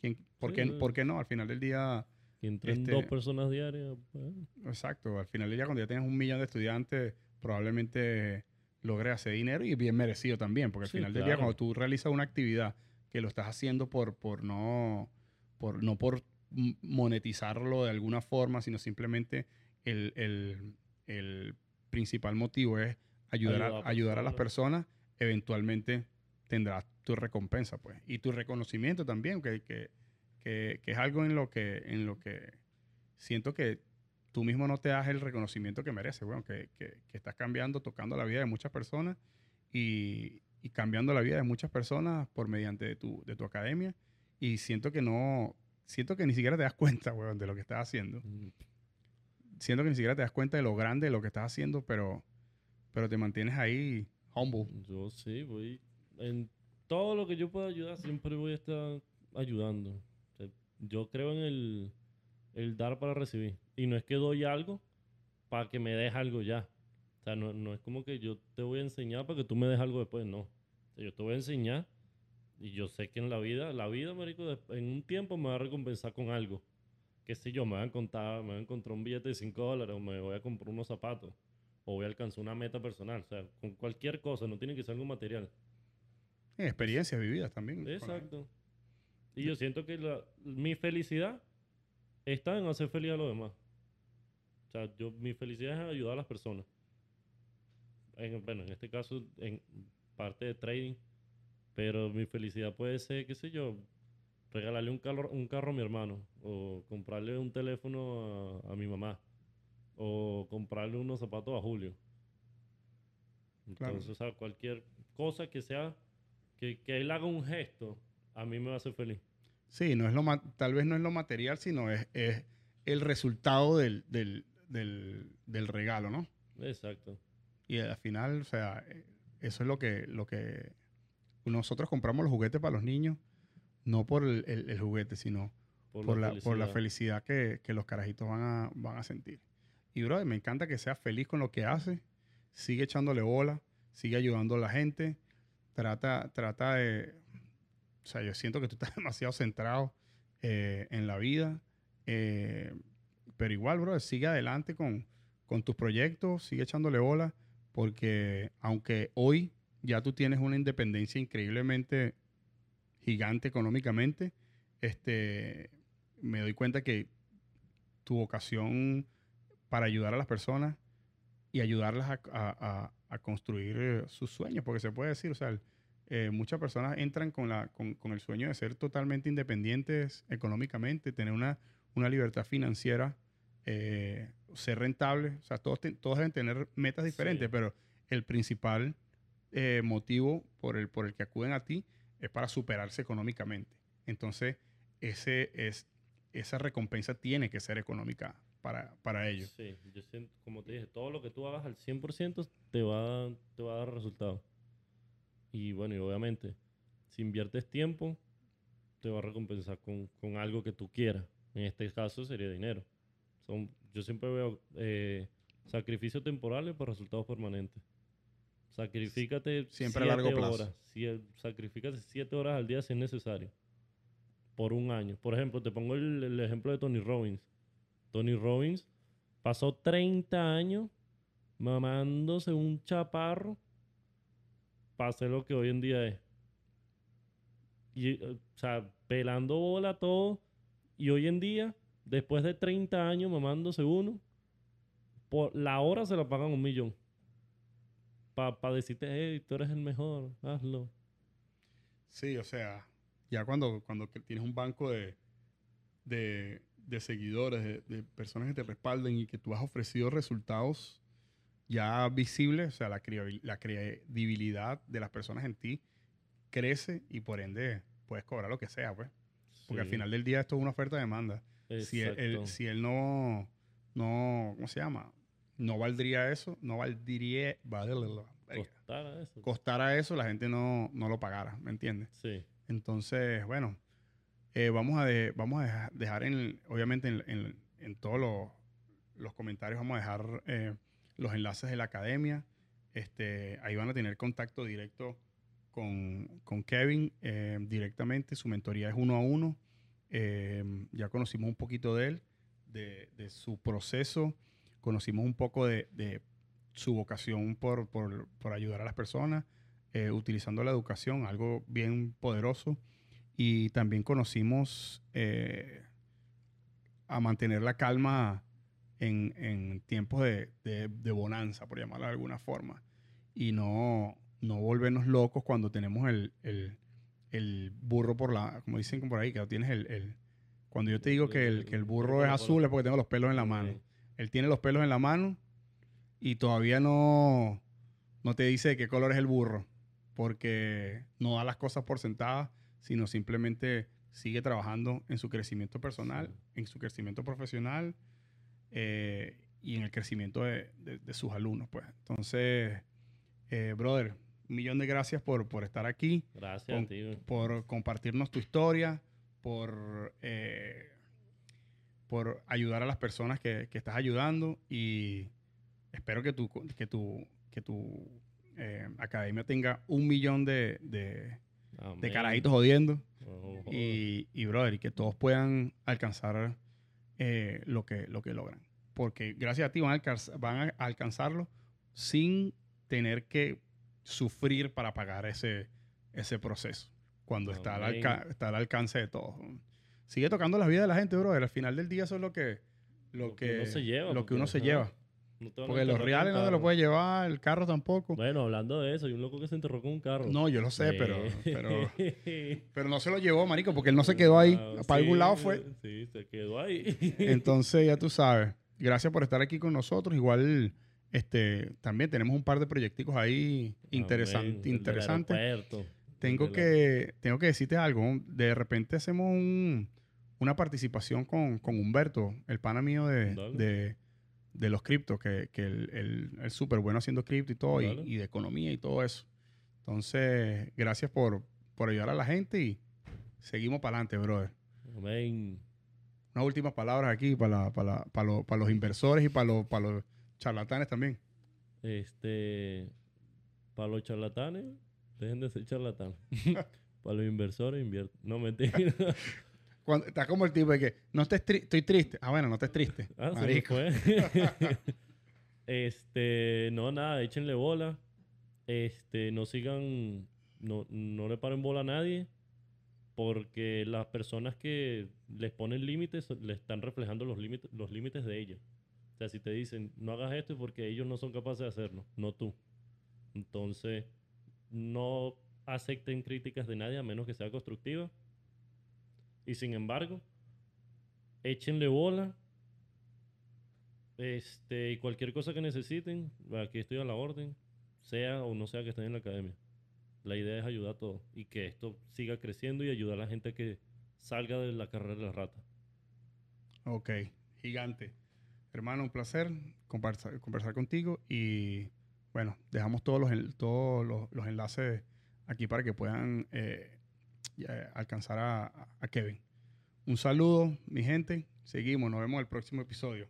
¿Quién- por, Sí, qué, por qué no? Al final del día, Que entren este- dos personas diarias. pues, exacto, al final del día cuando ya tienes un millón de estudiantes, probablemente logres hacer dinero y bien merecido también, porque al Sí, final del día cuando tú realizas una actividad que lo estás haciendo por, por no, por, no por monetizarlo de alguna forma, sino simplemente el, el, el principal motivo es ayudar, a, ayudar a las personas, eventualmente tendrás tu recompensa, pues. Y tu reconocimiento también, que, que, que, es algo en lo que, en lo que siento que tú mismo no te das el reconocimiento que mereces, bueno, que, que, estás cambiando, tocando la vida de muchas personas y, y, cambiando la vida de muchas personas por mediante de tu, de tu academia. Y siento que no, siento que ni siquiera te das cuenta, weón, de lo que estás haciendo. Mm. Siento que ni siquiera te das cuenta de lo grande de lo que estás haciendo, pero, pero te mantienes ahí humble. Yo sí, voy. En todo lo que yo pueda ayudar, siempre voy a estar ayudando. Yo creo en el, el, dar para recibir. Y no es que doy algo para que me des algo ya. O sea, no, no es como que yo te voy a enseñar para que tú me des algo después, no. yo te voy a enseñar y yo sé que en la vida, la vida, marico, en un tiempo me va a recompensar con algo. Que si yo me voy a encontrar, me voy a encontrar un billete de 5 dólares o me voy a comprar unos zapatos o voy a alcanzar una meta personal. O sea, con cualquier cosa, no tiene que ser algo material. experiencias vividas también. Exacto. Y yo siento que mi felicidad está en hacer feliz a los demás. O sea, yo, mi felicidad es ayudar a las personas. bueno, en este caso, en parte de trading pero mi felicidad puede ser, qué sé yo, regalarle un carro, un carro a mi hermano, o comprarle un teléfono a, mi mamá, o comprarle unos zapatos a Julio. Entonces, o sea, cualquier cosa que sea, que, que, él haga un gesto, a mí me va a hacer feliz. Sí, no es lo tal vez no es lo material, sino es, es el resultado del, del, del, del, regalo, ¿no? Exacto. Y al final, o sea, eso es lo que, lo que nosotros compramos los juguetes para los niños, no por el, juguete, sino por, la, por, la, felicidad que, los carajitos van a, van a sentir. Y, bro, me encanta que sea feliz con lo que hace, sigue echándole bola, sigue ayudando a la gente, trata, trata de... O sea, yo siento que tú estás demasiado centrado eh, en la vida, eh, pero igual, bro, sigue adelante con, con tus proyectos, sigue echándole bola, porque aunque hoy ya tú tienes una independencia increíblemente gigante económicamente, este, me doy cuenta que tu vocación para ayudar a las personas y ayudarlas a, construir eh, sus sueños, porque se puede decir, o sea, eh, muchas personas entran con, la, con, el sueño de ser totalmente independientes económicamente, tener una, una libertad financiera, eh, ser rentable, o sea, todos, todos deben tener metas diferentes, pero el principal eh, motivo por el, por el que acuden a ti es para superarse económicamente. Entonces, ese es, esa recompensa tiene que ser económica para, para ellos. Sí, yo siento, como te dije, todo lo que tú hagas al 100% te va, te va a dar resultado. Y bueno, y obviamente, si inviertes tiempo, te va a recompensar con, con algo que tú quieras. En este caso sería dinero. Son, yo siempre veo eh, sacrificios temporales por resultados permanentes. Sacrifícate siempre a largo plazo. horas. sacrifícate siete horas al día si es necesario. Por un año. Por ejemplo, te pongo el, ejemplo de Tony Robbins. Tony Robbins pasó 30 años mamándose un chaparro para hacer lo que hoy en día es. Y, o sea, pelando bola todo. Y hoy en día, después de 30 años mamándose uno, por la hora se la pagan un millón para decirte, hey, tú eres el mejor, hazlo. Sí, o sea, ya cuando, cuando tienes un banco de, de, de seguidores, de, personas que te respalden y que tú has ofrecido resultados ya visibles, o sea, la, la credibilidad de las personas en ti crece y por ende puedes cobrar lo que sea, pues. Porque al final del día esto es una oferta-demanda. Si él, si él no, no, ¿cómo se llama? no valdría eso, no valdría, costara eso. Costara eso, la gente no, no lo pagara, ¿me entiendes? Sí. Entonces, bueno, eh, vamos a, vamos a dejar, en, obviamente, en, en, todos los, los, comentarios, vamos a dejar eh, los enlaces de la academia. Este, ahí van a tener contacto directo con, con Kevin eh, directamente. Su mentoría es uno a uno. ya conocimos un poquito de él, de, su proceso conocimos un poco de, su vocación por, ayudar a las personas, eh, utilizando la educación, algo bien poderoso. Y también conocimos eh, a mantener la calma en, en tiempos de, de, de bonanza, por llamarlo de alguna forma. Y no, no volvernos locos cuando tenemos el, el, el burro por la, como dicen por ahí, que tienes el, el cuando yo te digo que el, que el burro es azul es porque tengo los pelos en la mano. Él tiene los pelos en la mano y todavía no, no te dice de qué color es el burro, porque no da las cosas por sentadas, sino simplemente sigue trabajando en su crecimiento personal, en su crecimiento profesional eh, y en el crecimiento de, de, sus alumnos. Pues. Entonces, eh, brother, un millón de gracias por, por estar aquí. Gracias, tío. Por compartirnos tu historia, por, eh, por ayudar a las personas que, que, estás ayudando y espero que tu, que tu, que tu academia tenga un millón de, de, de carajitos jodiendo. y, y, brother, y que todos puedan alcanzar eh, lo, que, lo que logran. Porque gracias a ti van a, van a alcanzarlo sin tener que sufrir para pagar ese, ese proceso cuando está al, está al, alcance de todos. Sigue tocando la vida de la gente, bro. Al final del día eso es lo que, lo, que, uno se lleva. Lo que uno se lleva. Porque los reales no se los puede llevar, el carro tampoco. Bueno, hablando de eso, hay un loco que se enterró con un carro. No, yo lo sé, pero, pero, pero no se lo llevó, marico, porque él no se quedó ahí. para algún lado fue. Sí, se quedó ahí. Entonces, ya tú sabes. Gracias por estar aquí con nosotros. Igual este, también tenemos un par de proyectos ahí interesantes. Tengo que, tengo que decirte algo. De repente hacemos una participación con, Humberto, el pana mío de, de, los criptos, que, que él es súper bueno haciendo cripto y todo, y, de economía y todo eso. Entonces, gracias por, por ayudar a la gente y seguimos para adelante, brother. Amén. Unas últimas palabras aquí para, para, para, para los inversores y para los, para los Charlatanes también. Este, para los charlatanes, dejen de ser charlatanes. para los inversores, invierten. No, mentira. Cuando, está como el tipo de que, no estés estoy triste. Ah, bueno, no estés triste. Ah, marico. este, no, nada, échenle bola. Este, no sigan, no, no le paren bola a nadie. Porque las personas que les ponen límites, le están reflejando los límites, los límites de ellos. O sea, si te dicen, no hagas esto es porque ellos no son capaces de hacerlo, no tú. Entonces, no acepten críticas de nadie a menos que sea constructiva. Y sin embargo, échenle bola. Este, y cualquier cosa que necesiten, aquí estoy a la orden, sea o no sea que estén en la academia. La idea es ayudar a todos y que esto siga creciendo y ayudar a la gente que salga de la carrera de la rata. Ok, gigante. Hermano, un placer conversar, contigo y bueno, dejamos todos los, todos los, enlaces aquí para que puedan eh, alcanzar a, a Kevin. Un saludo, mi gente. Seguimos, nos vemos en el próximo episodio.